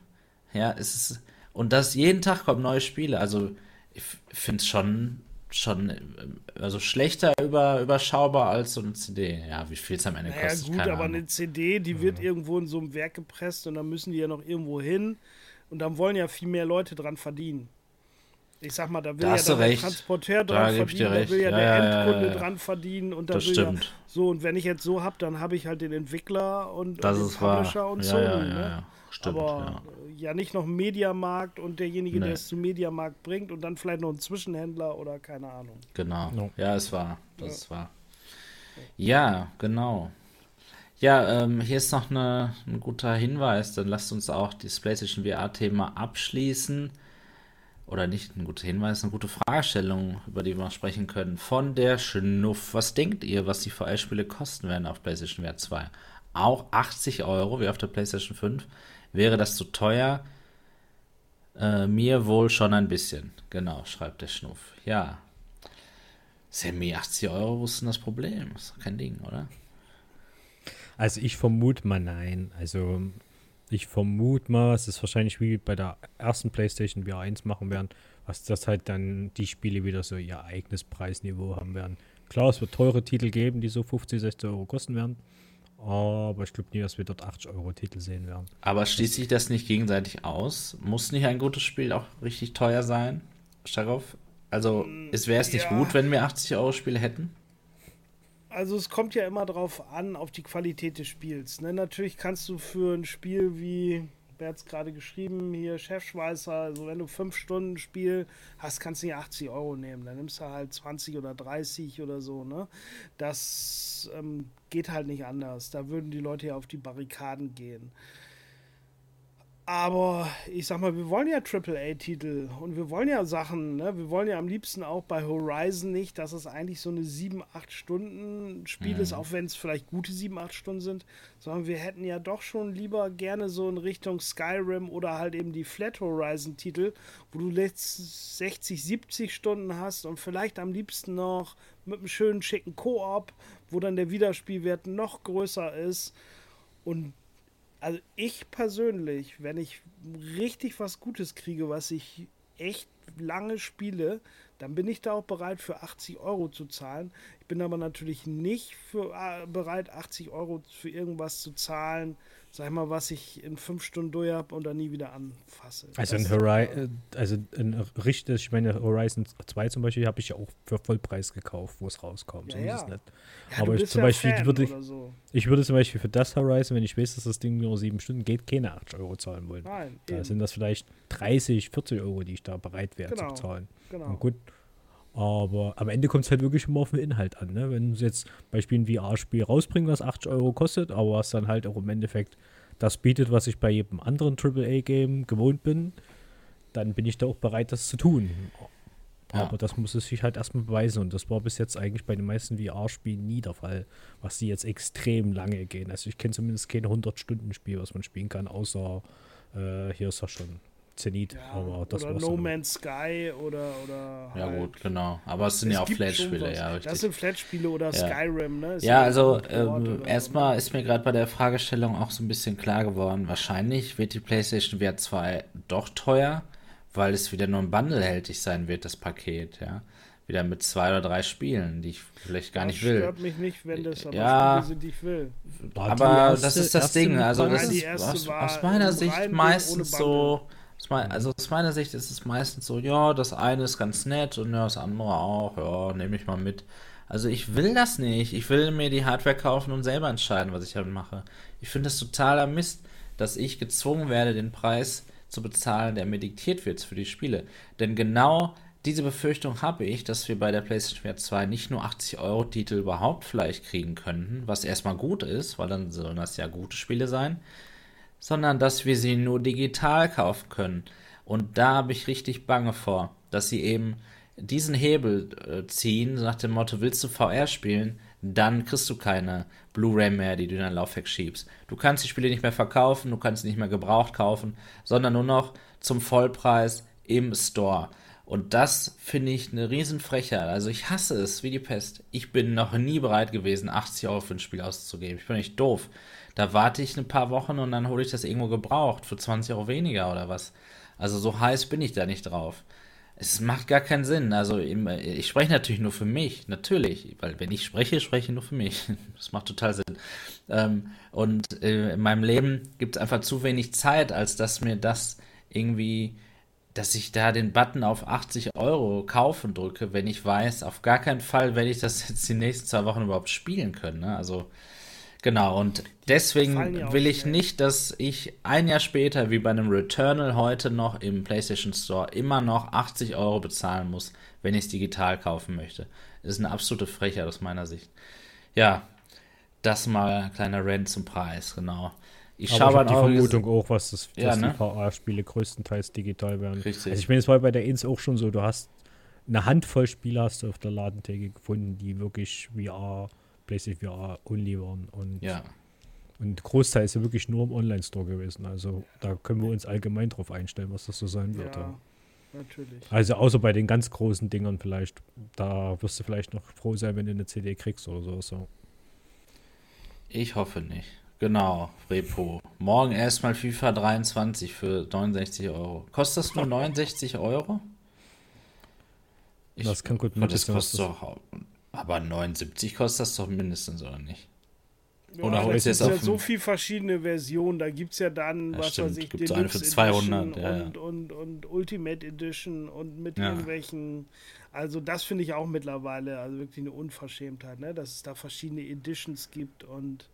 Ja, es ist, und das jeden Tag kommen neue Spiele. Also, ich finde es schon, schon, äh, also schlechter über, überschaubar als so eine CD. Ja, wie viel es am Ende naja, kostet. Ja, gut, aber Ahnung. eine CD, die wird irgendwo in so einem Werk gepresst und dann müssen die ja noch irgendwo hin und dann wollen ja viel mehr Leute dran verdienen. Ich sag mal, da will da ja der Transporteur dran da verdienen, da will ja, ja der ja, Endkunde ja, dran verdienen und da will stimmt. ja so und wenn ich jetzt so hab, dann habe ich halt den Entwickler und, das und den Publisher wahr. und Sony. Ne? Stimmt, Aber ja. nicht noch Mediamarkt und derjenige, nee. der es zum Mediamarkt bringt und dann vielleicht noch ein Zwischenhändler oder keine Ahnung. Genau. No. Ja, es war. Das ist wahr. Ja, genau. Ja, ähm, hier ist noch eine, ein guter Hinweis. Dann lasst uns auch das PlayStation VR-Thema abschließen oder nicht ein guter Hinweis, eine gute Fragestellung, über die wir sprechen können. Von der Schnuff. Was denkt ihr, was die VR-Spiele kosten werden auf PlayStation VR 2? Auch 80 Euro wie auf der PlayStation 5. Wäre das zu teuer? Äh, mir wohl schon ein bisschen. Genau, schreibt der Schnuff. Ja. Sammy, 80 Euro, denn das Problem? Ist doch kein Ding, oder? Also ich vermute mal nein. Also ich vermute mal, es ist wahrscheinlich wie bei der ersten PlayStation VR 1 machen werden, was das halt dann die Spiele wieder so ihr eigenes Preisniveau haben werden. Klar, es wird teure Titel geben, die so 50, 60 Euro kosten werden. Aber ich glaube nie, dass wir dort 80 Euro Titel sehen werden. Aber schließt sich das nicht gegenseitig aus? Muss nicht ein gutes Spiel auch richtig teuer sein, Starov? Also, es wäre es nicht Ja. gut, wenn wir 80 Euro Spiele hätten? Also es kommt ja immer drauf an, auf die Qualität des Spiels. Ne? Natürlich kannst du für ein Spiel wie, wer hat es gerade geschrieben, hier Chefschweißer, also wenn du fünf Stunden Spiel hast, kannst du nicht 80 Euro nehmen. Dann nimmst du halt 20 oder 30 oder so. Ne? Das ähm, geht halt nicht anders. Da würden die Leute ja auf die Barrikaden gehen. Aber ich sag mal, wir wollen ja AAA-Titel und wir wollen ja Sachen, ne? Wir wollen ja am liebsten auch bei Horizon nicht, dass es eigentlich so eine 7, 8 Stunden Spiel ist, auch wenn es vielleicht gute 7, 8 Stunden sind, sondern wir hätten ja doch schon lieber gerne so in Richtung Skyrim oder halt eben die Flat Horizon-Titel, wo du letzt 60, 70 Stunden hast und vielleicht am liebsten noch mit einem schönen, schicken Koop, wo dann der Wiederspielwert noch größer ist. Und also ich persönlich, wenn ich richtig was Gutes kriege, was ich echt lange spiele, dann bin ich da auch bereit für 80 Euro zu zahlen. Ich bin aber natürlich nicht für, äh, bereit, 80 Euro für irgendwas zu zahlen, sag mal, was ich in fünf Stunden durch habe und dann nie wieder anfasse. Also Das- ein, Hori äh, also ein richtig, ich meine, Horizon 2 zum Beispiel habe ich ja auch für Vollpreis gekauft, wo es rauskam. Ja, so ist ja. es nicht. Ja, aber ich zum ja Beispiel Fan würde ich- so. Ich würde zum Beispiel für das Horizon, wenn ich weiß, dass das Ding nur sieben Stunden geht, keine 80 Euro zahlen wollen. Nein, Da eben, sind das vielleicht 30, 40 Euro, die ich da bereit wäre Genau. zu zahlen. genau. Und gut. Aber am Ende kommt es halt wirklich immer auf den Inhalt an. Ne? Wenn sie jetzt bei Spielen wie VR-Spiel rausbringen, was 80 Euro kostet, aber was dann halt auch im Endeffekt das bietet, was ich bei jedem anderen AAA-Game gewohnt bin, dann bin ich da auch bereit, das zu tun. Ja. Aber das muss es sich halt erstmal beweisen. Und das war bis jetzt eigentlich bei den meisten VR-Spielen nie der Fall, was die jetzt extrem lange gehen. Also ich kenne zumindest kein 100-Stunden-Spiel, was man spielen kann, außer äh, hier ist ja schon Zenit. Ja, aber das oder war's No. Man's Sky oder, oder Ja, halt- gut, genau. Aber es sind Es ja auch Flat-Spiele, ja, Das richtig. sind Flat-Spiele oder Skyrim, ne? Ist Ja, also ein ähm, erstmal ist mir gerade bei der Fragestellung auch so ein bisschen klar geworden, wahrscheinlich wird die PlayStation VR 2 doch teuer, weil es wieder nur im Bundle hältig sein wird, das Paket, ja. Wieder mit zwei oder drei Spielen, die ich vielleicht gar das nicht will. stört mich nicht, wenn das aber Ja. Spiele sind, die ich will. Aber erste- das ist das Ding, also das ist aus, aus meiner Sicht meistens so, also aus meiner Sicht ist es meistens so, ja, das eine ist ganz nett und ja, das andere auch, ja, nehme ich mal mit. Also ich will das nicht, ich will mir die Hardware kaufen und selber entscheiden, was ich damit mache. Ich finde das totaler Mist, dass ich gezwungen werde, den Preis zu bezahlen, der mir diktiert wird für die Spiele. Denn genau diese Befürchtung habe ich, dass wir bei der PlayStation VR 2 nicht nur 80 Euro Titel überhaupt vielleicht kriegen könnten, was erstmal gut ist, weil dann sollen das ja gute Spiele sein, sondern dass wir sie nur digital kaufen können. Und da habe ich richtig Bange vor, dass sie eben diesen Hebel äh, ziehen, nach dem Motto, willst du VR spielen, dann kriegst du keine Blu-ray mehr, die du in dein Laufwerk schiebst. Du kannst die Spiele nicht mehr verkaufen, du kannst sie nicht mehr gebraucht kaufen, sondern nur noch zum Vollpreis im Store. Und das finde ich eine Riesenfrechheit. Also ich hasse es wie die Pest. Ich bin noch nie bereit gewesen, 80 Euro für ein Spiel auszugeben. Ich bin nicht doof. Da warte ich ein paar Wochen und dann hole ich das irgendwo gebraucht für 20 Euro weniger oder was. Also so heiß bin ich da nicht drauf. Es macht gar keinen Sinn. Also ich spreche natürlich nur für mich, natürlich, weil wenn ich spreche, spreche ich nur für mich. Das macht total Sinn. Ähm, und äh, in meinem Leben gibt es einfach zu wenig Zeit, als dass mir das irgendwie, dass ich da den Button auf 80 Euro kaufen drücke, wenn ich weiß, auf gar keinen Fall werde ich das jetzt die nächsten zwei Wochen überhaupt spielen können. Ne? Also Genau, und deswegen will ich schnell. nicht, dass ich ein Jahr später, wie bei einem Returnal heute noch im PlayStation Store, immer noch 80 Euro bezahlen muss, wenn ich es digital kaufen möchte. Das ist eine absolute Frechheit aus meiner Sicht. Ja, das mal ein kleiner Rant zum Preis, genau. Ich schaue habe die Vermutung auch, was das, Ja, dass ne? die VR-Spiele größtenteils digital werden. Richtig. Also ich meine, es war bei der Ins auch schon so, du hast eine Handvoll Spiele hast du auf der Ladentheke gefunden, die wirklich VR, PlayStation VR only waren. Und, Ja, und Großteil ist ja wirklich nur im Online-Store gewesen. Also da können wir uns allgemein drauf einstellen, was das so sein wird. Ja, natürlich. Also außer bei den ganz großen Dingern vielleicht. Da wirst du vielleicht noch froh sein, wenn du eine CD kriegst oder so. so. ich hoffe nicht. Genau, Repo. Morgen erstmal FIFA 23 für 69 Euro. Kostet das nur 69 Euro? Ich, Das kann gut möglich das sein, kostet doch. Aber 79 kostet das doch mindestens, oder nicht? Ja, Oder holst gibt du es ja auf so viele verschiedene Versionen. Da gibt es ja dann, Ja, was stimmt. weiß ich, Gibt's eine für Deluxe 200, Edition ja, und, Und, und Ultimate Edition und mit irgendwelchen. Also, das finde ich auch mittlerweile also wirklich eine Unverschämtheit, ne? dass es da verschiedene Editions gibt und.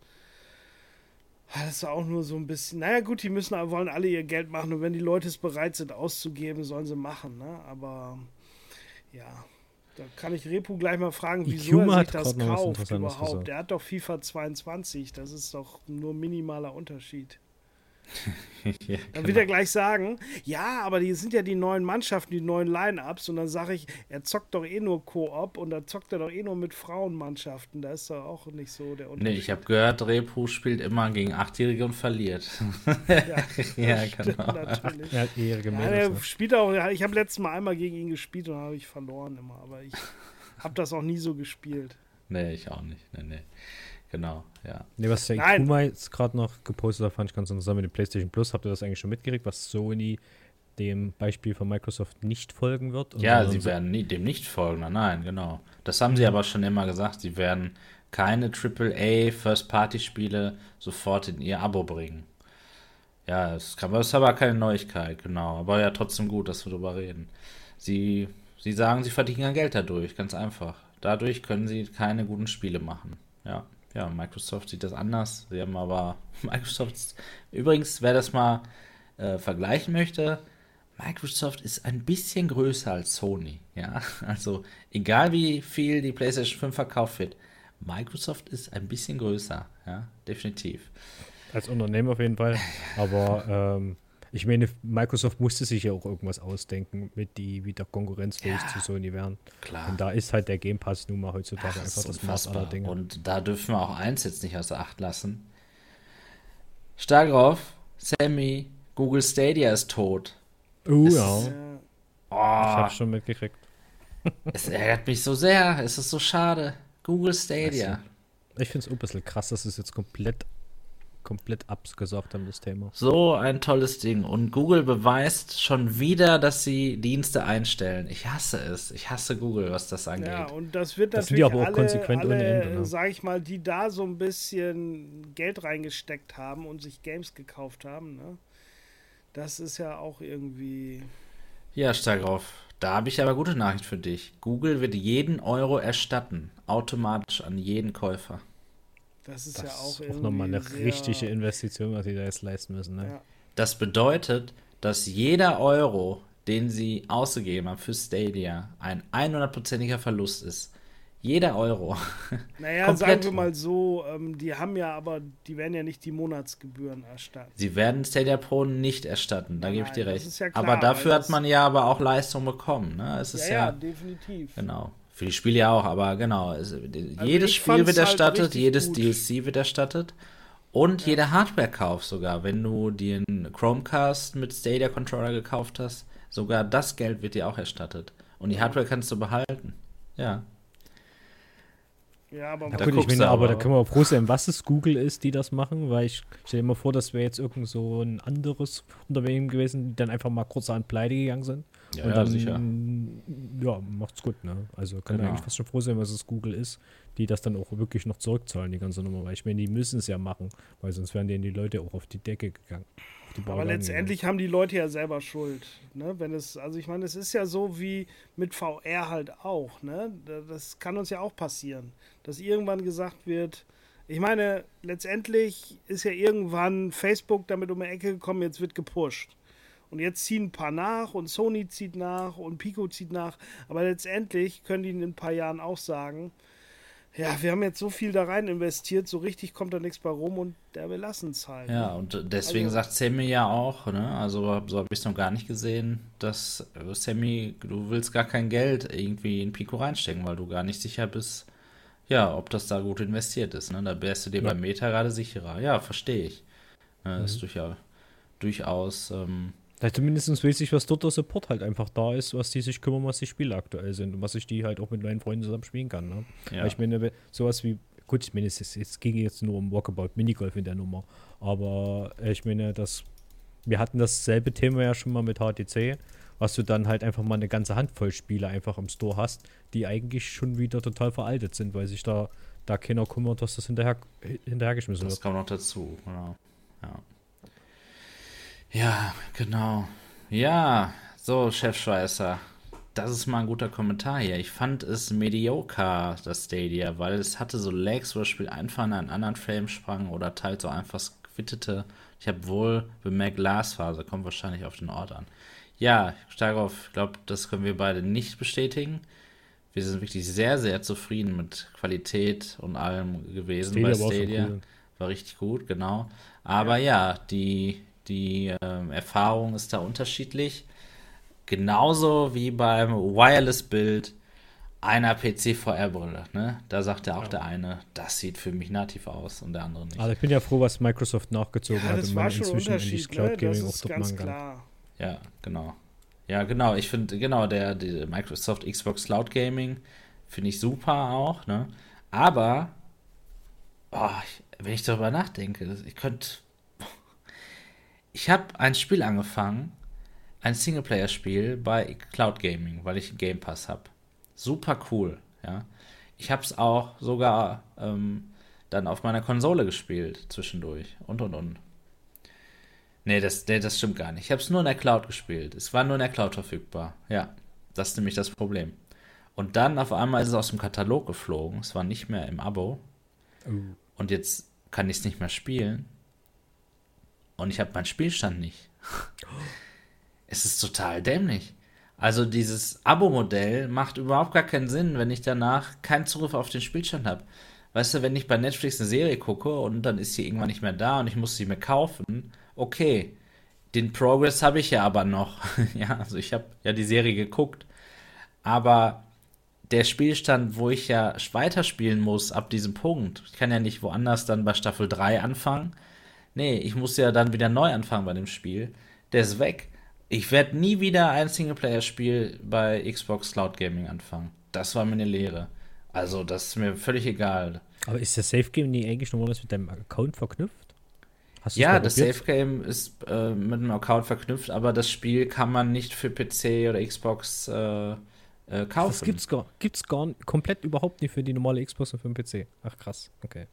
ah, Das ist auch nur so ein bisschen. Naja, gut, die müssen, wollen alle ihr Geld machen und wenn die Leute es bereit sind auszugeben, sollen sie machen. Ne? Aber ja, da kann ich Repu gleich mal fragen, wieso er sich das kauft überhaupt. Der hat doch FIFA 22, das ist doch nur minimaler Unterschied. ja, Dann wird er gleich sagen, ja, aber die sind ja die neuen Mannschaften, die neuen Line-Ups und dann sage ich, er zockt doch eh nur Koop und dann zockt er doch eh nur mit Frauenmannschaften. Da ist doch auch nicht so der Nee, Unterschied. ich habe gehört, Repu spielt immer gegen Achtjährige und verliert. ja, ja, genau. natürlich. Er Ja, ne? spielt auch, ich habe letztes Mal einmal gegen ihn gespielt und habe ich verloren immer, aber ich habe das auch nie so gespielt. Nee, ich auch nicht. Nee, nee. Genau, ja. Nee, was der Nein. Ikuma jetzt gerade noch gepostet hat, fand ich ganz interessant mit dem PlayStation Plus. Habt ihr das eigentlich schon mitgekriegt, was Sony dem Beispiel von Microsoft nicht folgen wird? Und Ja, sie so- werden nie, dem nicht folgen, nein, genau. Das haben sie aber schon immer gesagt. Sie werden keine AAA First-Party-Spiele sofort in ihr Abo bringen. Ja, das, kann, das ist aber keine Neuigkeit, genau. Aber ja, trotzdem gut, dass wir darüber reden. Sie, sie sagen, sie verdienen ja Geld dadurch, ganz einfach. Dadurch können sie keine guten Spiele machen. Ja, ja, Microsoft sieht das anders. Sie haben aber Microsoft. Übrigens, wer das mal äh, vergleichen möchte, Microsoft ist ein bisschen größer als Sony, ja. Also egal wie viel die PlayStation 5 verkauft wird, Microsoft ist ein bisschen größer, ja, definitiv. Als Unternehmen auf jeden Fall. Aber ähm, ich meine, Microsoft musste sich ja auch irgendwas ausdenken, mit die wieder konkurrenzfähig Ja. zu Sony werden. Klar. Und da ist halt der Game Pass nun mal heutzutage Das einfach ist das Maß aller. Dinge. Und da dürfen wir auch eins jetzt nicht außer Acht lassen. Stark drauf, Sammy, Google Stadia ist tot. Oh es ja, ist- ich Oh, habe schon mitgekriegt. es ärgert mich so sehr. Es ist so schade. Google Stadia. Ich finde es auch ein bisschen krass, dass es jetzt komplett, komplett abgesagt haben, das Thema. So ein tolles Ding. Und Google beweist schon wieder, dass sie Dienste einstellen. Ich hasse es. Ich hasse Google, was das angeht. Ja, und das wird Das sind die natürlich aber auch alle, konsequent ohne alle Ende, ne? sag ich mal, die da so ein bisschen Geld reingesteckt haben und sich Games gekauft haben, ne? Das ist ja auch irgendwie. Ja, steig auf. Da habe ich aber gute Nachricht für dich. Google wird jeden Euro erstatten. Automatisch an jeden Käufer. Das ist Das ja auch ist auch nochmal eine richtige Investition, was sie da jetzt leisten müssen. Ne? Ja. Das bedeutet, dass jeder Euro, den sie ausgegeben haben für Stadia, ein 100%iger Verlust ist. Jeder Euro. Naja, Komplett. sagen wir mal so, ähm, die haben ja aber, die werden ja nicht die Monatsgebühren erstatten. Sie werden Stadia Pro nicht erstatten, da gebe ich dir das recht. ist ja klar, aber dafür hat man ja aber auch Leistung bekommen. Ne? Es Ja, ist ja, ja, definitiv. genau. Für die Spiele ja auch, aber genau. Jedes Also ich Spiel wird halt erstattet, richtig jedes gut. DLC wird erstattet. Und jeder Hardware-Kauf sogar, wenn du dir einen Chromecast mit Stadia Controller gekauft hast, sogar das Geld wird dir auch erstattet. Und die Hardware kannst du behalten. Ja. Ja, aber Da Gut, ich meine, aber, aber. da können wir auch froh sein, was es Google ist, die das machen, weil ich stelle mir vor, das wäre jetzt irgend so ein anderes Unternehmen gewesen, die dann einfach mal kurz an Pleite gegangen sind. Ja, und ja, dann, sicher. Ja, macht's gut, ne? Also kann Genau. eigentlich fast schon froh sein, was es Google ist, die das dann auch wirklich noch zurückzahlen, die ganze Nummer. Weil ich meine, die müssen es ja machen, weil sonst wären denen die Leute auch auf die Decke gegangen. Die Aber Bargagen letztendlich haben die Leute ja selber Schuld. Ne? Wenn es, also ich meine, es ist ja so wie mit VR halt auch. Ne? Da- Das kann uns ja auch passieren, dass irgendwann gesagt wird, ich meine, letztendlich ist ja irgendwann Facebook damit um die Ecke gekommen, jetzt wird gepusht. Und jetzt ziehen ein paar nach und Sony zieht nach und Pico zieht nach. Aber letztendlich können die in ein paar Jahren auch sagen, ja, wir haben jetzt so viel da rein investiert, so richtig kommt da nichts bei rum und ja, wir lassen es halt. Ja, ne? und deswegen Also- sagt Sammy ja auch, ne? Also so habe ich es noch gar nicht gesehen, dass äh, Sammy, du willst gar kein Geld irgendwie in Pico reinstecken, weil du gar nicht sicher bist, ja, ob das da gut investiert ist. Ne? Da wärst du dir Ja. beim Meta gerade sicherer. Ja, verstehe ich. Ne, Mhm. Ist durchaus, durchaus ähm, Ja, zumindest weiß ich, was dort der Support halt einfach da ist, was die sich kümmern, was die Spiele aktuell sind und was ich die halt auch mit meinen Freunden zusammen spielen kann. Ne? ja. Weil ich meine, sowas wie, gut, ich meine, es, ist, es ging jetzt nur um Walkabout Minigolf in der Nummer, aber ich meine, das, wir hatten dasselbe Thema ja schon mal mit HTC was du dann halt einfach mal eine ganze Handvoll Spiele einfach im Store hast, die eigentlich schon wieder total veraltet sind, weil sich da, da keiner kümmert, dass das hinterher, hinterhergeschmissen das wird. Das kommt noch dazu, genau. Ja. Ja, genau. Ja, so, Chef Schweißer. Das ist mal ein guter Kommentar hier. Ich fand es mediocre, das Stadia, weil es hatte so Lags, wo das Spiel einfach in einen anderen Frame sprang oder teils so einfach quittete. Ich habe wohl bemerkt, Glasfaser kommt wahrscheinlich auf den Ort an. Ja, darauf, ich glaube, das können wir beide nicht bestätigen. Wir sind wirklich sehr, sehr zufrieden mit Qualität und allem gewesen Stadia bei Stadia. War, cool. war, richtig gut, genau. Aber ja, ja die, die äh, Erfahrung ist da unterschiedlich. Genauso wie beim Wireless-Bild einer PC-VR-Brille. Ne? Da sagt ja auch ja. der eine, das sieht für mich nativ aus und der andere nicht. Also ich bin ja froh, was Microsoft nachgezogen ja, hat und man inzwischen in die Cloud ne? Gaming ne? auch dort machen kann. Ja, genau. Ja, genau. Ich finde, genau, der, der Microsoft Xbox Cloud Gaming finde ich super auch, ne? Aber, oh, ich, wenn ich darüber nachdenke, ich könnte. Ich habe ein Spiel angefangen, ein Singleplayer-Spiel bei Cloud Gaming, weil ich einen Game Pass habe. Super cool, ja. Ich habe es auch sogar ähm, dann auf meiner Konsole gespielt zwischendurch und und und. Nee, das, nee, das stimmt gar nicht. Ich habe es nur in der Cloud gespielt. Es war nur in der Cloud verfügbar. Ja, das ist nämlich das Problem. Und dann auf einmal ist es aus dem Katalog geflogen. Es war nicht mehr im Abo. Oh. Und jetzt kann ich es nicht mehr spielen. Und ich habe meinen Spielstand nicht. es ist total dämlich. Also dieses Abo-Modell macht überhaupt gar keinen Sinn, wenn ich danach keinen Zugriff auf den Spielstand habe. Weißt du, wenn ich bei Netflix eine Serie gucke und dann ist sie irgendwann nicht mehr da und ich muss sie mir kaufen okay, den Progress habe ich ja aber noch. ja, also ich habe ja die Serie geguckt. Aber der Spielstand, wo ich ja weiterspielen muss ab diesem Punkt, ich kann ja nicht woanders dann bei Staffel 3 anfangen. Nee, ich muss ja dann wieder neu anfangen bei dem Spiel. Der ist weg. Ich werde nie wieder ein Singleplayer-Spiel bei Xbox Cloud Gaming anfangen. Das war mir eine Lehre. Also, das ist mir völlig egal. Aber ist das Safe Game nie eigentlich normalerweise mit deinem Account verknüpft? ja, das Safe Game ist äh, mit einem Account verknüpft, aber das Spiel kann man nicht für PC oder Xbox äh, äh, kaufen. Das gibt's gar, gibt's gar komplett überhaupt nicht für die normale Xbox und für den PC. Ach krass, okay.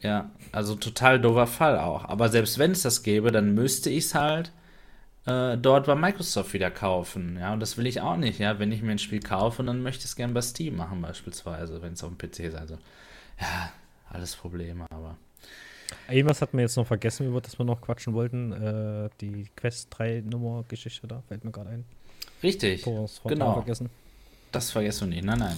Ja, also total doofer Fall auch. Aber selbst wenn es das gäbe, dann müsste ich es halt äh, dort bei Microsoft wieder kaufen. Ja, und das will ich auch nicht. Ja, wenn ich mir ein Spiel kaufe, dann möchte ich es gerne bei Steam machen, beispielsweise, wenn es auf dem PC ist. Also, ja, alles Probleme, aber. Irgendwas hat man jetzt noch vergessen, über das wir noch quatschen wollten. Äh, die Quest 3 Nummer Geschichte da, fällt mir gerade ein. Richtig. genau. Vergessen. Das vergessen wir nicht. Nein, nein.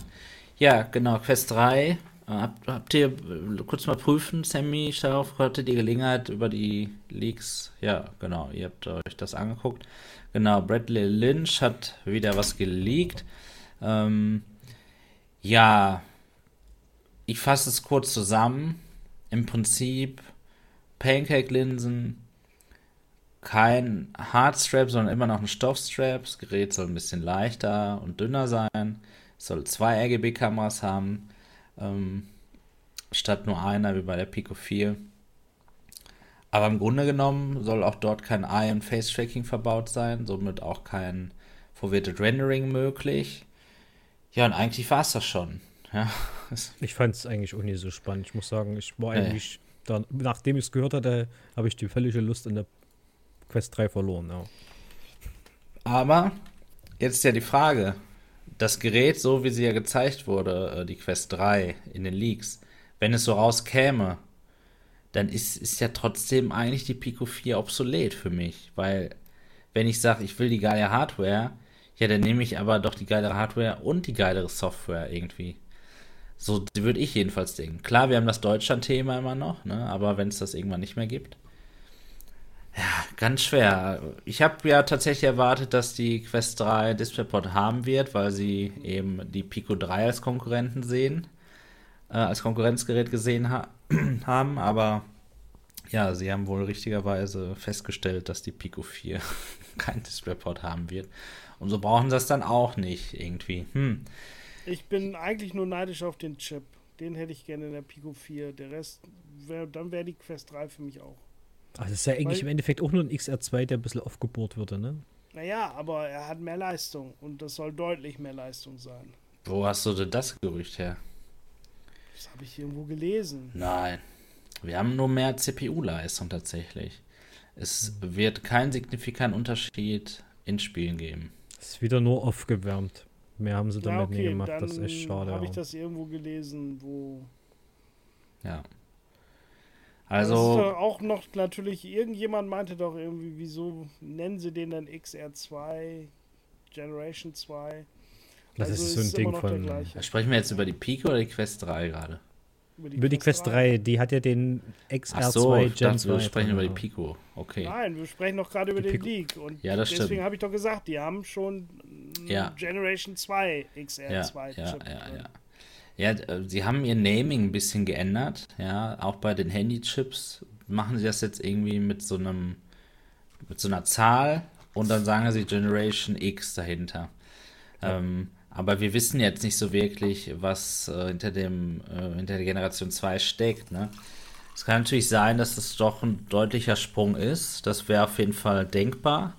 Ja, genau. Quest 3. Habt, habt ihr äh, kurz mal prüfen, Sammy, darauf hattet die Gelegenheit über die Leaks. Ja, genau. Ihr habt euch das angeguckt. Genau. Bradley Lynch hat wieder was geleakt. Ähm, ja. Ich fasse es kurz zusammen im Prinzip Pancake-Linsen, kein Hardstrap, sondern immer noch ein Stoffstrap. Das Gerät soll ein bisschen leichter und dünner sein. Es soll zwei RGB-Kameras haben, ähm, statt nur einer wie bei der Pico 4. Aber im Grunde genommen soll auch dort kein Eye- und Face-Tracking verbaut sein, somit auch kein Forwarded Rendering möglich. Ja, und eigentlich war es das schon. Ja. Ich fand es eigentlich auch nie so spannend. Ich muss sagen, ich war eigentlich, nee. da, nachdem ich es gehört hatte, habe ich die völlige Lust in der Quest 3 verloren. Ja. Aber jetzt ist ja die Frage, das Gerät, so wie sie ja gezeigt wurde, äh, die Quest 3 in den Leaks, wenn es so rauskäme, dann ist, ist ja trotzdem eigentlich die Pico 4 obsolet für mich. Weil, wenn ich sage, ich will die geile Hardware, ja, dann nehme ich aber doch die geilere Hardware und die geilere Software irgendwie. So würde ich jedenfalls denken. Klar, wir haben das Deutschland-Thema immer noch, ne? aber wenn es das irgendwann nicht mehr gibt. Ja, ganz schwer. Ich habe ja tatsächlich erwartet, dass die Quest 3 DisplayPort haben wird, weil sie eben die Pico 3 als Konkurrenten sehen, äh, als Konkurrenzgerät gesehen ha haben, aber ja, sie haben wohl richtigerweise festgestellt, dass die Pico 4 kein DisplayPort haben wird. Und so brauchen sie das dann auch nicht irgendwie. Hm. Ich bin eigentlich nur neidisch auf den Chip. Den hätte ich gerne in der Pico 4. Der Rest, wär, dann wäre die Quest 3 für mich auch. Das ist ja eigentlich Weil, im Endeffekt auch nur ein XR2, der ein bisschen aufgebohrt würde, ne? Naja, aber er hat mehr Leistung und das soll deutlich mehr Leistung sein. Wo hast du denn das Gerücht her? Das habe ich irgendwo gelesen. Nein. Wir haben nur mehr CPU-Leistung tatsächlich. Es wird keinen signifikanten Unterschied in Spielen geben. Es ist wieder nur aufgewärmt. Mehr haben sie damit ja, okay, nie gemacht. dann Das ist echt schade. habe ich das irgendwo gelesen, wo Ja. Das ist Also, doch auch noch natürlich, irgendjemand meinte doch irgendwie, wieso nennen sie den dann XR2, Generation 2? Das Also ist so ein ist Ding von. sprechen wir jetzt über die Pico oder die Quest 3 gerade? Über die Quest 3, die hat ja den XR2 Ach so, Gen dachte, 2. wir sprechen über die ja. Pico. Okay. Nein, wir sprechen doch gerade über Die den Pico- League. Und Ja, das deswegen stimmt. habe ich doch gesagt, die haben schon Ja. Generation 2 Ja, XR2 ja, Chip ja, drin. ja. Ja, äh, sie haben ihr Naming ein bisschen geändert, ja, auch bei den Handychips machen sie das jetzt irgendwie mit so einem, mit so einer Zahl und dann sagen sie Generation X dahinter. Ähm, aber wir wissen jetzt nicht so wirklich, was äh, hinter dem, äh, hinter der Generation 2 steckt, ne? Es kann natürlich sein, dass es doch ein deutlicher Sprung ist. Das wäre auf jeden Fall denkbar,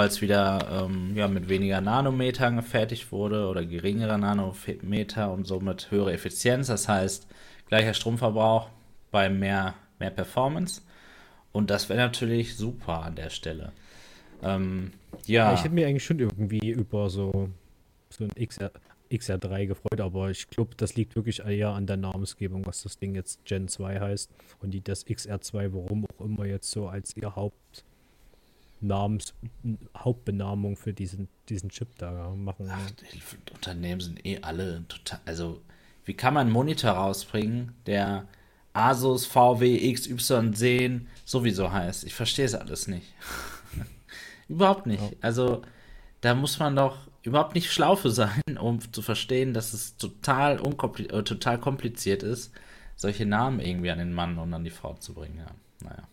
weil es wieder ähm, ja, mit weniger Nanometern gefertigt wurde oder geringere Nanometer und somit höhere Effizienz. Das heißt, gleicher Stromverbrauch bei mehr, mehr Performance. Und das wäre natürlich super an der Stelle. Ähm, Ja, ich hätte mir eigentlich schon irgendwie über so, so ein XR, XR3 gefreut, aber ich glaube, das liegt wirklich eher an der Namensgebung, was das Ding jetzt Gen 2 heißt und die das XR2, warum auch immer jetzt so als ihr Hauptnamens, Hauptbenamung für diesen, diesen Chip da machen. Ach, die Unternehmen sind eh alle total. Also, wie kann man einen Monitor rausbringen, der Asus VW XY10 sowieso heißt? Ich verstehe es alles nicht. überhaupt nicht. Ja. Also, da muss man doch überhaupt nicht schlau für sein, um zu verstehen, dass es total, unkompli äh, total kompliziert ist, solche Namen irgendwie an den Mann und an die Frau zu bringen. Ja, naja.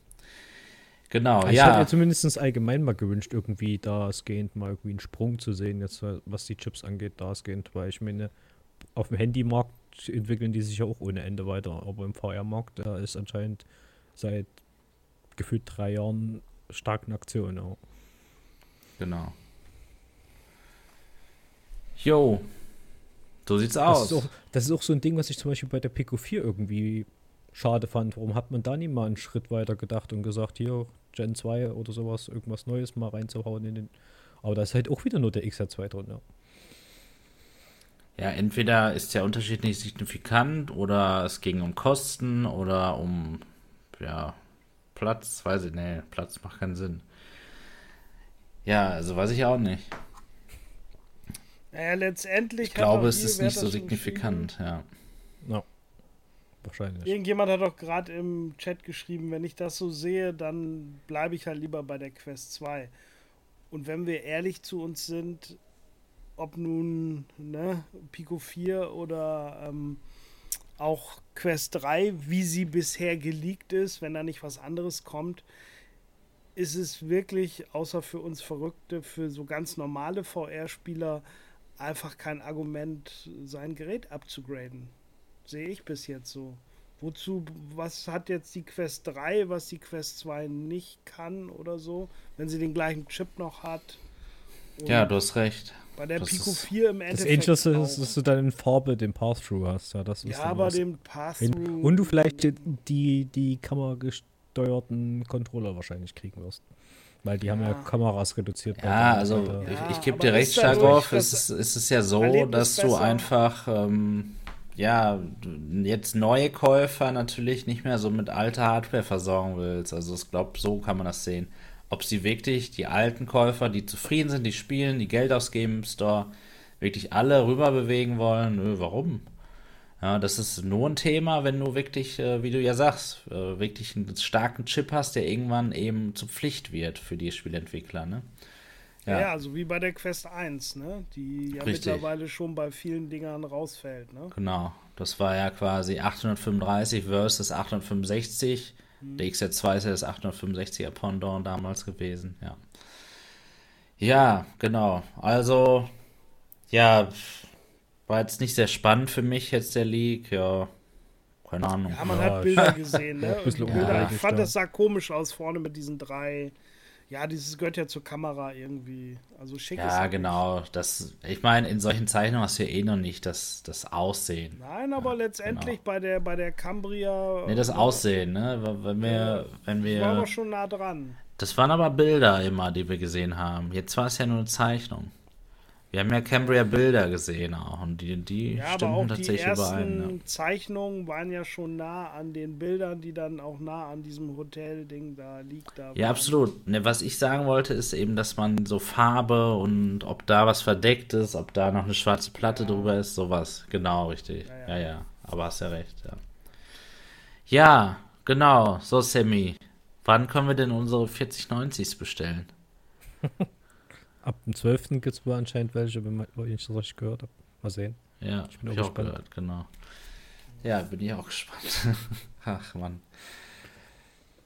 Genau, Ich hätte ja. mir zumindest allgemein mal gewünscht, irgendwie dahingehend mal irgendwie einen Sprung zu sehen, jetzt was die Chips angeht, dahingehend, weil ich meine, auf dem Handymarkt entwickeln die sich ja auch ohne Ende weiter, aber im VR-Markt, da ist anscheinend seit gefühlt drei Jahren stark in Aktion. Ja. Genau. Jo. So sieht's Das, aus. ist auch, das ist auch so ein Ding, was ich zum Beispiel bei der Pico 4 irgendwie schade fand. Warum hat man da nicht mal einen Schritt weiter gedacht und gesagt, hier, Gen 2 oder sowas, irgendwas Neues mal reinzuhauen in den. Aber da ist halt auch wieder nur der XR2 drin, ja. Ja, entweder ist der Unterschied nicht signifikant oder es ging um Kosten oder um ja, Platz, weiß ich, nee, Platz macht keinen Sinn. Ja, also weiß ich auch nicht. Naja, letztendlich Ich glaube, es ist nicht so signifikant, ja. Ja. Wahrscheinlich. Irgendjemand hat doch gerade im Chat geschrieben, wenn ich das so sehe, dann bleibe ich halt lieber bei der Quest 2. Und wenn wir ehrlich zu uns sind, ob nun ne, Pico 4 oder ähm, auch Quest 3, wie sie bisher geleakt ist, wenn da nicht was anderes kommt, ist es wirklich, außer für uns Verrückte, für so ganz normale VR-Spieler einfach kein Argument, sein Gerät abzugraden. Sehe ich bis jetzt so. Wozu, was hat jetzt die Quest 3, was die Quest 2 nicht kann oder so, wenn sie den gleichen Chip noch hat? Und Ja, du hast recht. bei der das Pico ist- 4 im Das Endeffekt. Ist, auch. ist, dass du dann in Farbe den Path-Through hast. Ja, das ist ja, aber was. den pass Und du vielleicht die, die, kameragesteuerten Controller wahrscheinlich kriegen wirst. Weil die haben ja Ja. Kameras reduziert. Ja, also äh, ich, Ja, ich gebe dir recht, Starkov. das Es ist, es ist ja so, dass du einfach ähm, ja jetzt neue Käufer natürlich nicht mehr so mit alter Hardware versorgen willst. Also ich glaube, so kann man das sehen. Ob sie wirklich die alten Käufer, die zufrieden sind, die spielen, die Geld ausgeben im Store, wirklich alle rüber bewegen wollen. Nö, warum? Ja, das ist nur ein Thema, wenn du wirklich, äh, wie du ja sagst, äh, wirklich einen starken Chip hast, der irgendwann eben zur Pflicht wird für die Spielentwickler, ne? Ja. ja, so wie bei der Quest 1, ne? Die ja Richtig. mittlerweile schon bei vielen Dingern rausfällt, ne? Genau, das war ja quasi 835 versus 865. Der XR2 ist ja das 865er Pendant damals gewesen, ja. Ja, genau. Also, ja, war jetzt nicht sehr spannend für mich jetzt der League, ja. Keine Ahnung. Ja, man Ja, hat Bilder gesehen, ne? ein bisschen Und Bilder, ich fand, das sah komisch aus vorne mit diesen drei ja, dieses gehört ja zur Kamera irgendwie. Also schick Ja, genau. Das, ich meine, in solchen Zeichnungen hast du ja eh noch nicht das, das Aussehen. Nein, aber Ja, letztendlich genau. bei der bei der Cambria. Nee, das äh, Aussehen, ne? Wenn wir, wenn Ich war wir. aber schon nah dran. Das waren aber Bilder immer, die wir gesehen haben. Jetzt war es ja nur eine Zeichnung. Wir haben ja Cambria Bilder gesehen auch und die, die Ja, aber stimmten auch die tatsächlich ersten überein. Zeichnungen waren ja schon nah an den Bildern, die dann auch nah an diesem Hotel-Ding da liegt. Da Ja, waren. absolut. Ne, was ich sagen wollte, ist eben, dass man so Farbe und ob da was verdeckt ist, ob da noch eine schwarze Platte Ja. drüber ist, sowas. Genau, richtig. Ja, Ja, ja. ja. Aber hast ja recht, ja. Ja, genau. So, Sammy. Wann können wir denn unsere 4090s bestellen? Ab dem 12. gibt es wohl anscheinend welche, wenn ich das richtig gehört habe. Mal sehen. Ja, Ich bin auch ich auch gespannt. gehört, genau. Ja, bin ich auch gespannt. Ach, Mann.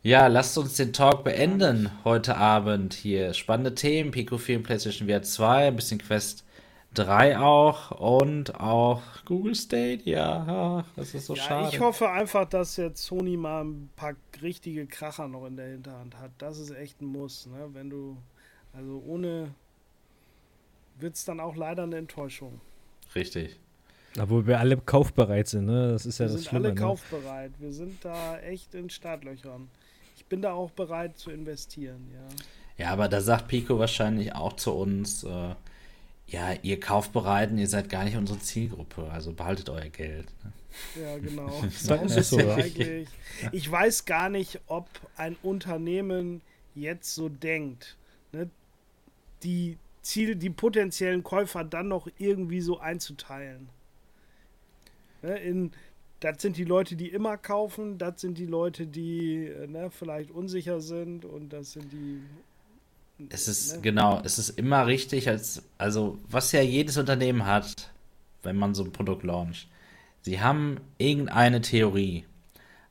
Ja, lasst uns den Talk beenden heute Abend hier. Spannende Themen, Pico 4 und PlayStation VR 2, ein bisschen Quest 3 auch und auch Google Stadia. Ach, das ist so Ja, schade. ich hoffe einfach, dass jetzt Sony mal ein paar richtige Kracher noch in der Hinterhand hat. Das ist echt ein Muss, ne? Wenn du, also ohne wird es dann auch leider eine Enttäuschung. Richtig. Obwohl wir alle kaufbereit sind, ne? Das ist ja Wir das sind Schlimme, alle ne? kaufbereit. Wir sind da echt in Startlöchern. Ich bin da auch bereit zu investieren, ja. Ja, aber da sagt Pico wahrscheinlich auch zu uns, äh, ja, ihr Kaufbereiten, ihr seid gar nicht unsere Zielgruppe, also behaltet euer Geld. ne? Ja, genau. Ein ist eigentlich. Ich weiß gar nicht, ob ein Unternehmen jetzt so denkt, ne, die Ziel, die potenziellen Käufer dann noch irgendwie so einzuteilen. Ne, in, das sind die Leute, die immer kaufen, das sind die Leute, die äh, ne, vielleicht unsicher sind und das sind die. Es ist, ne? genau, es ist immer richtig, als, also, was ja jedes Unternehmen hat, wenn man so ein Produkt launcht. Sie haben irgendeine Theorie.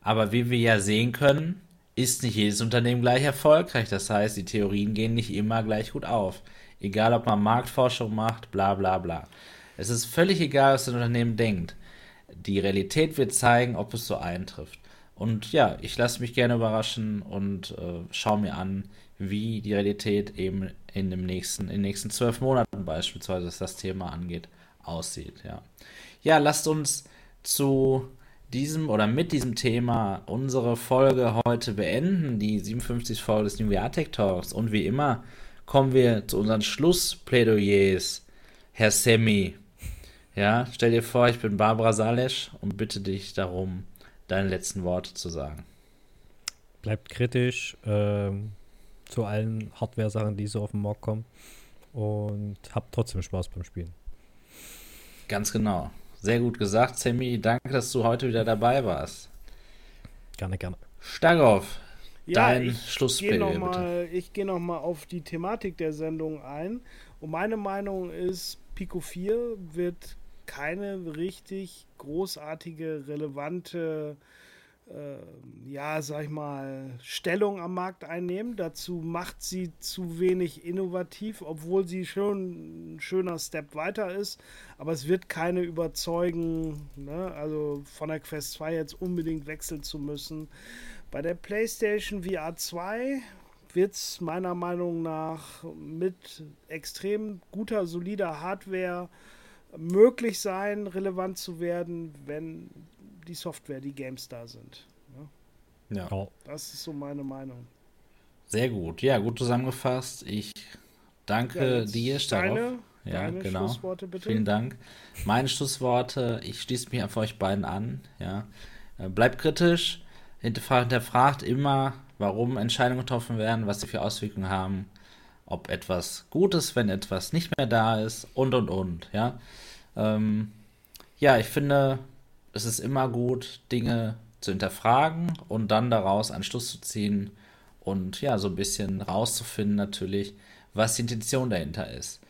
Aber wie wir ja sehen können, ist nicht jedes Unternehmen gleich erfolgreich. Das heißt, die Theorien gehen nicht immer gleich gut auf. Egal, ob man Marktforschung macht, bla bla bla. Es ist völlig egal, was ein Unternehmen denkt. Die Realität wird zeigen, ob es so eintrifft. Und ja, ich lasse mich gerne überraschen und äh, schaue mir an, wie die Realität eben in, dem nächsten, in den nächsten zwölf Monaten beispielsweise, was das Thema angeht, aussieht. Ja, ja lasst uns zu diesem oder mit diesem Thema unsere Folge heute beenden, die 57. Folge des New VR Tech Talks. Und wie immer kommen wir zu unseren Schlussplädoyers, Herr Semmi. Ja, stell dir vor, ich bin Barbara Salesch und bitte dich darum, deine letzten Worte zu sagen. Bleibt kritisch ähm, zu allen Hardware-Sachen, die so auf den Markt kommen. Und habt trotzdem Spaß beim Spielen. Ganz genau. Sehr gut gesagt, Sammy. Danke, dass du heute wieder dabei warst. Gerne, gerne. Stagoff, Ja, dein ich gehe Schlussplädoyer bitte. nochmal geh noch mal auf die Thematik der Sendung ein. Und meine Meinung ist, Pico 4 wird keine richtig großartige, relevante, äh, ja, sag ich mal, Stellung am Markt einnehmen. Dazu macht sie zu wenig innovativ, obwohl sie schon ein schöner Step weiter ist. Aber es wird keine überzeugen, ne? also von der Quest 2 jetzt unbedingt wechseln zu müssen. Bei der PlayStation VR 2 wird es meiner Meinung nach mit extrem guter, solider Hardware möglich sein, relevant zu werden, wenn die Software, die Games da sind. Ja. Ja, Das ist so meine Meinung. Sehr gut. Ja, gut zusammengefasst. Ich danke jetzt dir, Stagoff. Deine, Ja, deine genau. Schlussworte bitte. Vielen Dank. Meine Schlussworte, ich schließe mich einfach euch beiden an. Ja. Äh, Bleibt kritisch, hinterfragt, immer, warum Entscheidungen getroffen werden, was sie für Auswirkungen haben, ob etwas gut ist, wenn etwas nicht mehr da ist und und und. Ja, ähm, ja ich finde, es ist immer gut, Dinge zu hinterfragen und dann daraus einen Schluss zu ziehen und ja, so ein bisschen rauszufinden natürlich, was die Intention dahinter ist.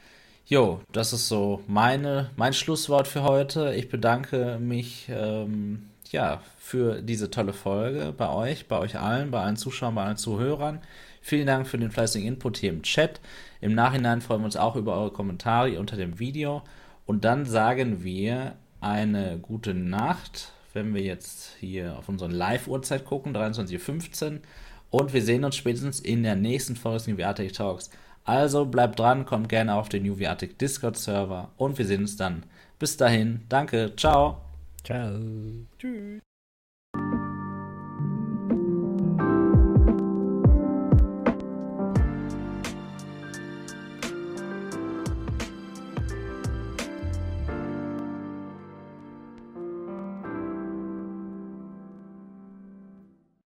Jo, das ist so meine, mein Schlusswort für heute. Ich bedanke mich ähm, ja, für diese tolle Folge bei euch, bei euch allen, bei allen Zuschauern, bei allen Zuhörern. Vielen Dank für den fleißigen Input hier im Chat. Im Nachhinein freuen wir uns auch über eure Kommentare unter dem Video. Und dann sagen wir eine gute Nacht, wenn wir jetzt hier auf unsere Live-Uhrzeit gucken, 23.15 Uhr. Und wir sehen uns spätestens in der nächsten Folge des New Talks. Also bleibt dran, kommt gerne auf den New Discord-Server und wir sehen uns dann. Bis dahin, danke, ciao. Ciao. Tschüss.